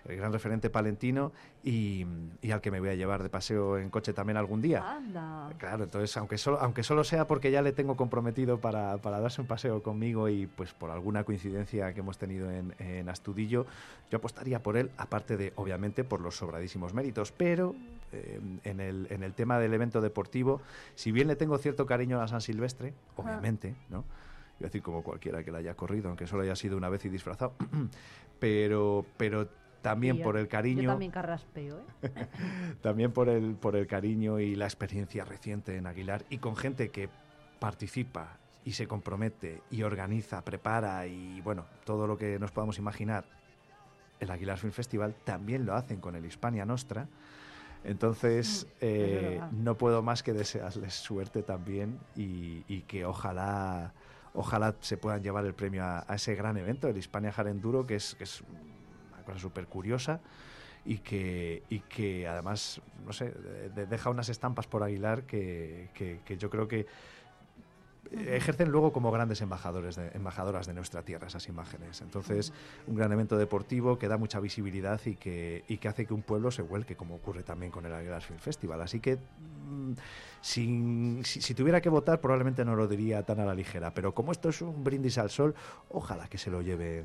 el gran referente palentino y, y al que me voy a llevar de paseo en coche también algún día. Anda. Claro, entonces, aunque solo, aunque solo sea porque ya le tengo comprometido para, para darse un paseo conmigo y pues por alguna coincidencia que hemos tenido en, en Astudillo, yo apostaría por él, aparte de, obviamente, por los sobradísimos méritos. Pero eh, en, el, en el tema del evento deportivo, si bien le tengo cierto cariño a San Silvestre, obviamente, ¿no? Iba a decir como cualquiera que la haya corrido, aunque solo haya sido una vez y disfrazado, pero, pero también yo- por el cariño... Yo también carraspeo, ¿eh? También por el, por el cariño y la experiencia reciente en Aguilar y con gente que participa y se compromete y organiza, prepara y bueno, todo lo que nos podamos imaginar. El Aguilar Film Festival también lo hacen con el Hispania Nostra. Entonces, eh, verdad. no puedo más que desearles suerte también y, y que ojalá, ojalá se puedan llevar el premio a, ese gran evento, el Hispania Jarenduro, que es, que es una cosa súper curiosa y que, además, no sé, de- de- deja unas estampas por Aguilar que, que- yo creo que ejercen luego como grandes embajadores de, embajadoras de nuestra tierra esas imágenes. Entonces, un gran evento deportivo que da mucha visibilidad y que, y que hace que un pueblo se vuelque, como ocurre también con el Aguilar Film Festival. Así que, mm, sin- si, si tuviera que votar, probablemente no lo diría tan a la ligera. Pero como esto es un brindis al sol, ojalá que se lo lleven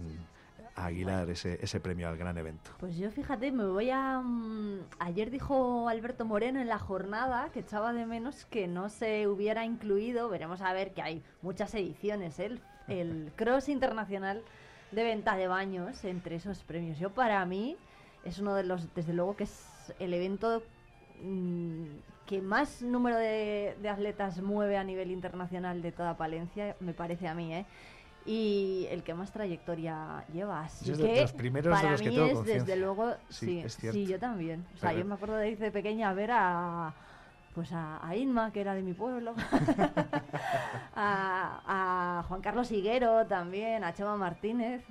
Aguilar ese, ese premio al gran evento. Pues yo fíjate, me voy a... mm, ayer dijo Alberto Moreno en la jornada que echaba de menos que no se hubiera incluido, veremos a ver que hay muchas ediciones, ¿eh? el, el Cross Internacional de Venta de Baños entre esos premios. Yo para mí es uno de los, desde luego que es el evento mm, que más número de, de atletas mueve a nivel internacional de toda Palencia, me parece a mí, ¿eh? Y el que más trayectoria lleva. Así es de que los primeros de para los que mí tengo es desde luego, Sí, sí, yo también. O sea, Pero- yo me acuerdo de ir de pequeña a ver a pues a, a Inma, que era de mi pueblo, a, a Juan Carlos Higuero también, a Chema Martínez,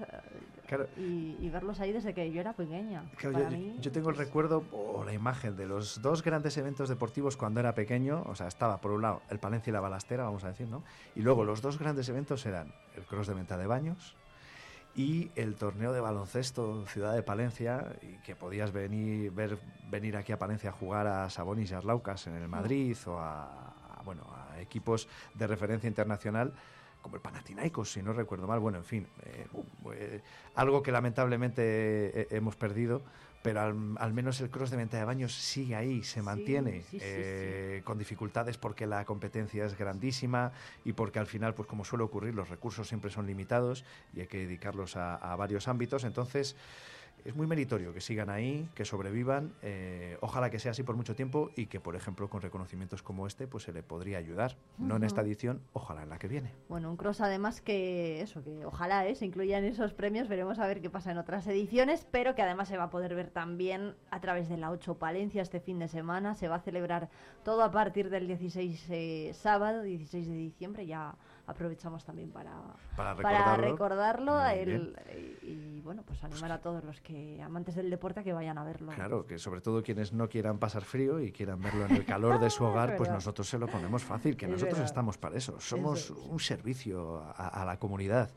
Claro. y, y verlos ahí desde que yo era pequeña. Claro, Para yo, mí, yo tengo el recuerdo o la imagen de los dos grandes eventos deportivos cuando era pequeño. O sea, estaba por un lado el Palencia y la Balastera, vamos a decir, ¿no? Y luego los dos grandes eventos eran el Cross de Venta de Baños y el torneo de baloncesto Ciudad de Palencia, y que podías venir, ver, venir aquí a Palencia a jugar a Sabonis y Arlaucas en el Madrid o a, a, bueno, a equipos de referencia internacional como el Panathinaikos, si no recuerdo mal. Bueno, en fin, eh, eh, algo que lamentablemente eh, hemos perdido, pero al, al menos el cross de venta de baños sigue ahí, se mantiene, sí, sí, eh, con dificultades porque la competencia es grandísima y porque al final, pues como suele ocurrir, los recursos siempre son limitados y hay que dedicarlos a, a varios ámbitos. Entonces, es muy meritorio que sigan ahí, que sobrevivan. eh, ojalá que sea así por mucho tiempo y que, por ejemplo, con reconocimientos como este, pues se le podría ayudar. No en esta edición, ojalá en la que viene. Bueno, un cross además que eso, que ojalá ¿eh? se incluyan esos premios, veremos a ver qué pasa en otras ediciones, pero que además se va a poder ver también a través de la 8 Palencia este fin de semana. Se va a celebrar todo a partir del 16 eh, sábado, 16 de diciembre, ya aprovechamos también para, Para para recordarlo. recordarlo Muy el- y, y, bueno, pues animar a todos los que amantes del deporte a que vayan a verlo. Claro, que sobre todo quienes no quieran pasar frío y quieran verlo en el calor de su hogar, pues nosotros se lo ponemos fácil, que Es nosotros verdad. estamos para eso. Somos Eso un servicio a, a la comunidad.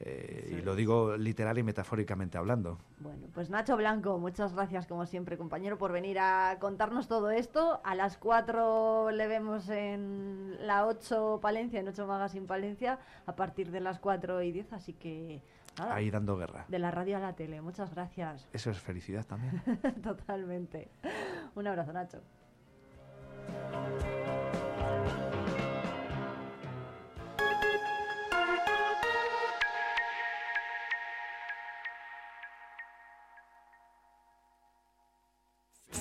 Eh, y lo digo literal y metafóricamente hablando. Bueno, pues Nacho Blanco, muchas gracias como siempre, compañero, por venir a contarnos todo esto. A las 4 le vemos en la 8 Palencia, en 8 Magazine Palencia, a partir de las 4 y 10, así que nada, Ahí dando guerra. de la radio a la tele. Muchas gracias. Eso es felicidad también. Totalmente. Un abrazo, Nacho.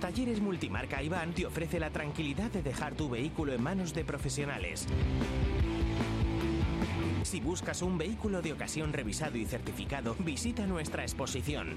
Talleres Multimarca Iván te ofrece la tranquilidad de dejar tu vehículo en manos de profesionales. Si buscas un vehículo de ocasión revisado y certificado, visita nuestra exposición.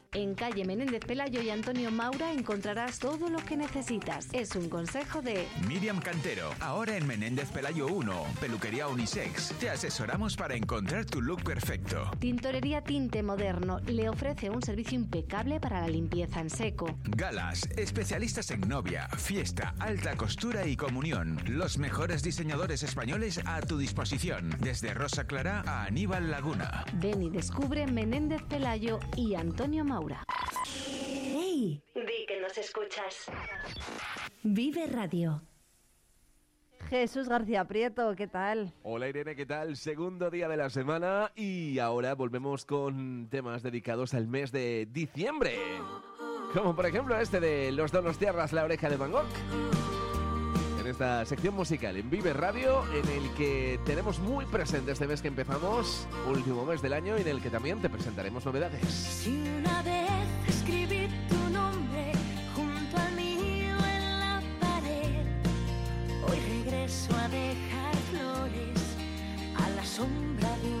En calle Menéndez Pelayo y Antonio Maura encontrarás todo lo que necesitas. Es un consejo de Miriam Cantero, ahora en Menéndez Pelayo 1, peluquería unisex. Te asesoramos para encontrar tu look perfecto. Tintorería Tinte Moderno. Le ofrece un servicio impecable para la limpieza en seco. Galas, especialistas en novia, fiesta, alta costura y comunión. Los mejores diseñadores españoles a tu disposición, desde Rosa Clara a Aníbal Laguna. Ven y descubre Menéndez Pelayo y Antonio Maura. ¡Hey! Di que nos escuchas. Vive Radio. Jesús García Prieto, ¿qué tal? Hola Irene, ¿qué tal? Segundo día de la semana y ahora volvemos con temas dedicados al mes de diciembre. Como por ejemplo este de Los Donos Tierras, la oreja de Van Gogh. En esta sección musical en Vive Radio, en el que tenemos muy presente este mes que empezamos, último mes del año, y en el que también te presentaremos novedades. Si una vez escribí tu nombre junto al mío en la pared, hoy regreso a dejar flores a la sombra de un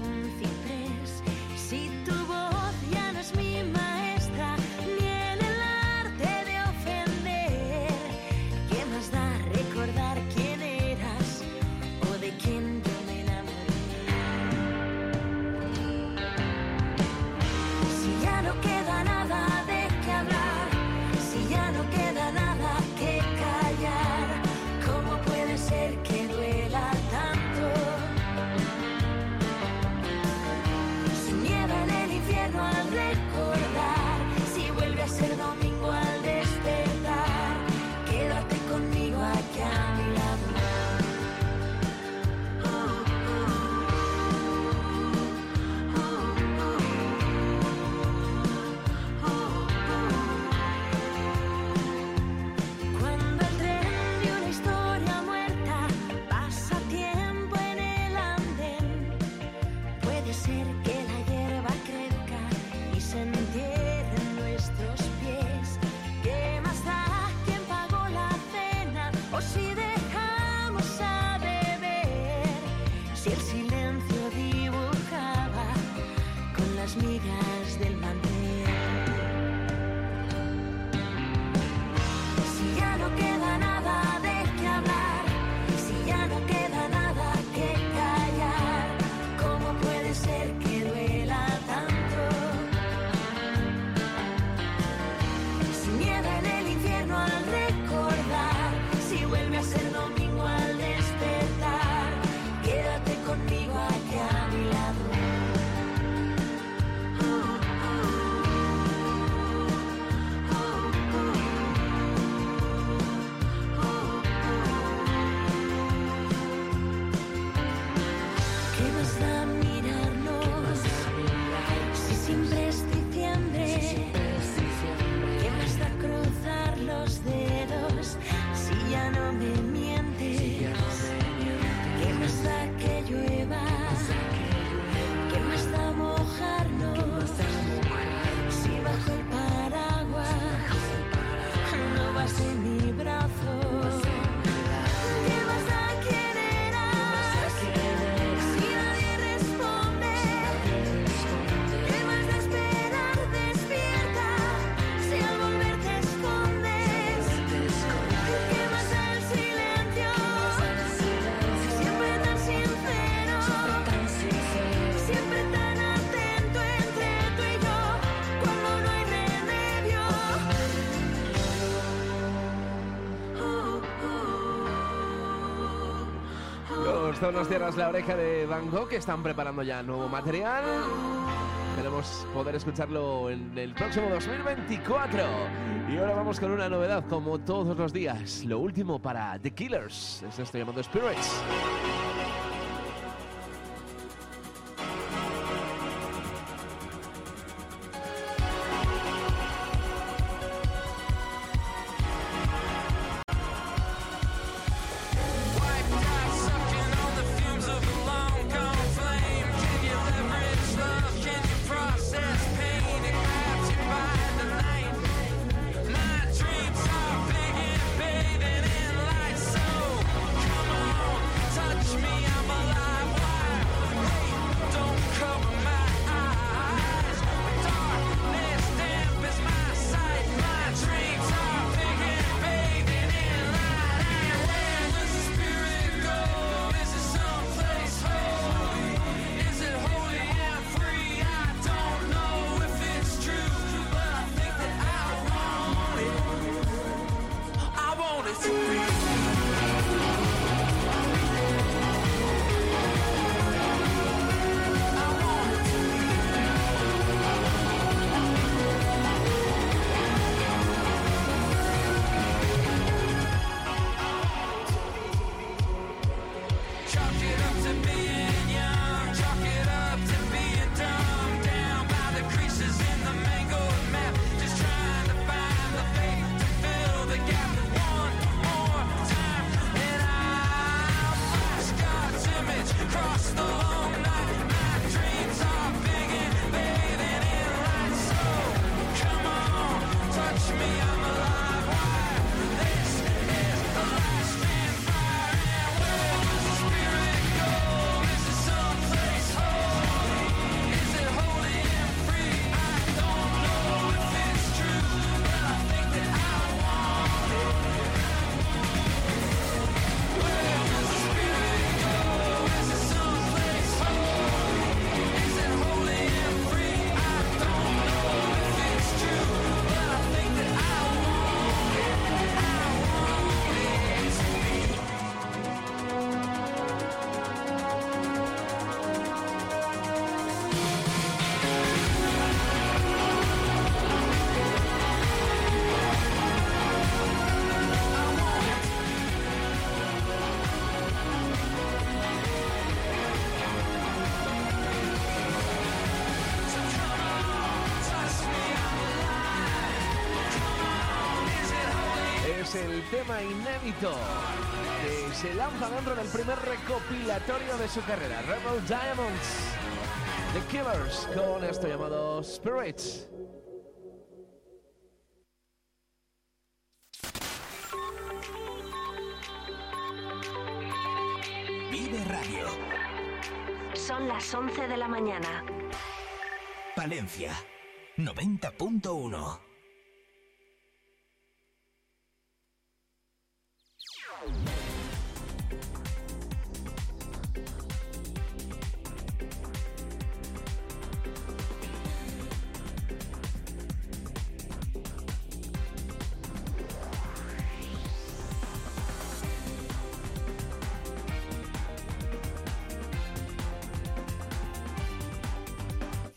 Los Donos Tierras, la oreja de Van Gogh, que están preparando ya nuevo material. Queremos poder escucharlo en el próximo 2024. Y ahora vamos con una novedad, como todos los días. Lo último para The Killers. Es esto llamado Spirits. Inédito que se lanza dentro del primer recopilatorio de su carrera, Rebel Diamonds, The Killers, con esto llamado Spirits. Vive Radio. Son las 11 de la mañana. Palencia 90.1.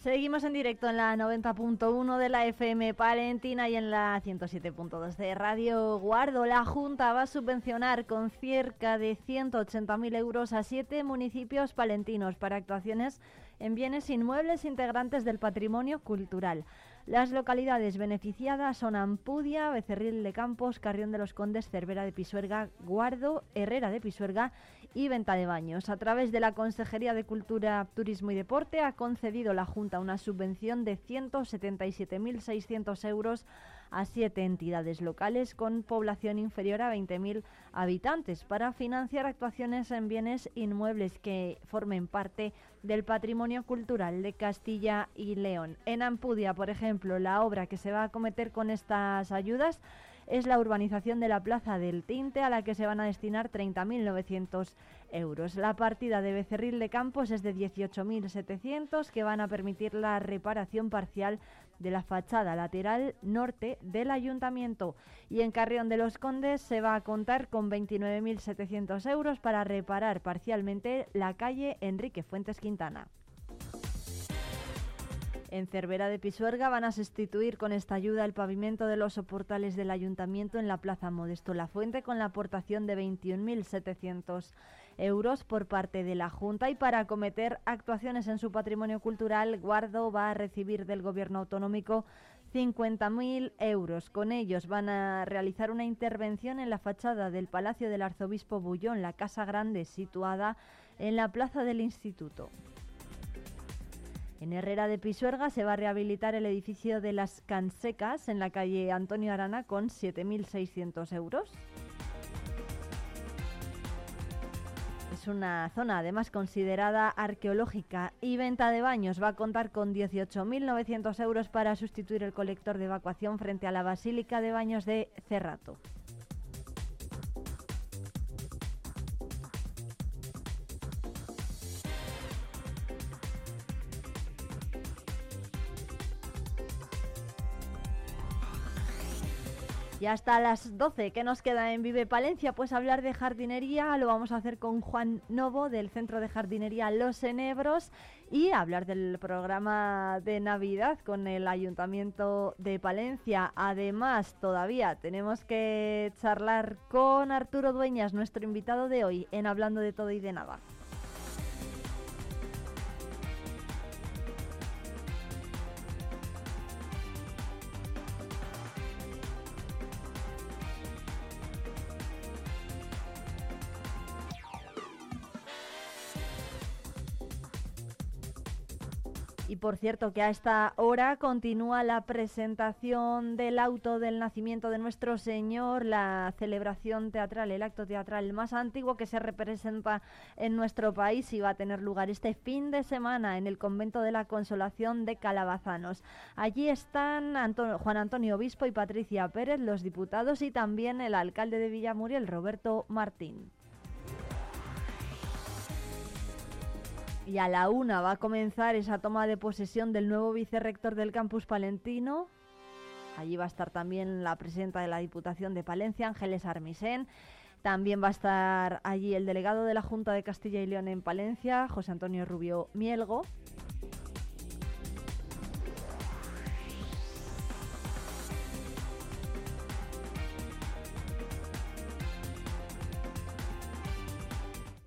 Seguimos en directo en la 90.1 de la FM Palentina y en la 107.2 de Radio Guardo. La Junta va a subvencionar con cerca de 180.000 euros a siete municipios palentinos para actuaciones en bienes inmuebles integrantes del patrimonio cultural. Las localidades beneficiadas son Ampudia, Becerril de Campos, Carrión de los Condes, Cervera de Pisuerga, Guardo, Herrera de Pisuerga y Venta de Baños. A través de la Consejería de Cultura, Turismo y Deporte ha concedido la Junta una subvención de 177.600 euros a siete entidades locales con población inferior a 20.000 habitantes para financiar actuaciones en bienes inmuebles que formen parte del patrimonio cultural de Castilla y León. En Ampudia, por ejemplo, la obra que se va a acometer con estas ayudas es la urbanización de la Plaza del Tinte, a la que se van a destinar 30.900 euros. La partida de Becerril de Campos es de 18.700, que van a permitir la reparación parcial de la fachada lateral norte del ayuntamiento. Y en Carrión de los Condes se va a contar con 29.700 euros para reparar parcialmente la calle Enrique Fuentes Quintana. En Cervera de Pisuerga van a sustituir con esta ayuda el pavimento de los soportales del ayuntamiento en la Plaza Modesto La Fuente con la aportación de 21.700 euros por parte de la Junta y para acometer actuaciones en su patrimonio cultural, Guardo va a recibir del Gobierno autonómico 50.000 euros. Con ellos van a realizar una intervención en la fachada del Palacio del Arzobispo Bullón, la Casa Grande, situada en la Plaza del Instituto. En Herrera de Pisuerga se va a rehabilitar el edificio de las Cansecas en la calle Antonio Arana con 7.600 euros. Es una zona además considerada arqueológica y venta de baños va a contar con 18.900 euros para sustituir el colector de evacuación frente a la Basílica de Baños de Cerrato. Y hasta las 12 que nos queda en Vive Palencia, pues hablar de jardinería lo vamos a hacer con Juan Novo del Centro de Jardinería Los Enebros y hablar del programa de Navidad con el Ayuntamiento de Palencia. Además, todavía tenemos que charlar con Arturo Dueñas, nuestro invitado de hoy, en Hablando de Todo y de Nada. Por cierto que a esta hora continúa la presentación del auto del nacimiento de nuestro Señor, la celebración teatral, el acto teatral más antiguo que se representa en nuestro país y va a tener lugar este fin de semana en el convento de la Consolación de Calabazanos. Allí están Juan Antonio Obispo y Patricia Pérez, los diputados y también el alcalde de Villamuriel, Roberto Martín. Y a la una va a comenzar esa toma de posesión del nuevo vicerrector del campus palentino. Allí va a estar también la presidenta de la Diputación de Palencia, Ángeles Armisen. También va a estar allí el delegado de la Junta de Castilla y León en Palencia, José Antonio Rubio Mielgo.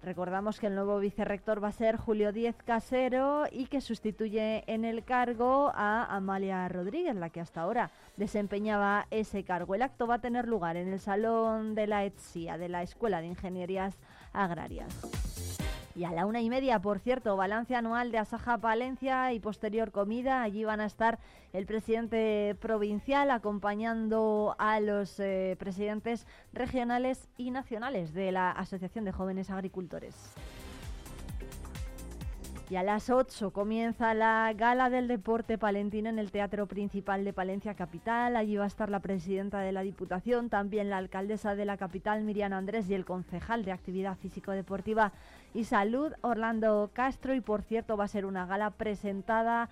Recordamos que el nuevo vicerrector va a ser Julio Díez Casero y que sustituye en el cargo a Amalia Rodríguez, la que hasta ahora desempeñaba ese cargo. El acto va a tener lugar en el Salón de la ETSIA, de la Escuela de Ingenierías Agrarias. Y a la una y media, por cierto, balance anual de Asaja Palencia y posterior comida. Allí van a estar el presidente provincial acompañando a los eh, presidentes regionales y nacionales de la Asociación de Jóvenes Agricultores. Y a las 8 comienza la gala del deporte palentino en el Teatro Principal de Palencia Capital. Allí va a estar la presidenta de la Diputación, también la alcaldesa de la capital, Miriam Andrés, y el concejal de Actividad Físico-Deportiva y Salud, Orlando Castro. Y por cierto, va a ser una gala presentada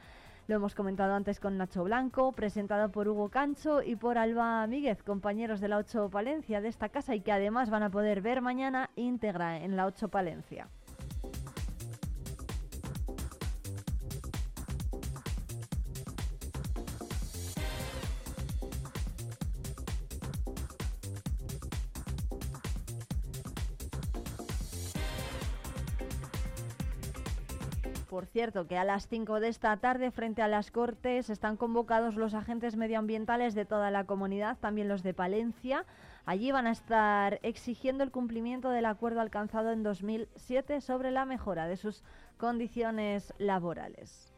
lo hemos comentado antes con Nacho Blanco, presentada por Hugo Cancho y por Alba Míguez, compañeros de la 8 Palencia de esta casa y que además van a poder ver mañana íntegra en la 8 Palencia. Por cierto, que a las 5 de esta tarde, frente a las Cortes, están convocados los agentes medioambientales de toda la comunidad, también los de Palencia. Allí van a estar exigiendo el cumplimiento del acuerdo alcanzado en 2007 sobre la mejora de sus condiciones laborales.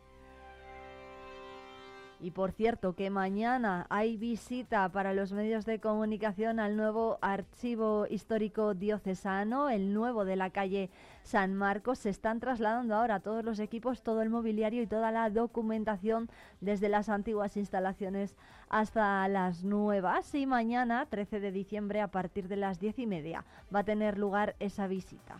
Y por cierto, que mañana hay visita para los medios de comunicación al nuevo archivo histórico diocesano, el nuevo de la calle San Marcos. Se están trasladando ahora todos los equipos, todo el mobiliario y toda la documentación desde las antiguas instalaciones hasta las nuevas. Y mañana, 13 de diciembre, a partir de las diez y media, va a tener lugar esa visita.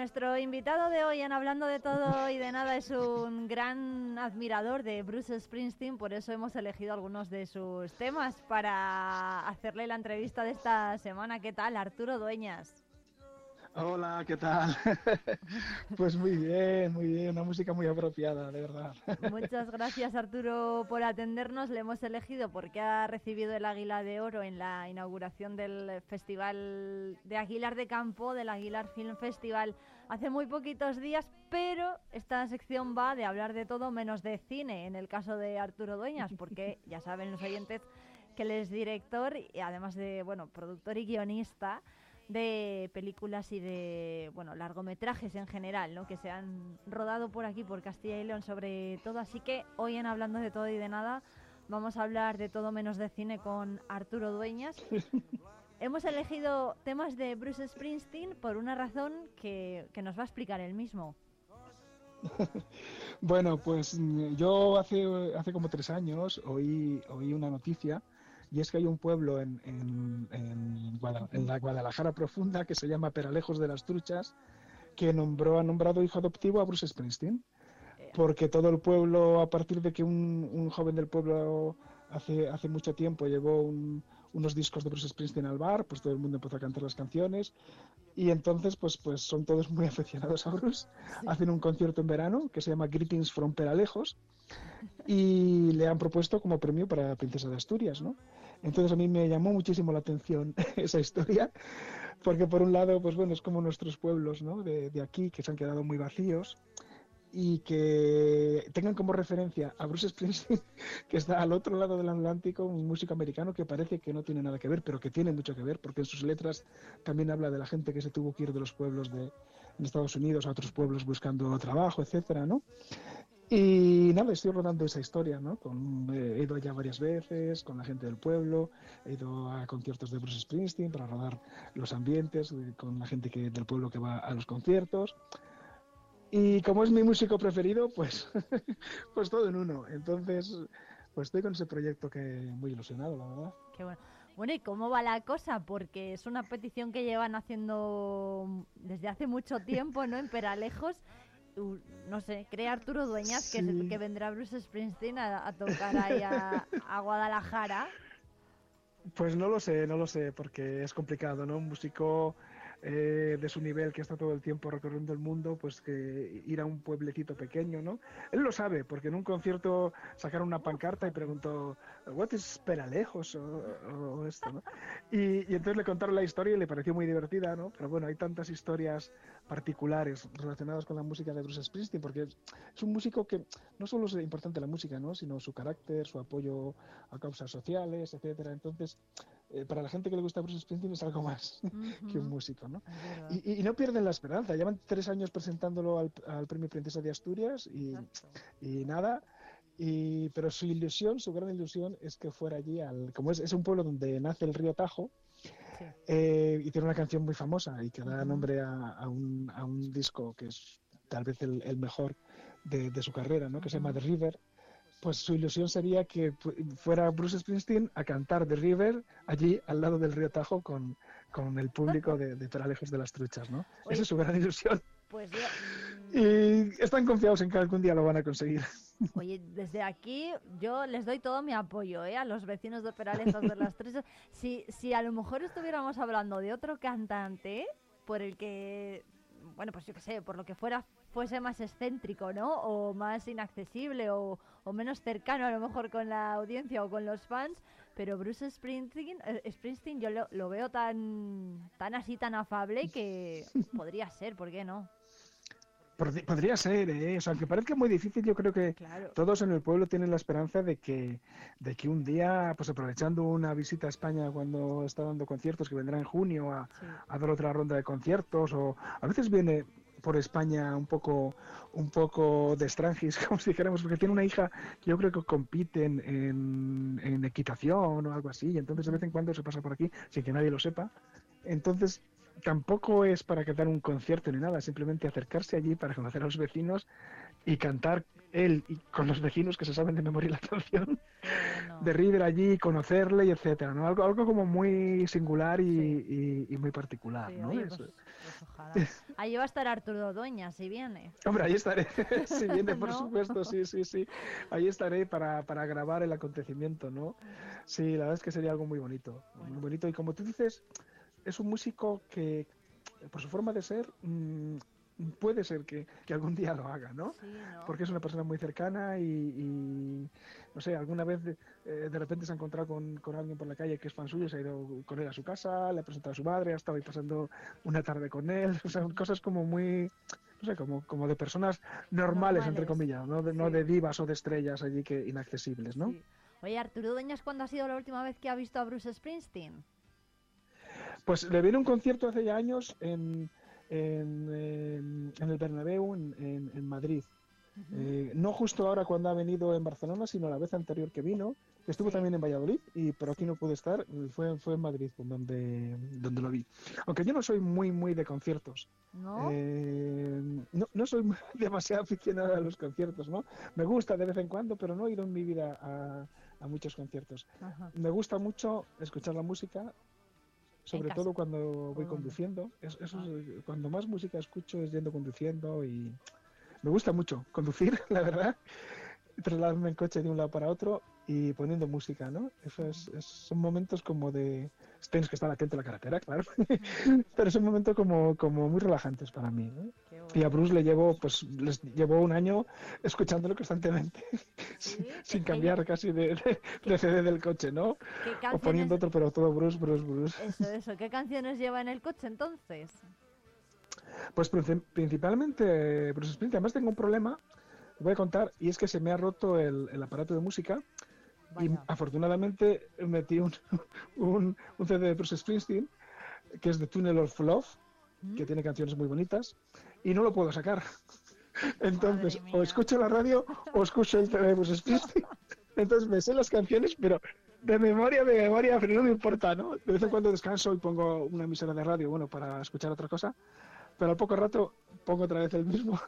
Nuestro invitado de hoy en Hablando de Todo y de Nada es un gran admirador de Bruce Springsteen, por eso hemos elegido algunos de sus temas para hacerle la entrevista de esta semana. ¿Qué tal, Arturo Dueñas? Hola, ¿qué tal? pues muy bien, muy bien, una música muy apropiada, de verdad. Muchas gracias Arturo por atendernos. Le hemos elegido porque ha recibido el Águila de Oro en la inauguración del Festival de Aguilar de Campo, del Aguilar Film Festival, hace muy poquitos días, pero esta sección va de hablar de todo menos de cine, en el caso de Arturo Dueñas, porque ya saben los oyentes que él es director y además de, bueno, productor y guionista de películas y de bueno largometrajes en general, ¿no? que se han rodado por aquí, por Castilla y León sobre todo. Así que hoy en Hablando de Todo y de Nada vamos a hablar de todo menos de cine con Arturo Dueñas. Hemos elegido temas de Bruce Springsteen por una razón que, que nos va a explicar él mismo. bueno, pues yo hace, hace como tres años oí, oí una noticia y es que hay un pueblo en, en, en, la Guadalajara profunda que se llama Peralejos de las Truchas, que nombró, ha nombrado hijo adoptivo a Bruce Springsteen. Porque todo el pueblo, a partir de que un, un joven del pueblo hace, hace mucho tiempo llevó unos discos de Bruce Springsteen al bar, pues todo el mundo empezó a cantar las canciones y entonces pues, pues son todos muy aficionados a Bruce. Hacen un concierto en verano que se llama Greetings from Peralejos y le han propuesto como premio para Princesa de Asturias, ¿no? Entonces a mí me llamó muchísimo la atención esa historia, porque por un lado, pues bueno, es como nuestros pueblos, ¿no? De, de aquí, que se han quedado muy vacíos, y que tengan como referencia a Bruce Springsteen, que está al otro lado del Atlántico, un músico americano que parece que no tiene nada que ver, pero que tiene mucho que ver, porque en sus letras también habla de la gente que se tuvo que ir de los pueblos de Estados Unidos a otros pueblos buscando trabajo, etcétera, ¿no? Y nada, estoy rodando esa historia, ¿no? Con, eh, he ido allá varias veces con la gente del pueblo, he ido a conciertos de Bruce Springsteen para rodar los ambientes eh, con la gente que, del pueblo que va a los conciertos. Y como es mi músico preferido, pues, pues todo en uno. Entonces, pues estoy con ese proyecto que muy ilusionado, la verdad. Qué bueno. Bueno, ¿y cómo va la cosa? Porque es una petición que llevan haciendo desde hace mucho tiempo, ¿no? En Peralejos no sé, cree Arturo Dueñas, que es el que vendrá Bruce Springsteen a, tocar ahí a, Guadalajara. Pues no lo sé, no lo sé, porque es complicado, ¿no? Un músico eh, de su nivel que está todo el tiempo recorriendo el mundo, pues que ir a un pueblecito pequeño, ¿no? Él lo sabe, porque en un concierto sacaron una pancarta y preguntó, ¿What is Peralejos? O, esto, ¿no? Y, y, entonces le contaron la historia y le pareció muy divertida, ¿no? Pero bueno, hay tantas historias particulares relacionadas con la música de Bruce Springsteen, porque es un músico que no solo es importante la música, ¿no? Sino su carácter, su apoyo a causas sociales, etcétera. Entonces, eh, para la gente que le gusta Bruce Springsteen es algo más que un músico, ¿no? Y, no pierden la esperanza. Llevan tres años presentándolo al, Premio Princesa de Asturias y, y nada. Y, pero su ilusión, su gran ilusión es que fuera allí, al, como es, es un pueblo donde nace el río Tajo, eh, y tiene una canción muy famosa y que da nombre a, un, a un, disco que es tal vez el, el mejor de, de, su carrera, ¿no? que se llama The River, pues su ilusión sería que fuera Bruce Springsteen a cantar The River allí al lado del río Tajo con, con el público de, de Peralejos de las Truchas, ¿no? Esa es su gran ilusión. Pues Y están confiados en que algún día lo van a conseguir. Oye, desde aquí yo les doy todo mi apoyo ¿eh? a los vecinos de Peralejos de las Truchas. Si, si a lo mejor estuviéramos hablando de otro cantante por el que bueno, pues yo qué sé, por lo que fuera fuese más excéntrico, ¿no? O más inaccesible o, menos cercano a lo mejor con la audiencia o con los fans, pero Bruce Springsteen, eh, Springsteen yo lo, veo tan, tan así, tan afable que podría ser, ¿por qué no? Podría ser, ¿eh? o sea, aunque parezca muy difícil, yo creo que todos en el pueblo tienen la esperanza de que, de que un día, pues aprovechando una visita a España cuando está dando conciertos, que vendrá en junio a, a dar otra ronda de conciertos, o a veces viene por España un poco un poco de estrangis, como si dijéramos, porque tiene una hija que yo creo que compite en, en, equitación o algo así, y entonces de vez en cuando se pasa por aquí sin que nadie lo sepa. Entonces tampoco es para cantar un concierto ni nada, simplemente acercarse allí para conocer a los vecinos y cantar él y con los vecinos que se saben de memoria la canción de River allí, conocerle y etcétera, ¿no? Algo, algo como muy singular y, muy particular, ¿no? Pues, pues Ahí va a estar Arturo Doña, si viene. Hombre, ahí estaré, si viene, por supuesto, sí, sí, sí. Ahí estaré para, para grabar el acontecimiento, ¿no? Sí, la verdad es que sería algo muy bonito, muy bonito. Y como tú dices, es un músico que, por su forma de ser, mm, puede ser que, algún día lo haga, ¿no? Porque es una persona muy cercana y, no sé, alguna vez eh, de, repente se ha encontrado con, alguien por la calle que es fan suyo, se ha ido con él a su casa, le ha presentado a su madre, ha estado ahí pasando una tarde con él, o sea, cosas como muy, no sé, como, como de personas normales, entre comillas, ¿no? De, no de divas o de estrellas allí que inaccesibles, ¿no? Oye, Arturo Dueñas, ¿cuándo ha sido la última vez que ha visto a Bruce Springsteen? Pues le viene un concierto hace ya años en en, el Bernabéu en, Madrid. Eh, no justo ahora cuando ha venido en Barcelona, sino la vez anterior que vino, que estuvo también en Valladolid, y pero aquí no pude estar, fue, fue en Madrid donde, donde lo vi. Aunque yo no soy muy, muy de conciertos. ¿No? Eh, no, soy demasiado aficionado a los conciertos, ¿no? Me gusta de vez en cuando, pero no he ido en mi vida a, muchos conciertos. Me gusta mucho escuchar la música, sobre todo cuando voy conduciendo. Es, cuando más música escucho es yendo conduciendo y me gusta mucho conducir, la verdad. Trasladarme en coche de un lado para otro y poniendo música, ¿no? Eso es, son momentos como de... Tienes que estar atento a la carretera, claro, pero son momentos como, como muy relajantes para mí. Y a Bruce le llevo, pues, les llevo un año escuchándolo constantemente, sin, cambiar casi de, de, CD del coche, ¿no? O poniendo otro, pero todo Bruce, Bruce, Bruce. Eso, eso. ¿Qué canciones lleva en el coche entonces? Pues principalmente Bruce Springsteen. Además tengo un problema, voy a contar, y es que se me ha roto el, el aparato de música y afortunadamente metí un, un, un, CD de Bruce Springsteen, que es The Tunnel of Love, que tiene canciones muy bonitas, y no lo puedo sacar. Entonces, o escucho la radio o escucho el Bruce Springsteen. Entonces me sé las canciones, pero de memoria, de memoria, pero no me importa, ¿no? De vez en cuando descanso y pongo una emisora de radio, bueno, para escuchar otra cosa, pero al poco rato pongo otra vez el mismo,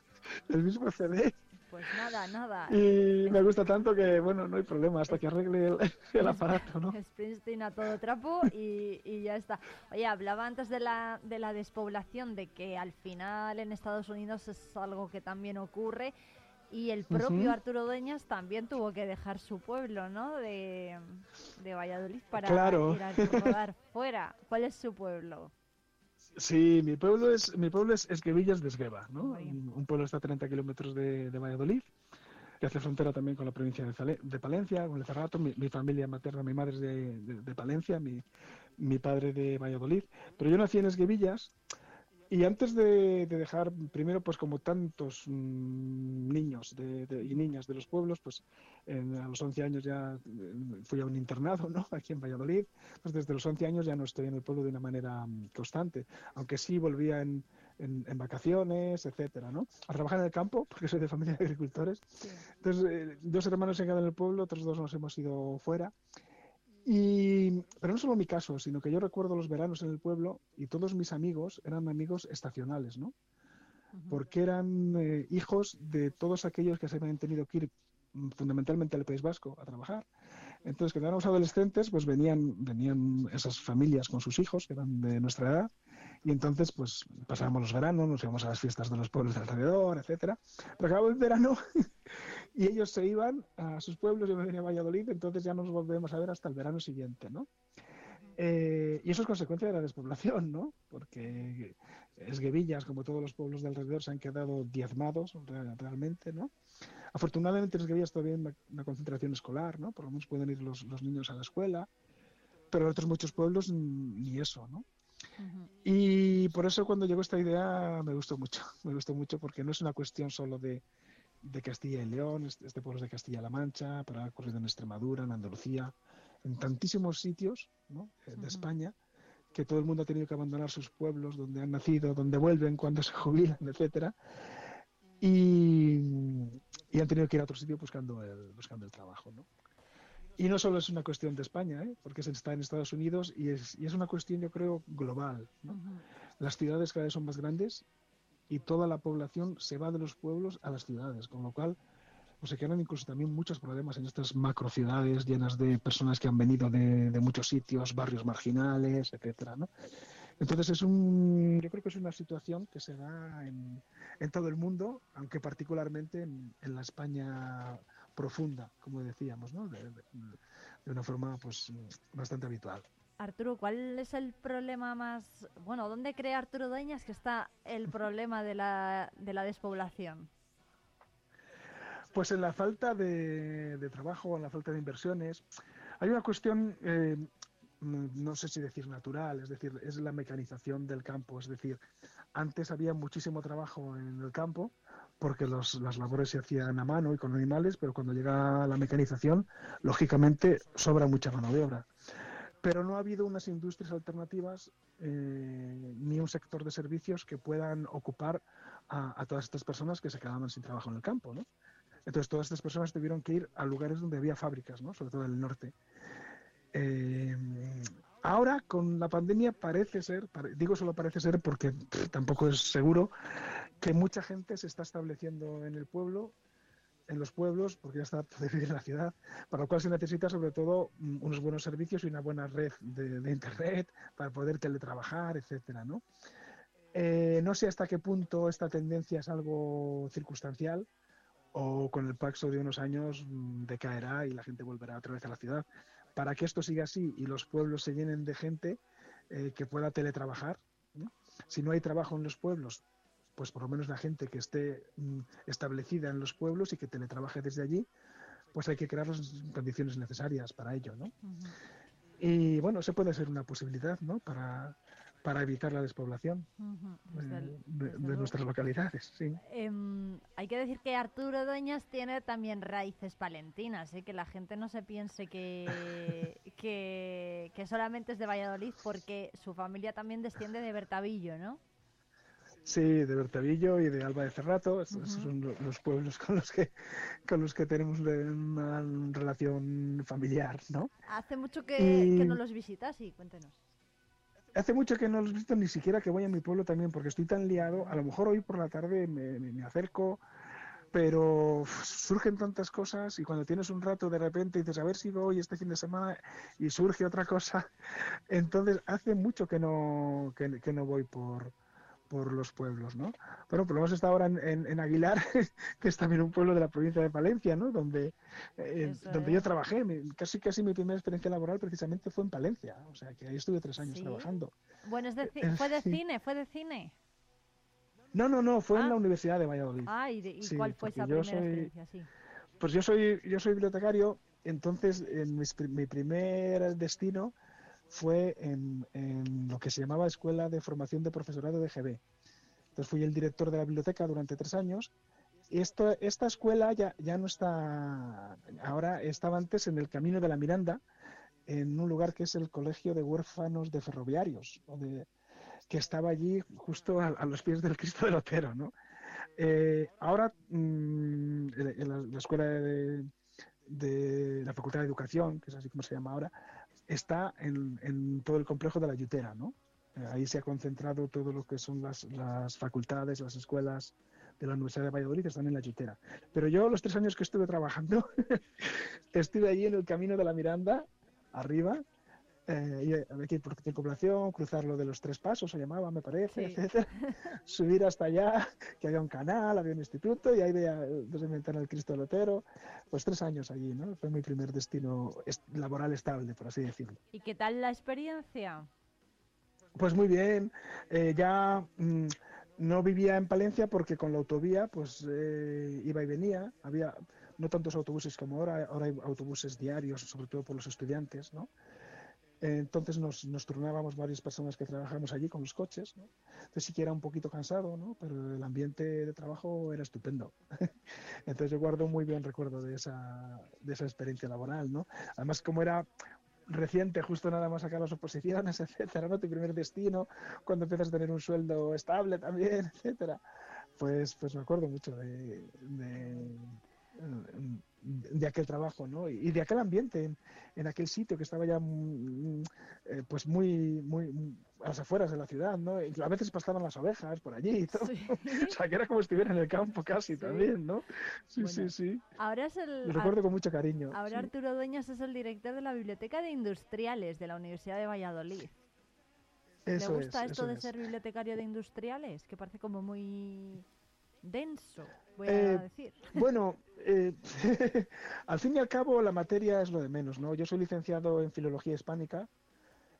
el mismo CD. Pues nada, nada. Y me gusta tanto que, bueno, no hay problema hasta que arregle el, el aparato, ¿no? Springsteen a todo trapo y, y, ya está. Oye, hablaba antes de la, de la despoblación, de que al final en Estados Unidos es algo que también ocurre. Y el propio Arturo Dueñas también tuvo que dejar su pueblo, ¿no? De, de Valladolid para ir a rodar fuera. ¿Cuál es su pueblo? Sí, mi pueblo es mi pueblo es Esquevillas de Esgueva, ¿no? Un pueblo está a 30 kilómetros de, de, Valladolid, que hace frontera también con la provincia de, de Palencia, con el Cerrato. Mi, mi, familia materna, mi madre es de, de Palencia, mi, mi padre de Valladolid. Pero yo nací en Esguevillas y antes de, de, dejar, primero, pues como tantos mmm, niños de, de, y niñas de los pueblos, pues en, a los 11 años ya fui a un internado, ¿no? Aquí en Valladolid. Pues desde los 11 años ya no estoy en el pueblo de una manera um, constante, aunque sí volvía en, en, en, vacaciones, etcétera, ¿no? A trabajar en el campo, porque soy de familia de agricultores. Sí. Entonces, eh, dos hermanos se quedan en el pueblo, otros dos nos hemos ido fuera. Y, pero no solo mi caso, sino que yo recuerdo los veranos en el pueblo y todos mis amigos eran amigos estacionales, ¿no? Uh -huh. Porque eran eh, hijos de todos aquellos que se habían tenido que ir fundamentalmente al País Vasco a trabajar. Entonces, cuando éramos adolescentes, pues venían, venían esas familias con sus hijos, que eran de nuestra edad, y entonces pues pasábamos los veranos, nos íbamos a las fiestas de los pueblos de alrededor, etcétera. Pero acababa el verano y ellos se iban a sus pueblos, yo me venía a Valladolid, entonces ya nos volvemos a ver hasta el verano siguiente, ¿no? Eh, y eso es consecuencia de la despoblación, ¿no? Porque Esguevillas, como todos los pueblos de alrededor, se han quedado diezmados realmente, ¿no? Afortunadamente en Esguevillas todavía hay una, concentración escolar, ¿no? Por lo menos pueden ir los, los niños a la escuela, pero en otros muchos pueblos ni eso, ¿no? Uh -huh. Y por eso cuando llegó esta idea me gustó mucho, me gustó mucho porque no es una cuestión solo de, de Castilla y León, este, este pueblo es de Castilla-La Mancha, pero ha ocurrido en Extremadura, en Andalucía, en tantísimos sitios ¿no? de uh -huh. España que todo el mundo ha tenido que abandonar sus pueblos donde han nacido, donde vuelven, cuando se jubilan, etcétera, y, y han tenido que ir a otro sitio buscando el, buscando el trabajo, ¿no? Y no solo es una cuestión de España, ¿eh? porque se está en Estados Unidos y es, y es una cuestión, yo creo, global. ¿no? Uh -huh. Las ciudades cada vez son más grandes y toda la población se va de los pueblos a las ciudades, con lo cual pues, se crean incluso también muchos problemas en estas macro ciudades llenas de personas que han venido de, muchos sitios, barrios marginales, etcétera, ¿no? Entonces es un, yo creo que es una situación que se da en, todo el mundo, aunque particularmente en, la España profunda, como decíamos, ¿no? de, de, de una forma pues bastante habitual. Arturo, ¿cuál es el problema más... Bueno, ¿dónde cree Arturo Dueñas que está el problema de la, de la despoblación? Pues en la falta de, de trabajo, en la falta de inversiones. Hay una cuestión, eh, no sé si decir natural, es decir, es la mecanización del campo. Es decir, antes había muchísimo trabajo en el campo porque los, las labores se hacían a mano y con animales, pero cuando llega la mecanización, lógicamente sobra mucha mano de obra pero no ha habido unas industrias alternativas eh, ni un sector de servicios que puedan ocupar a, todas estas personas que se quedaban sin trabajo en el campo, ¿no? Entonces todas estas personas tuvieron que ir a lugares donde había fábricas, ¿no? Sobre todo en el norte. Eh, ahora con la pandemia parece ser, digo solo parece ser porque tampoco es seguro, que mucha gente se está estableciendo en el pueblo en los pueblos, porque ya está de vivir en la ciudad, para lo cual se necesita sobre todo unos buenos servicios y una buena red de, de internet para poder teletrabajar, etcétera, ¿no? Eh, no sé hasta qué punto esta tendencia es algo circunstancial o con el paso de unos años decaerá y la gente volverá otra vez a la ciudad. Para que esto siga así y los pueblos se llenen de gente eh, que pueda teletrabajar, ¿no? si no hay trabajo en los pueblos, pues por lo menos la gente que esté mm, establecida en los pueblos y que teletrabaje desde allí, pues hay que crear las condiciones necesarias para ello, ¿no? Uh -huh. Y bueno, eso puede ser una posibilidad, ¿no? Para, para evitar la despoblación uh -huh. desde el, desde de, de nuestras localidades, sí. Eh, hay que decir que Arturo Doñas tiene también raíces palentinas, ¿eh? que la gente no se piense que, que, que solamente es de Valladolid, porque su familia también desciende de Bertavillo, ¿no? Sí, de Bertavillo y de Alba de Cerrato. Esos son lo- los pueblos con los que con los que tenemos una relación familiar, ¿no? Hace mucho que, Y- que no los visitas, sí, cuéntenos. Hace mucho que no los visito, ni siquiera que voy a mi pueblo también, porque estoy tan liado. A lo mejor hoy por la tarde me, me- me acerco, pero surgen tantas cosas y cuando tienes un rato de repente dices, a ver si voy este fin de semana y surge otra cosa. Entonces, hace mucho que no, que, que no voy por, por los pueblos, ¿no? Bueno, por lo menos está ahora en, en- en Aguilar, que es también un pueblo de la provincia de Palencia, ¿no? Donde, eh, donde es. yo trabajé. Casi, casi mi primera experiencia laboral precisamente fue en Palencia. O sea, que ahí estuve tres años ¿Sí? trabajando. Bueno, es de fue de cine, fue de cine. No, no, no, fue Ah. en la Universidad de Valladolid. Ah, ¿y, de- y Sí, cuál fue esa primera soy- experiencia? Sí. Pues yo soy, yo soy bibliotecario, entonces en mis mi primer destino fue en, lo que se llamaba Escuela de Formación de Profesorado de GB. Entonces fui el director de la biblioteca durante tres años. Esto, esta escuela ya, ya no está, ahora estaba antes en el Camino de la Miranda, en un lugar que es el Colegio de Huérfanos de Ferroviarios, que estaba allí justo a, los pies del Cristo del Otero, ¿no? Eh, ahora, mm, en la, la escuela de la Facultad de Educación, que es así como se llama ahora, está en, todo el complejo de la Yutera, ¿no? Eh, ahí se ha concentrado todo lo que son las, las facultades, las escuelas de la Universidad de Valladolid, están en la Yutera. Pero yo, los tres años que estuve trabajando, estuve allí en el camino de la Miranda, arriba, eh, y había que ir por circulación, cruzar lo de los tres pasos, se llamaba, me parece, Sí. etcétera. subir hasta allá, que había un canal, había un instituto, y ahí veía eh, mi ventana el Cristo del Otero. Pues tres años allí, ¿no? Fue mi primer destino est- laboral estable, por así decirlo. ¿Y qué tal la experiencia? Pues muy bien, eh, ya mm, no vivía en Palencia porque con la autovía pues eh, iba y venía, había no tantos autobuses como ahora, ahora hay autobuses diarios, sobre todo por los estudiantes, ¿no? Entonces nos, nos turnábamos varias personas que trabajamos allí con los coches. Entonces sí que era un poquito cansado, ¿no? Pero el ambiente de trabajo era estupendo. Entonces yo guardo muy bien recuerdo de esa, de esa experiencia laboral, ¿no? Además como era reciente, justo nada más sacar las oposiciones, etcétera, ¿no? Tu primer destino, cuando empiezas a tener un sueldo estable también, etcétera. Pues, pues me acuerdo mucho de, de aquel trabajo, ¿no? Y de aquel ambiente en, en aquel sitio que estaba ya mm, eh, pues muy, muy a las afueras de la ciudad, ¿no? Y a veces pasaban las ovejas por allí y todo. o sea, que era como estuviera en el campo casi también, ¿no? Sí, sí, sí. Ahora es el. Lo recuerdo con mucho cariño. Ahora sí. Arturo Dueñas es el director de la Biblioteca de Industriales de la Universidad de Valladolid. Eso ¿Le gusta es, esto de es. ser bibliotecario de industriales? Que parece como muy denso, voy Eh, a decir. Bueno, eh, al fin y al cabo la materia es lo de menos, ¿no? Yo soy licenciado en filología hispánica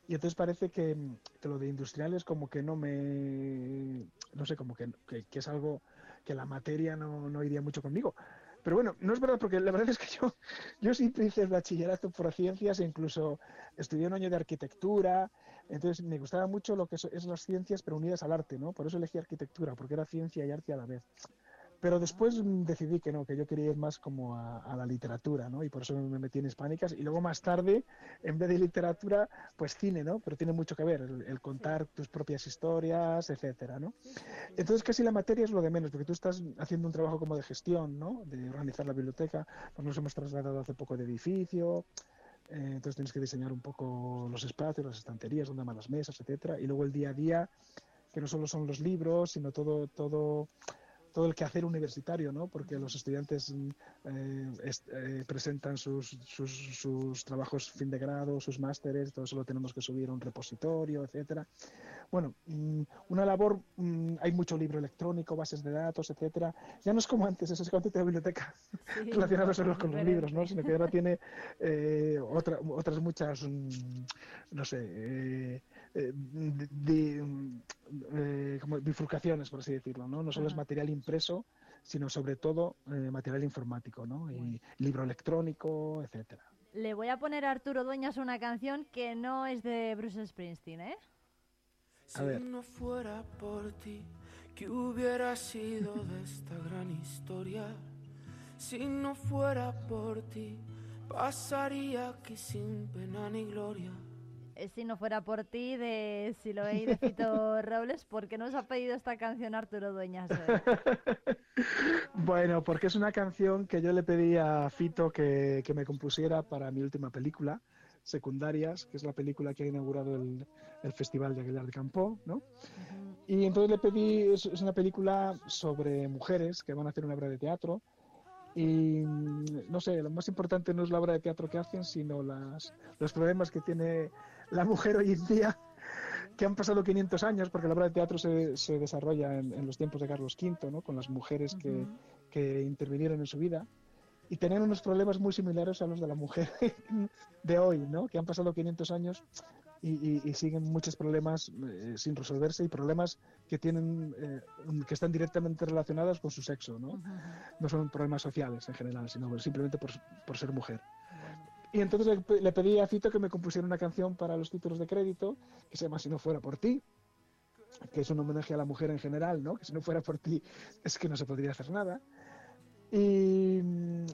y entonces parece que, que lo de industriales como que no me, no sé, como que, que- que es algo que la materia no, no iría mucho conmigo. Pero bueno, no es verdad porque la verdad es que yo, yo siempre hice el bachillerato por ciencias e incluso estudié un año de arquitectura, entonces me gustaba mucho lo que es, es las ciencias pero unidas al arte, ¿no? Por eso elegí arquitectura, porque era ciencia y arte a la vez. Pero después mm, decidí que no, que yo quería ir más como a, a la literatura, ¿no? Y por eso me metí en hispánicas. Y luego más tarde, en vez de literatura, pues cine, ¿no? Pero tiene mucho que ver, el, el contar tus propias historias, etcétera, ¿no? Entonces casi la materia es lo de menos, porque tú estás haciendo un trabajo como de gestión, ¿no? De organizar la biblioteca. Pues nos hemos trasladado hace poco de edificio. Eh, entonces tienes que diseñar un poco los espacios, las estanterías, donde van las mesas, etcétera. Y luego el día a día, que no solo son los libros, sino todo, todo todo el quehacer universitario, ¿no? Porque los estudiantes mm, eh, eh, presentan sus, sus, sus trabajos fin de grado, sus másteres, todo eso lo tenemos que subir a un repositorio, etcétera. Bueno, mm, una labor, mm, hay mucho libro electrónico, bases de datos, etcétera. Ya no es como antes, eso es te la biblioteca Sí, relacionada solo con los libros, ¿no? Sino que ahora tiene eh, otra- otras muchas, no sé, eh, di- mm, eh, como bifurcaciones, por así decirlo, ¿no? No solo es Ajá. material impreso, sino sobre todo eh, material informático, ¿no? Y libro electrónico, etcétera. Le voy a poner a Arturo Dueñas una canción que no es de Bruce Springsteen, ¿eh? Si no fuera por ti, ¿qué hubiera sido de esta gran historia? Si no fuera por ti, pasaría aquí sin pena ni gloria. Eh, si no fuera por ti, de si lo veis de Fito Robles, ¿por qué nos ha pedido esta canción Arturo Dueñas? bueno, porque es una canción que yo le pedí a Fito que, que me compusiera para mi última película, Secundarias, que es la película que ha inaugurado el, el Festival de Aguilar de Campo, ¿no? Y entonces le pedí, es, es, una película sobre mujeres que van a hacer una obra de teatro y no sé, lo más importante no es la obra de teatro que hacen, sino las, los problemas que tiene la mujer hoy en día, que han pasado 500 años, porque la obra de teatro se, se desarrolla en, en, los tiempos de Carlos V, ¿no? con las mujeres que, uh -huh. que intervinieron en su vida y tenían unos problemas muy similares a los de la mujer de hoy, ¿no? que han pasado 500 años y, y, y siguen muchos problemas eh, sin resolverse y problemas que tienen eh, que están directamente relacionados con su sexo, ¿no? No son problemas sociales en general, sino simplemente por, por ser mujer. Y entonces le, le, pedí a Fito que me compusiera una canción para los títulos de crédito que se llama Si no fuera por ti, que es un homenaje a la mujer en general, ¿no? Que si no fuera por ti es que no se podría hacer nada. Y,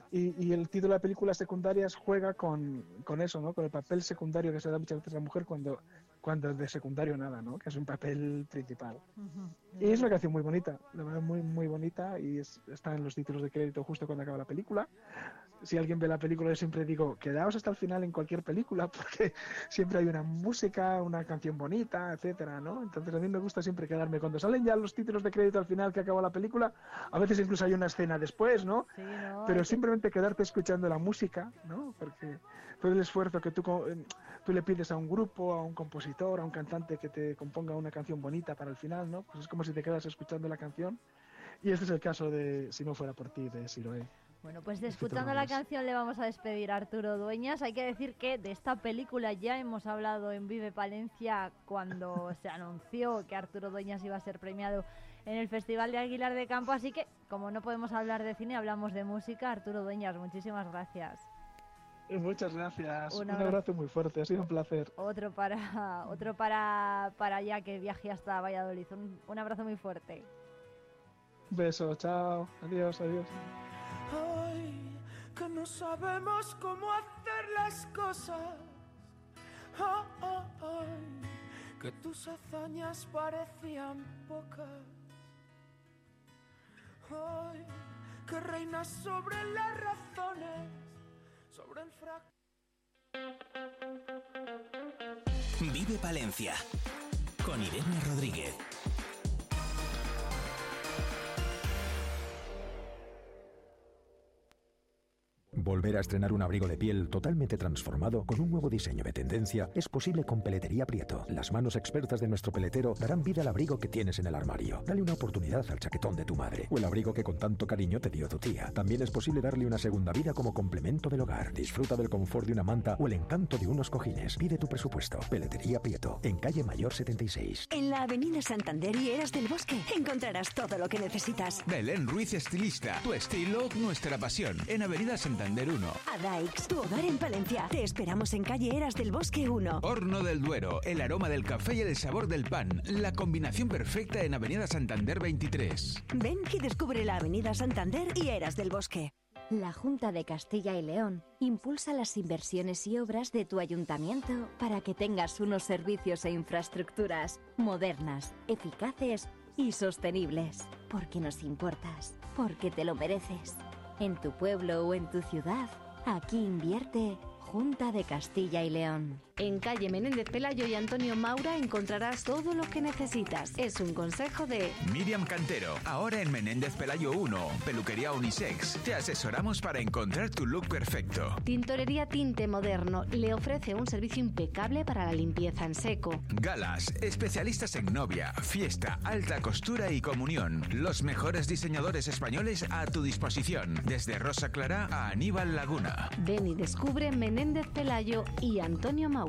y, y, el título de la película Secundarias juega con, con, eso, ¿no? Con el papel secundario que se da muchas veces a la mujer cuando, cuando de secundario nada, ¿no? Que es un papel principal. Uh -huh. Y es una canción muy bonita, la verdad muy, muy bonita y es, está en los títulos de crédito justo cuando acaba la película. Si alguien ve la película yo siempre digo, quedaos hasta el final en cualquier película porque siempre hay una música, una canción bonita, etcétera, ¿no? Entonces a mí me gusta siempre quedarme cuando salen ya los títulos de crédito al final que acaba la película, a veces incluso hay una escena después, ¿no? Sí, no Pero simplemente quedarte escuchando la música, ¿no? Porque todo el esfuerzo que tú, tú le pides a un grupo, a un compositor, a un cantante que te componga una canción bonita para el final, ¿no? Pues es como si te quedas escuchando la canción. Y este es el caso de Si no fuera por ti, de Siloé. Bueno, pues escuchando la canción le vamos a despedir a Arturo Dueñas. Hay que decir que de esta película ya hemos hablado en Vive Palencia cuando se anunció que Arturo Dueñas iba a ser premiado en el Festival de Aguilar de Campo. Así que, como no podemos hablar de cine, hablamos de música. Arturo Dueñas, muchísimas gracias. Muchas gracias. Un abrazo. un abrazo, muy fuerte, ha sido un placer. Otro para otro para, para allá que viaje hasta Valladolid. Un, un abrazo muy fuerte. Beso, chao. Adiós, adiós. Ay, que no sabemos cómo hacer las cosas. Oh, oh, ay, que tus hazañas parecían pocas. Ay, que reinas sobre las razones, sobre el frac. Vive Palencia con Irene Rodríguez. Volver a estrenar un abrigo de piel totalmente transformado con un nuevo diseño de tendencia es posible con Peletería Prieto. Las manos expertas de nuestro peletero darán vida al abrigo que tienes en el armario. Dale una oportunidad al chaquetón de tu madre o el abrigo que con tanto cariño te dio tu tía. También es posible darle una segunda vida como complemento del hogar. Disfruta del confort de una manta o el encanto de unos cojines. Pide tu presupuesto. Peletería Prieto, en calle Mayor 76. En la avenida Santander y Eras del Bosque encontrarás todo lo que necesitas. Belén Ruiz Estilista. Tu estilo, nuestra pasión. En avenida Santander. 1. Adaix, tu hogar en Palencia. Te esperamos en calle Eras del Bosque 1. Horno del Duero, el aroma del café y el sabor del pan. La combinación perfecta en Avenida Santander 23. Ven y descubre la Avenida Santander y Eras del Bosque. La Junta de Castilla y León impulsa las inversiones y obras de tu ayuntamiento para que tengas unos servicios e infraestructuras modernas, eficaces y sostenibles. Porque nos importas, porque te lo mereces en tu pueblo o en tu ciudad. Aquí invierte Junta de Castilla y León. En calle Menéndez Pelayo y Antonio Maura encontrarás todo lo que necesitas. Es un consejo de Miriam Cantero. Ahora en Menéndez Pelayo 1, peluquería unisex. Te asesoramos para encontrar tu look perfecto. Tintorería Tinte Moderno le ofrece un servicio impecable para la limpieza en seco. Galas, especialistas en novia, fiesta, alta costura y comunión. Los mejores diseñadores españoles a tu disposición. Desde Rosa Clara a Aníbal Laguna. Ven y descubre Menéndez Pelayo y Antonio Maura.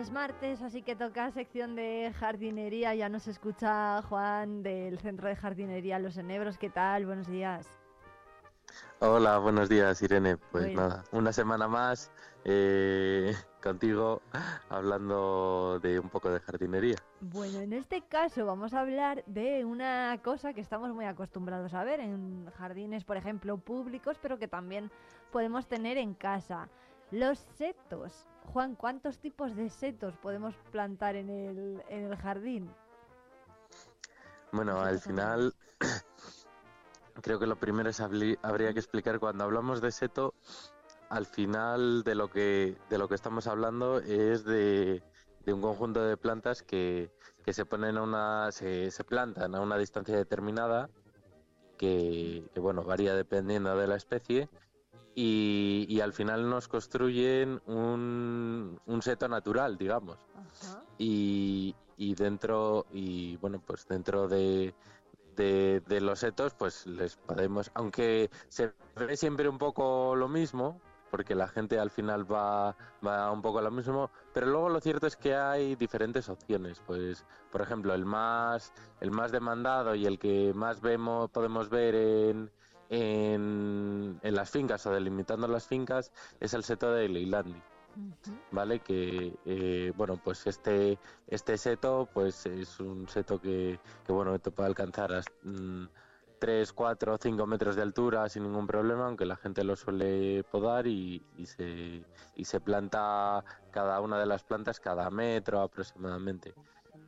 Es martes, así que toca sección de jardinería. Ya nos escucha Juan del Centro de Jardinería Los Enebros. ¿Qué tal? Buenos días. Hola, buenos días Irene. Pues Bueno. nada, una semana más eh, contigo hablando de un poco de jardinería. Bueno, en este caso vamos a hablar de una cosa que estamos muy acostumbrados a ver en jardines, por ejemplo, públicos, pero que también podemos tener en casa. Los setos. Juan, ¿cuántos tipos de setos podemos plantar en el, en el jardín? Bueno, al final creo que lo primero es habría que explicar cuando hablamos de seto, al final de lo que de lo que estamos hablando es de, de un conjunto de plantas que, que se ponen a una se, se plantan a una distancia determinada que, que, bueno varía dependiendo de la especie y, y al final nos construyen un, un seto natural digamos. Y, y dentro y bueno pues dentro de, de, de los setos pues les podemos aunque se ve siempre un poco lo mismo porque la gente al final va, va un poco a lo mismo pero luego lo cierto es que hay diferentes opciones. Pues por ejemplo el más el más demandado y el que más vemos podemos ver en en, en las fincas o delimitando las fincas es el seto de Leilandi vale que eh, bueno pues este este seto pues es un seto que, que bueno te puede alcanzar hasta, mm, 3, 4, 5 metros de altura sin ningún problema, aunque la gente lo suele podar y, y se, y se planta cada una de las plantas cada metro aproximadamente.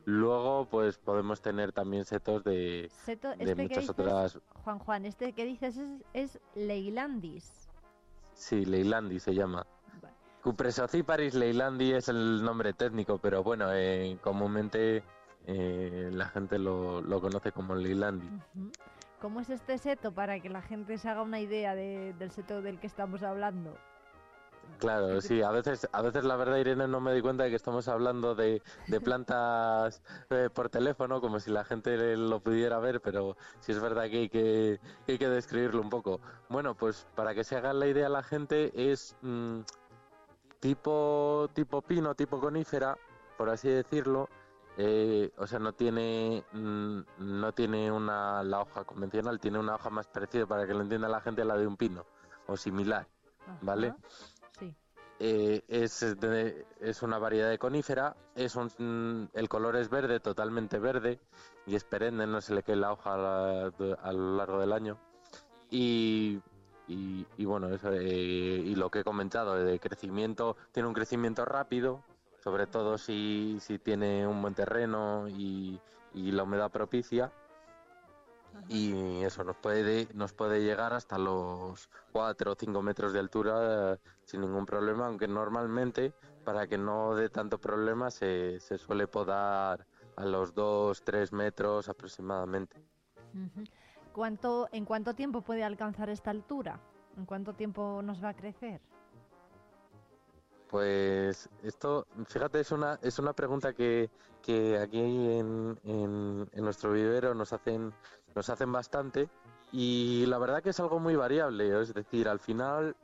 Luego, pues podemos tener también setos de, Seto, de este muchas dices, otras. Juan Juan, este que dices es, es Leilandis. Sí, Leilandi se llama. Cupresociparis leilandi es el nombre técnico, pero bueno, eh, comúnmente eh, la gente lo, lo conoce como Leilandi. ¿Cómo es este seto para que la gente se haga una idea de- del seto del que estamos hablando? Claro, sí, a veces, a veces la verdad, Irene, no me doy cuenta de que estamos hablando de, de plantas eh, por teléfono, como si la gente lo pudiera ver, pero sí es verdad que hay que, que hay que describirlo un poco. Bueno, pues para que se haga la idea la gente es mm, tipo, tipo pino, tipo conífera, por así decirlo. eh, o sea, no tiene, mm, no tiene una, la hoja convencional, tiene una hoja más parecida para que lo entienda la gente, a la de un pino, o similar, ¿vale? Eh, es, de- es una variedad de conífera, es un- mm, el color es verde, totalmente verde, y es perenne, no se le cae la hoja a, lo largo del año. Y, y, y bueno, eso, eh, y lo que he comentado, de crecimiento, tiene un crecimiento rápido, sobre todo si, si tiene un buen terreno y, y la humedad propicia. Y eso nos puede, nos puede llegar hasta los 4 o 5 metros de altura eh, sin ningún problema, aunque normalmente para que no dé tanto problema se, se suele podar a los 2, 3 metros aproximadamente. ¿Cuánto, ¿En cuánto tiempo puede alcanzar esta altura? ¿En cuánto tiempo nos va a crecer? Pues esto, fíjate, es una, es una pregunta que, que aquí en, en, en nuestro vivero nos hacen, nos hacen bastante y la verdad que es algo muy variable, es decir, al final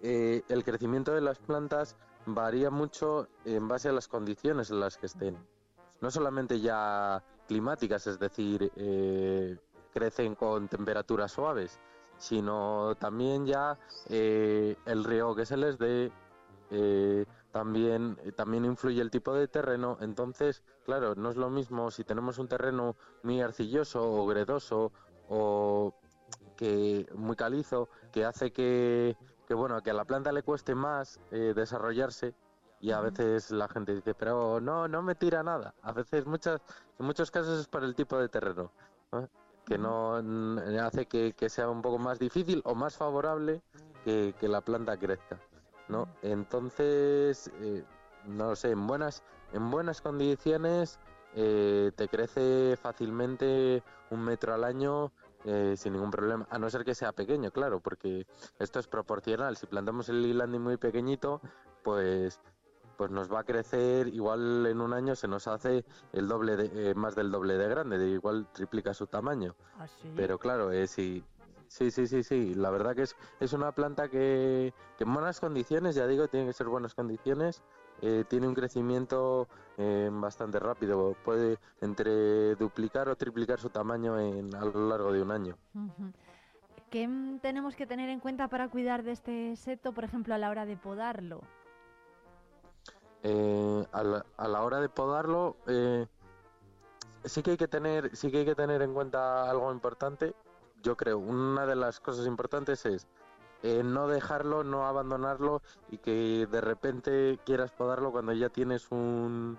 eh, el crecimiento de las plantas varía mucho en base a las condiciones en las que estén. No solamente ya climáticas, es decir, eh, crecen con temperaturas suaves, sino también ya eh, el riego que se les dé, eh, también, eh, también influye el tipo de terreno. Entonces, claro, no es lo mismo si tenemos un terreno muy arcilloso o gredoso o que muy calizo, que hace que, que bueno, que a la planta le cueste más eh, desarrollarse. Y a veces la gente dice, pero no, no me tira nada. A veces, muchas, en muchos casos es por el tipo de terreno, ¿no? que no hace que, que sea un poco más difícil o más favorable que, que la planta crezca. ¿No? Entonces, eh, no lo sé, en buenas, en buenas condiciones eh, te crece fácilmente un metro al año eh, sin ningún problema, a no ser que sea pequeño, claro, porque esto es proporcional. Si plantamos el lilandi muy pequeñito, pues pues nos va a crecer igual en un año se nos hace el doble de, eh, más del doble de grande, de igual triplica su tamaño. ¿Ah, Pero claro, eh, sí, sí, sí, sí, sí, la verdad que es, es una planta que, que en buenas condiciones, ya digo, tiene que ser buenas condiciones, eh, tiene un crecimiento eh, bastante rápido. Puede entre duplicar o triplicar su tamaño en, a lo largo de un año. ¿Qué tenemos que tener en cuenta para cuidar de este seto, por ejemplo, a la hora de podarlo? Eh, a, la, a la hora de podarlo, eh, sí que hay que tener, sí que hay que tener en cuenta algo importante. Yo creo, una de las cosas importantes es eh, no dejarlo, no abandonarlo y que de repente quieras podarlo cuando ya tienes un,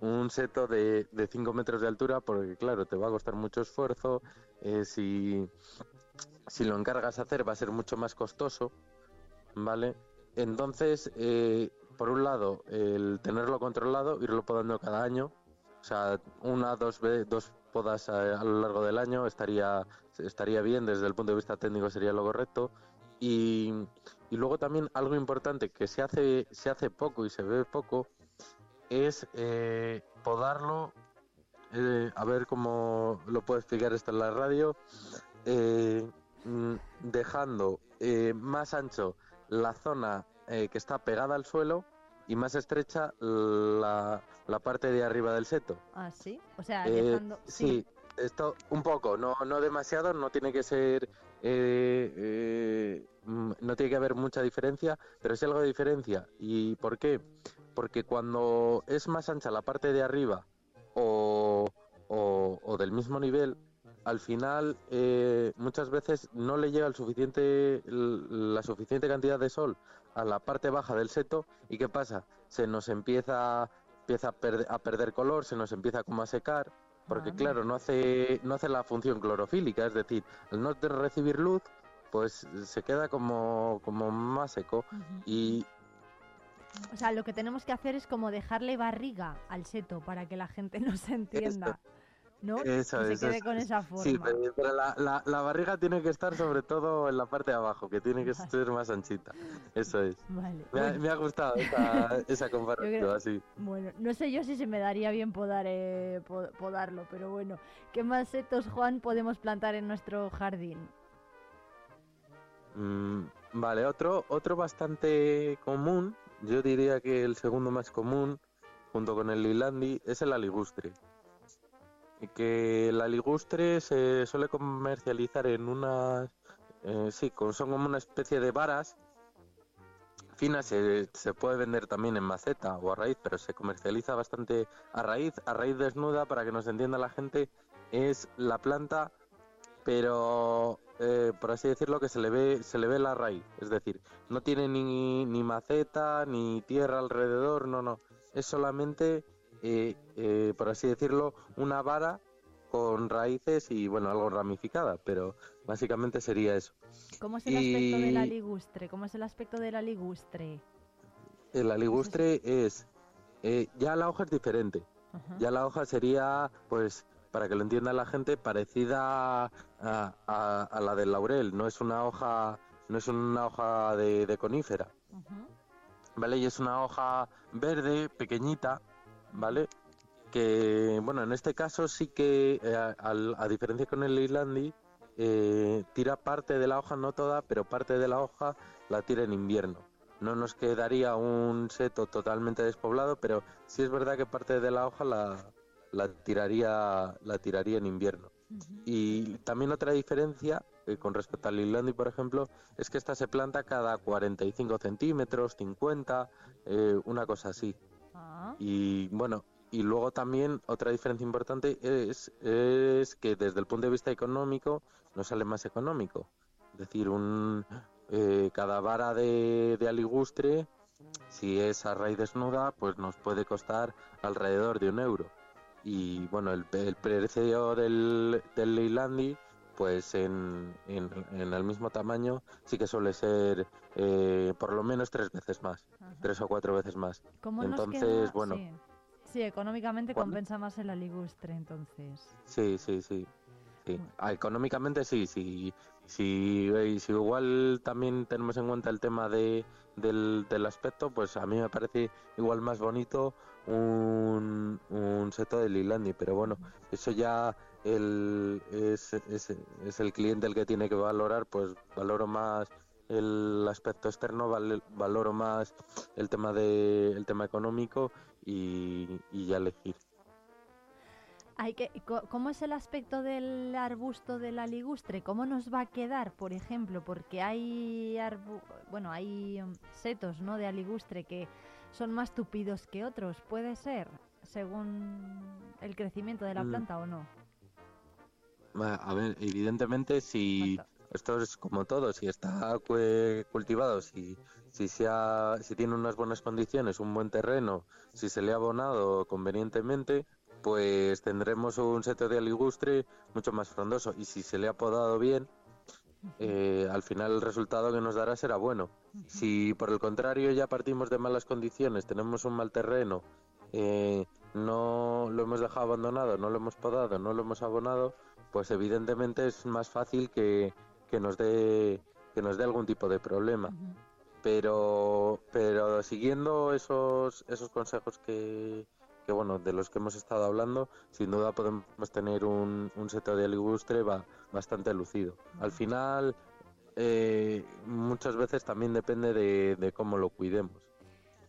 un seto de 5 metros de altura, porque claro, te va a costar mucho esfuerzo. eh, si, si lo encargas a hacer va a ser mucho más costoso, ¿vale? Entonces, eh, por un lado, el tenerlo controlado, irlo podando cada año, o sea, una, dos, dos podas a, a lo largo del año estaría, estaría bien, desde el punto de vista técnico sería lo correcto. Y, y luego también algo importante que se hace, se hace poco y se ve poco es eh, podarlo, eh, a ver cómo lo puedo explicar esto en la radio, eh, mm, dejando eh, más ancho la zona eh, que está pegada al suelo y más estrecha la, la parte de arriba del seto. Ah, sí. O sea, Eh, sí, esto un poco, no, no demasiado, no tiene que ser, eh, eh, mm, no tiene que haber mucha diferencia, pero sí algo de diferencia. ¿Y por qué? Porque cuando es más ancha la parte de arriba o, o- o del mismo nivel, al final eh, muchas veces no le llega el suficiente, la suficiente cantidad de sol a la parte baja del seto y ¿qué pasa? Se nos empieza, empieza a, a perder color, se nos empieza como a secar, porque Ah. claro, no hace, no hace la función clorofílica, es decir, al no recibir luz, pues se queda como, como más seco y O sea, lo que tenemos que hacer es como dejarle barriga al seto para que la gente nos entienda. ¿No? Eso se quede eso con es. esa forma. Sí, pero, pero la, la- la barriga tiene que estar sobre todo en la parte de abajo, que tiene que ser más anchita. Eso es. Vale. Me ha, Bueno. me ha gustado esa, esa comparación, creo- así. Bueno, no sé yo si se me daría bien podar, eh, po- podarlo, pero bueno. ¿Qué más setos, Juan, podemos plantar en nuestro jardín? Mm, vale, otro, otro bastante común, yo diría que el segundo más común, junto con el lilandi, es el aligustre. Y Que el aligustre se suele comercializar en unas, eh, sí, son como una especie de varas finas, se, se puede vender también en maceta o a raíz, pero se comercializa bastante a raíz, a raíz desnuda, para que nos entienda la gente, es la planta pero eh, por así decirlo que se le ve se le ve la raíz. Es decir no tiene ni, ni maceta ni tierra alrededor no no. Es solamente eh, eh, por así decirlo una vara con raíces y bueno algo ramificada pero básicamente sería eso. ¿Cómo es el aspecto de la ligustre? ¿Cómo es el aspecto de la ligustre? el aligustre es eh, ya la hoja es diferente. Ya la hoja sería pues para que lo entienda la gente parecida a, a- a la del laurel. No es una hoja no es una hoja de, de conífera. Vale y es una hoja verde pequeñita vale que bueno en este caso sí que eh, a, diferencia con el islandi eh, tira parte de la hoja no toda pero parte de la hoja la tira en invierno. No nos quedaría un seto totalmente despoblado pero sí es verdad que parte de la hoja la, la tiraría la tiraría en invierno. Y también otra diferencia eh, con respecto al Islandi, por ejemplo, es que esta se planta cada 45 centímetros, 50, eh, una cosa así. Y bueno, y luego también otra diferencia importante es, es que desde el punto de vista económico nos sale más económico. Es decir, un, eh, cada vara de, de aligustre, si es a raíz desnuda, pues nos puede costar alrededor de un euro. Y bueno, el, el precio del, del Leilandi, pues en, en, en el mismo tamaño, sí que suele ser eh, por lo menos tres veces más, tres o cuatro veces más. ¿Cómo Entonces, nos queda? bueno, Sí. Sí, económicamente ¿Cuándo? compensa más el aligustre, entonces. Sí, sí, sí. sí. Ah, económicamente sí, sí. Si, eh, si igual también tenemos en cuenta el tema de, del, del aspecto, pues a mí me parece igual más bonito un, un seto de Lilandi, pero bueno, eso ya el, es, es, es el cliente el que tiene que valorar, pues valoro más el aspecto externo, val- valoro más el tema de el tema económico y, y ya elegir. Hay que, ¿Cómo es el aspecto del arbusto de la ligustre? ¿Cómo nos va a quedar, por ejemplo? Porque hay arbu- bueno, hay mm, setos, ¿no? De aligustre que son más tupidos que otros. ¿Puede ser? Según el crecimiento de la Mm. planta o no. A ver, evidentemente si esto es como todo, si está cultivado, si, si, se ha- si tiene unas buenas condiciones, un buen terreno, si se le ha abonado convenientemente, pues tendremos un seto de aligustre mucho más frondoso. Y si se le ha podado bien, eh, al final el resultado que nos dará será bueno. Si por el contrario ya partimos de malas condiciones, tenemos un mal terreno, eh, no lo hemos dejado abandonado, no lo hemos podado, no lo hemos abonado, pues evidentemente es más fácil que, que nos dé que nos dé algún tipo de problema. Pero pero siguiendo esos esos consejos que, que bueno de los que hemos estado hablando, sin duda podemos tener un, un seto de aligustre ba- bastante lucido. Al final eh, muchas veces también depende de, de cómo lo cuidemos.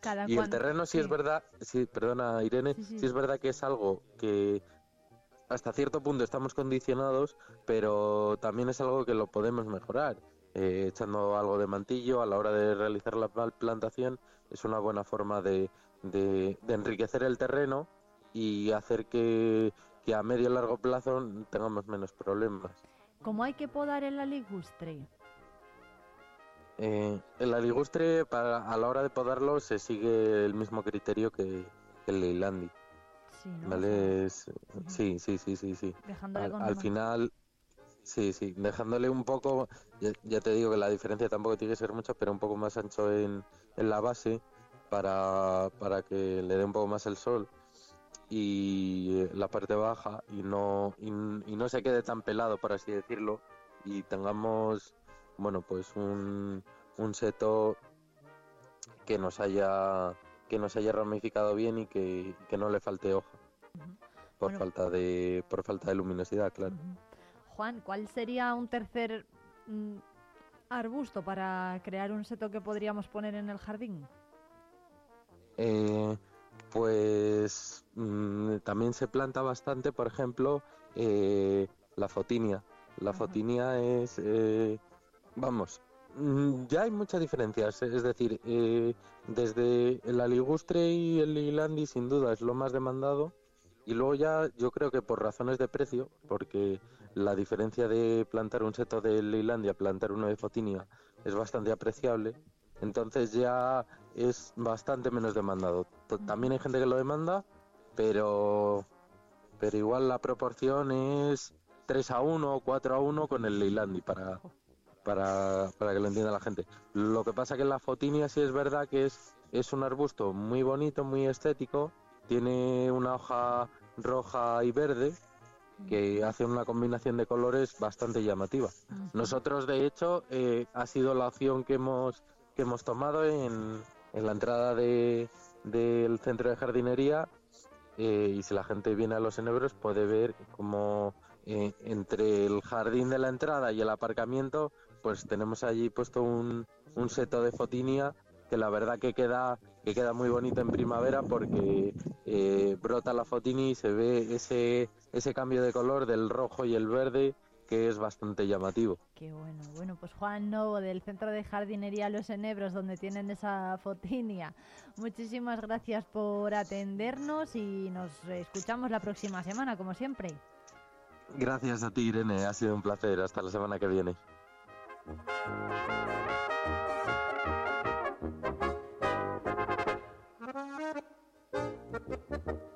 Cada Y el terreno sí, es verdad, sí, perdona Irene, Sí, sí. sí es verdad que es algo que hasta cierto punto estamos condicionados, pero también es algo que lo podemos mejorar. Eh, echando algo de mantillo a la hora de realizar la plantación es una buena forma de, de- de enriquecer el terreno y hacer que, que a medio y largo plazo tengamos menos problemas. ¿Cómo hay que podar el aligustre? Eh, el aligustre, para, a la hora de podarlo, se sigue el mismo criterio que, que el leilandi. Sí, ¿no? ¿Vale? Es- sí, sí, sí, sí, sí. Dejándole Al, con al una- final, sí, sí, dejándole un poco, ya, ya te digo que la diferencia tampoco tiene que ser mucha, pero un poco más ancho en, en la base para, para que le dé un poco más el sol y eh, la parte baja y no, y, y no se quede tan pelado, por así decirlo, y tengamos, bueno, pues un, un seto que nos haya que nos haya ramificado bien y que, que no le falte hoja. Por Bueno. falta de por falta de luminosidad claro. Juan, ¿cuál sería un tercer mm, arbusto para crear un seto que podríamos poner en el jardín? Eh, pues mm, también se planta bastante por ejemplo eh, la fotinia. La fotinia es eh, vamos ya hay muchas diferencias es decir eh, desde el aligustre y el lilandi sin duda es lo más demandado y luego ya yo creo que por razones de precio, porque la diferencia de plantar un seto de Leylandia a plantar uno de Fotinia es bastante apreciable, entonces ya es bastante menos demandado. También hay gente que lo demanda, pero, pero igual la proporción es 3 a 1 o 4 a 1 con el Leilandi para, para, para que lo entienda la gente. Lo que pasa que la Fotinia sí es verdad que es, es un arbusto muy bonito, muy estético, tiene una hoja roja y verde que hace una combinación de colores bastante llamativa. Nosotros, de hecho, eh, ha sido la opción que hemos, que hemos tomado en, en la entrada de, del centro de jardinería eh, y si la gente viene a los enebros puede ver como eh, entre el jardín de la entrada y el aparcamiento pues tenemos allí puesto un, un seto de fotinia que la verdad que queda que queda muy bonito en primavera porque eh, brota la fotinia y se ve ese ese cambio de color del rojo y el verde que es bastante llamativo. Qué bueno. Bueno, pues Juan Novo del Centro de Jardinería Los Enebros, donde tienen esa fotinia. Muchísimas gracias por atendernos y nos escuchamos la próxima semana, como siempre. Gracias a ti Irene, ha sido un placer. Hasta la semana que viene. Thank you.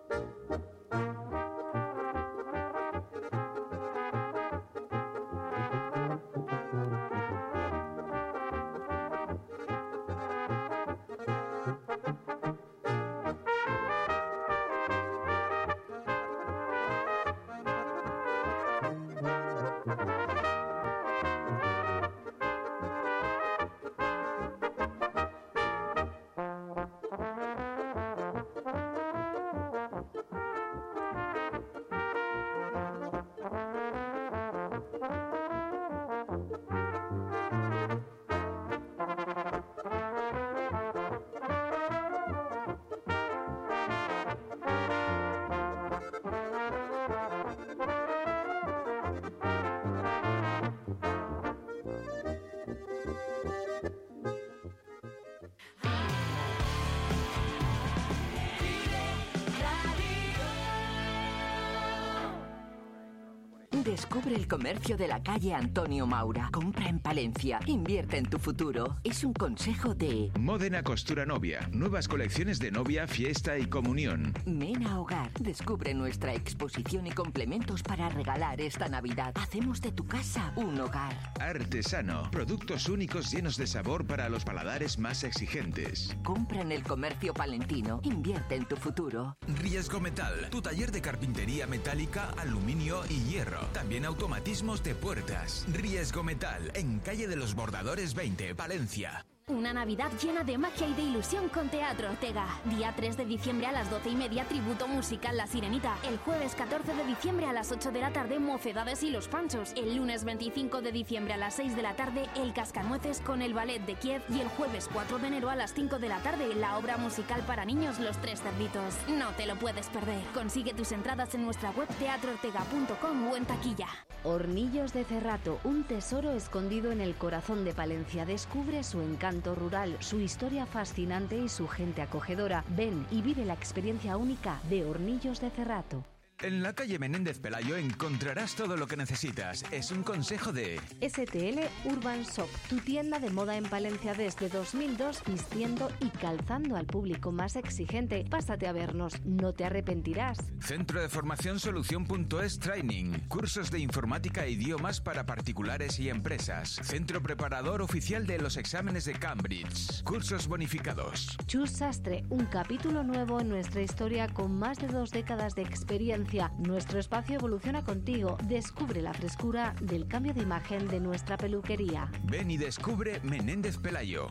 Descubre el comercio de la calle Antonio Maura. Compra en Palencia. Invierte en tu futuro. Es un consejo de Módena Costura Novia. Nuevas colecciones de novia, fiesta y comunión. Mena Hogar. Descubre nuestra exposición y complementos para regalar esta Navidad. Hacemos de tu casa un hogar. Artesano. Productos únicos llenos de sabor para los paladares más exigentes. Compra en el comercio palentino. Invierte en tu futuro. Riesgo Metal. Tu taller de carpintería metálica, aluminio y hierro. También automatismos de puertas. Riesgo Metal. En calle de los Bordadores 20, Valencia. Una Navidad llena de magia y de ilusión con Teatro Ortega. Día 3 de diciembre a las 12 y media, tributo musical La Sirenita. El jueves 14 de diciembre a las 8 de la tarde, Mocedades y los Panchos. El lunes 25 de diciembre a las 6 de la tarde, El Cascanueces con el Ballet de Kiev. Y el jueves 4 de enero a las 5 de la tarde, la obra musical para niños Los Tres Cerditos. No te lo puedes perder. Consigue tus entradas en nuestra web teatroortega.com o en taquilla. Hornillos de Cerrato, un tesoro escondido en el corazón de Palencia. Descubre su encanto rural, su historia fascinante y su gente acogedora. Ven y vive la experiencia única de Hornillos de Cerrato. En la calle Menéndez Pelayo encontrarás todo lo que necesitas. Es un consejo de STL Urban Shop, tu tienda de moda en Palencia desde 2002, vistiendo y calzando al público más exigente. Pásate a vernos, no te arrepentirás. Centro de Formación Solución.es Training. Cursos de informática e idiomas para particulares y empresas. Centro preparador oficial de los exámenes de Cambridge. Cursos bonificados. Chus Sastre, un capítulo nuevo en nuestra historia con más de dos décadas de experiencia. Nuestro espacio evoluciona contigo. Descubre la frescura del cambio de imagen de nuestra peluquería. Ven y descubre Menéndez Pelayo.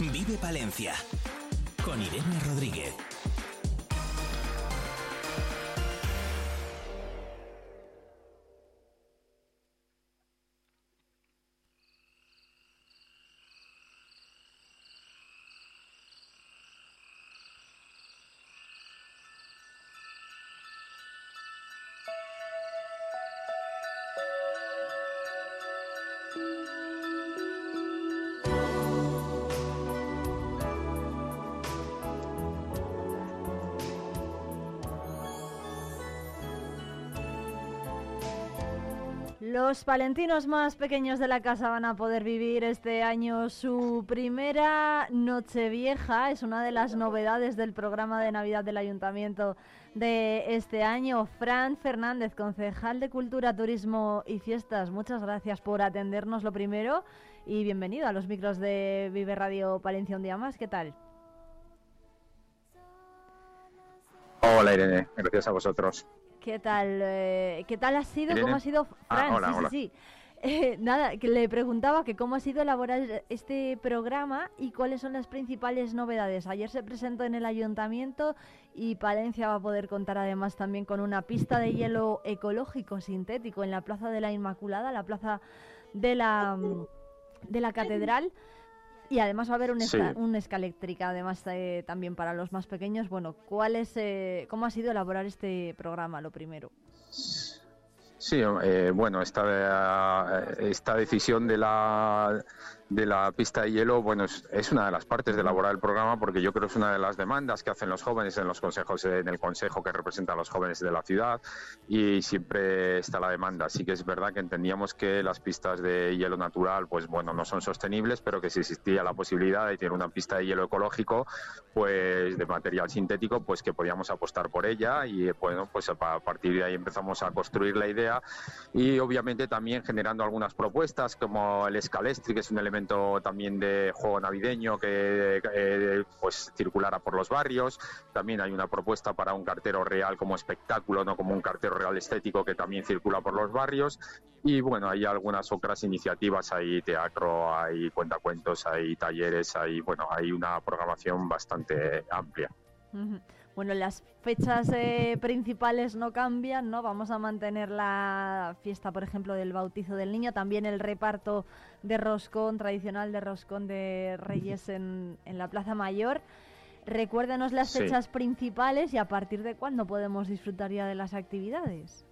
Vive Palencia con Irene Rodríguez. Palentinos más pequeños de la casa van a poder vivir este año su primera Nochevieja. Es una de las novedades del programa de Navidad del Ayuntamiento de este año. Fran Fernández, concejal de Cultura, Turismo y Fiestas, muchas gracias por atendernos lo primero y bienvenido a los micros de Vive Radio Palencia un día más. ¿Qué tal? Hola Irene, gracias a vosotros. ¿Qué tal? eh, ¿Qué tal ha sido? Irene. ¿Cómo ha sido? Ah, Fran, hola, sí, sí, hola. sí. Eh, nada, que le preguntaba que cómo ha sido elaborar este programa y cuáles son las principales novedades. Ayer se presentó en el ayuntamiento y Palencia va a poder contar además también con una pista de hielo ecológico sintético en la Plaza de la Inmaculada, la plaza de la, mm, de la Catedral. Y además va a haber un, esca- Sí. un escaléctrica, además eh, también para los más pequeños. Bueno, ¿cuál es, eh, ¿cómo ha sido elaborar este programa, lo primero? Sí, eh, bueno, esta, esta decisión de la, de la pista de hielo, bueno, es, es una de las partes de elaborar el programa porque yo creo que es una de las demandas que hacen los jóvenes en los consejos, en el consejo que representa a los jóvenes de la ciudad y siempre está la demanda. Sí que es verdad que entendíamos que las pistas de hielo natural, pues bueno, no son sostenibles, pero que si existía la posibilidad de tener una pista de hielo ecológico, pues de material sintético, pues que podíamos apostar por ella y bueno, pues a partir de ahí empezamos a construir la idea y obviamente también generando algunas propuestas como el escalestri, que es un elemento también de juego navideño que eh, pues circulara por los barrios. También hay una propuesta para un cartero real como espectáculo, no como un cartero real estético que también circula por los barrios. Y bueno, hay algunas otras iniciativas, hay teatro, hay cuentacuentos, hay talleres, hay bueno, hay una programación bastante amplia. Ujú. Bueno, las fechas eh, principales no cambian, ¿no? Vamos a mantener la fiesta, por ejemplo, del bautizo del niño, también el reparto de roscón, tradicional de roscón de Reyes en, en la Plaza Mayor. Recuérdenos las Sí. fechas principales y a partir de cuándo podemos disfrutar ya de las actividades.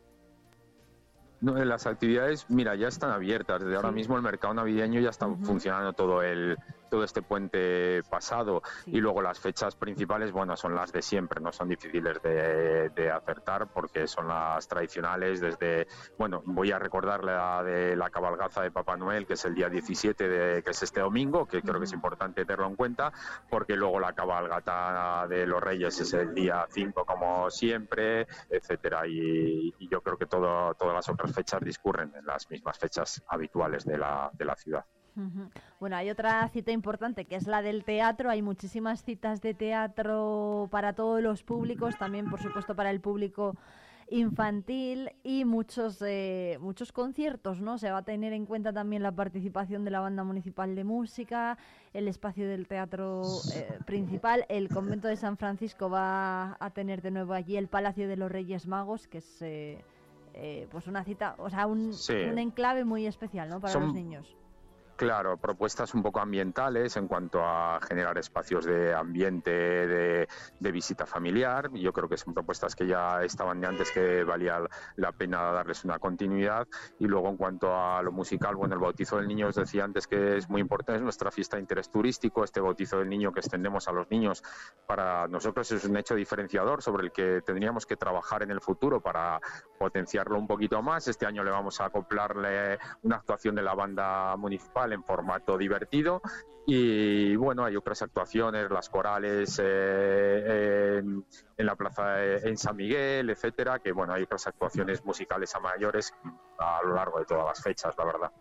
No, las actividades, mira, ya están abiertas. Desde ahora mismo el mercado navideño ya está funcionando todo el, todo este puente pasado y luego las fechas principales, bueno, son las de siempre, no son difíciles de, de acertar porque son las tradicionales desde, bueno, voy a recordar la de la cabalgaza de Papá Noel, que es el día 17, de, que es este domingo, que creo que es importante tenerlo en cuenta, porque luego la cabalgata de los Reyes es el día 5 como siempre, etcétera, y, y yo creo que todo, todas las otras fechas discurren en las mismas fechas habituales de la, de la ciudad. Bueno, hay otra cita importante que es la del teatro. Hay muchísimas citas de teatro para todos los públicos, también por supuesto para el público infantil y muchos eh, muchos conciertos, ¿no? Se va a tener en cuenta también la participación de la banda municipal de música, el espacio del teatro eh, principal, el convento de San Francisco va a tener de nuevo allí el Palacio de los Reyes Magos, que es eh, eh, pues una cita, o sea, un, Sí. un enclave muy especial, ¿no? Para Son- los niños. Claro, propuestas un poco ambientales en cuanto a generar espacios de ambiente, de, visita familiar. Yo creo que son propuestas que ya estaban antes que valía la pena darles una continuidad. Y luego en cuanto a lo musical, bueno, el bautizo del niño os decía antes que es muy importante, es nuestra fiesta de interés turístico, este bautizo del niño que extendemos a los niños para nosotros es un hecho diferenciador sobre el que tendríamos que trabajar en el futuro para potenciarlo un poquito más. Este año le vamos a acoplarle una actuación de la banda municipal en formato divertido y bueno, hay otras actuaciones, las corales eh, en, en la plaza de- en San Miguel, etcétera, que bueno, hay otras actuaciones musicales a mayores a lo largo de todas las fechas, la verdad.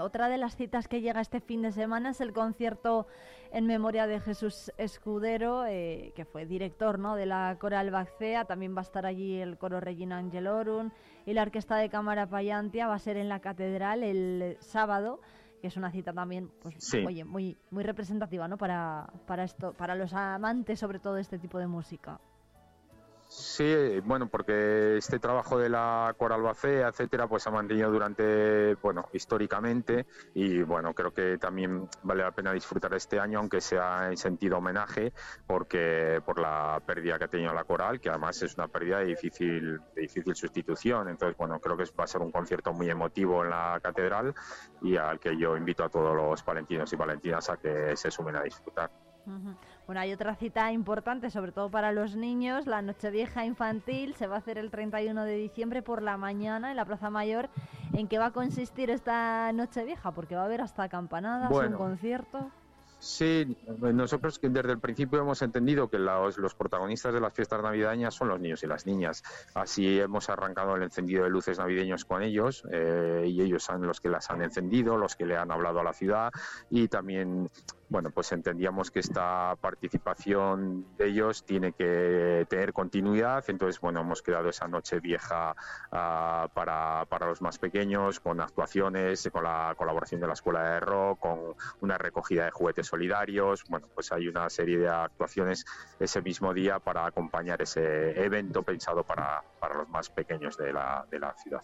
Otra de las citas que llega este fin de semana es el concierto en memoria de Jesús Escudero, eh, que fue director ¿no? de la Coral Bacea. También va a estar allí el coro Regina Angelorum y la Orquesta de Cámara Payantia. Va a ser en la Catedral el sábado, que es una cita también pues, Sí. oye, muy, muy representativa ¿no? para, para, esto, para los amantes sobre todo de este tipo de música. Sí, bueno, porque este trabajo de la Coral Bacea, etcétera, pues ha mantenido durante, bueno, históricamente y bueno, creo que también vale la pena disfrutar este año, aunque sea en sentido homenaje, porque por la pérdida que ha tenido la Coral, que además es una pérdida de difícil, de difícil sustitución. Entonces, bueno, creo que va a ser un concierto muy emotivo en la catedral y al que yo invito a todos los palentinos y palentinas a que se sumen a disfrutar. Bueno, hay otra cita importante, sobre todo para los niños, la Nochevieja Infantil. Se va a hacer el 31 de diciembre por la mañana en la Plaza Mayor. ¿En qué va a consistir esta Nochevieja? Porque va a haber hasta campanadas, un Bueno. concierto. Sí, nosotros desde el principio hemos entendido que los, los protagonistas de las fiestas navideñas son los niños y las niñas. Así hemos arrancado el encendido de luces navideños con ellos eh, y ellos son los que las han encendido, los que le han hablado a la ciudad y también, bueno, pues entendíamos que esta participación de ellos tiene que tener continuidad. Entonces, bueno, hemos creado esa noche vieja ah, para, para los más pequeños con actuaciones, con la colaboración de la Escuela de Rock, con una recogida de juguetes solidarios. Bueno, pues hay una serie de actuaciones ese mismo día para acompañar ese evento pensado para, para los más pequeños de la, de la ciudad.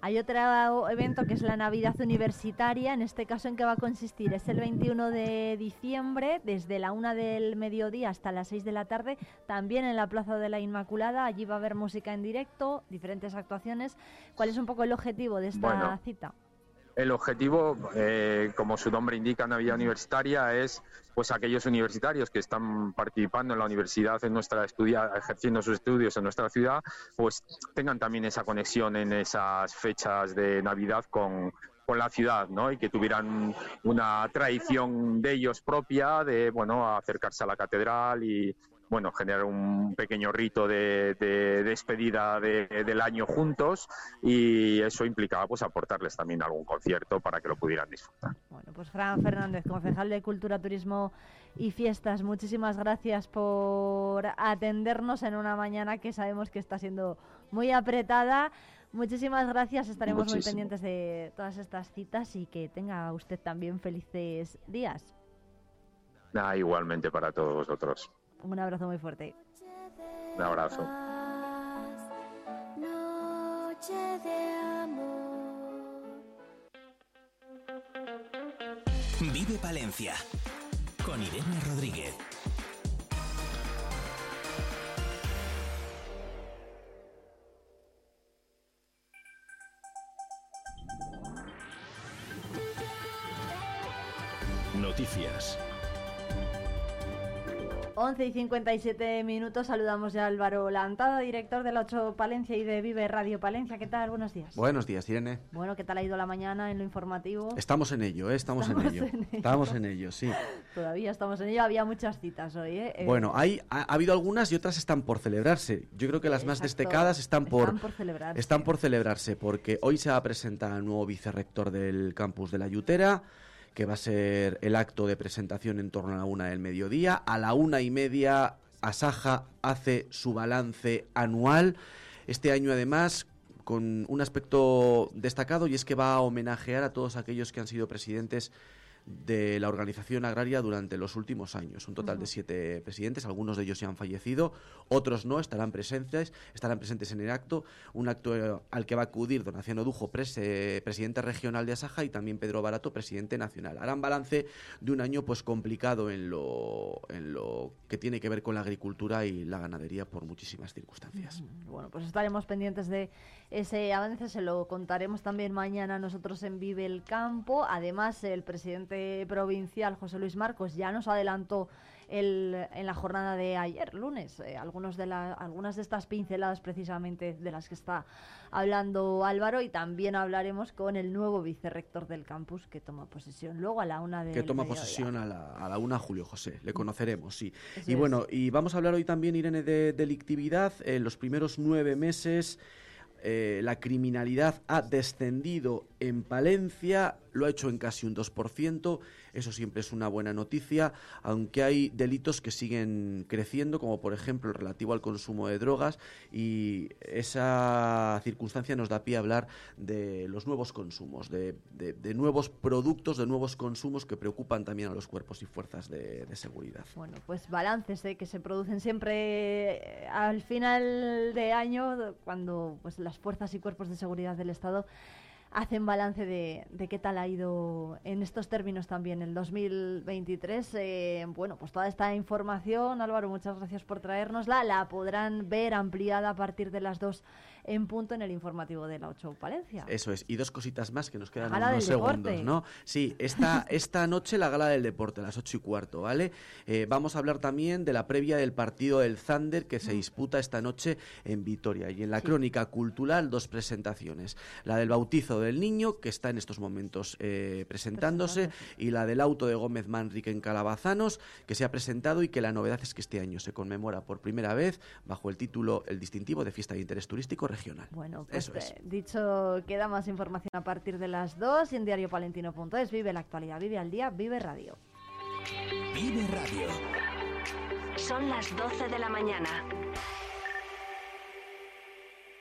Hay otro evento que es la Navidad Universitaria. En este caso, ¿en qué va a consistir? Es el 21 de diciembre, desde la 1 del mediodía hasta las 6 de la tarde, también en la Plaza de la Inmaculada. Allí va a haber música en directo, diferentes actuaciones. ¿Cuál es un poco el objetivo de esta Bueno, cita? El objetivo, eh, como su nombre indica, Navidad Universitaria, es pues aquellos universitarios que están participando en la universidad, en nuestra estudia, ejerciendo sus estudios en nuestra ciudad, pues tengan también esa conexión en esas fechas de Navidad con, con la ciudad, ¿no? Y que tuvieran una tradición de ellos propia, de bueno, acercarse a la catedral y bueno, generar un pequeño rito de, de despedida de- del año juntos y eso implicaba pues aportarles también algún concierto para que lo pudieran disfrutar. Bueno, pues Fran Fernández, concejal de Cultura, Turismo y Fiestas, muchísimas gracias por atendernos en una mañana que sabemos que está siendo muy apretada. Muchísimas gracias, estaremos muy pendientes de todas estas citas y que tenga usted también felices días. Nada, igualmente para todos vosotros. Un abrazo muy fuerte. Un abrazo. Noche de amor. Vive Palencia con Irene Rodríguez. Noticias. 11 y 57 minutos. Saludamos ya a Álvaro Lantada, director de la 8 Palencia y de Vive Radio Palencia. ¿Qué tal? Buenos días. Buenos días, Irene. Bueno, ¿qué tal ha ido la mañana en lo informativo? Estamos en ello, ¿eh? estamos, en, ello. Estamos en ello, sí. Todavía estamos en ello. Había muchas citas hoy. ¿eh? Bueno, hay, ha, habido algunas y otras están por celebrarse. Yo creo que las más destacadas están por, están por celebrarse. Están por celebrarse porque hoy se va a presentar el nuevo vicerrector del campus de la Yutera que va a ser el acto de presentación en torno a la una del mediodía. A la una y media Asaja hace su balance anual. Este año, además, con un aspecto destacado y es que va a homenajear a todos aquellos que han sido presidentes de la organización agraria durante los últimos años. Un total de siete presidentes, algunos de ellos ya han fallecido, otros no, estarán presentes, estarán presentes en el acto, un acto eh, al que va a acudir Donaciano Dujo, eh, presidente regional de Asaja, y también Pedro Barato, presidente nacional. Harán balance de un año pues complicado en lo, en lo que tiene que ver con la agricultura y la ganadería por muchísimas circunstancias. Bueno, pues estaremos pendientes de ese avance, se lo contaremos también mañana nosotros en Vive el Campo. Además, el presidente provincial, José Luis Marcos, ya nos adelantó el, en la jornada de ayer, lunes, eh, algunos de la, algunas de estas pinceladas precisamente de las que está hablando Álvaro y también hablaremos con el nuevo vicerrector del campus que toma posesión luego a la una de Que toma posesión a la, a la, una, Julio José, le conoceremos, sí. y bueno, y vamos a hablar hoy también, Irene, de delictividad. En los primeros nueve meses... Eh, la criminalidad ha descendido en Palencia, lo ha hecho en casi un 2%, eso siempre es una buena noticia, aunque hay delitos que siguen creciendo, como por ejemplo el relativo al consumo de drogas, y esa circunstancia nos da pie a hablar de los nuevos consumos, de, nuevos productos, de nuevos consumos que preocupan también a los cuerpos y fuerzas de, seguridad. Bueno, pues balances ¿eh? que se producen siempre eh, al final de año, cuando pues las fuerzas y cuerpos de seguridad del Estado hacen balance de, de, qué tal ha ido en estos términos también el 2023. Eh, bueno, pues toda esta información, Álvaro, muchas gracias por traérnosla. La podrán ver ampliada a partir de las dos en punto en el informativo de la 8 Palencia. Eso es. Y dos cositas más que nos quedan unos segundos, ¿no? Sí, esta, esta noche la gala del deporte, a las 8 y cuarto, ¿vale? Eh, vamos a hablar también de la previa del partido del Thunder que se mm. disputa esta noche en Vitoria. Y en la crónica cultural, dos presentaciones. La del bautizo del niño, que está en estos momentos eh, presentándose, y la del auto de Gómez Manrique en Calabazanos, que se ha presentado y que la novedad es que este año se conmemora por primera vez bajo el título El distintivo de fiesta de interés turístico bueno, pues eh, dicho, queda más información a partir de las 2 y en diariopalentino.es. Vive la actualidad, vive al día, vive radio. Vive radio. Son las 12 de la mañana.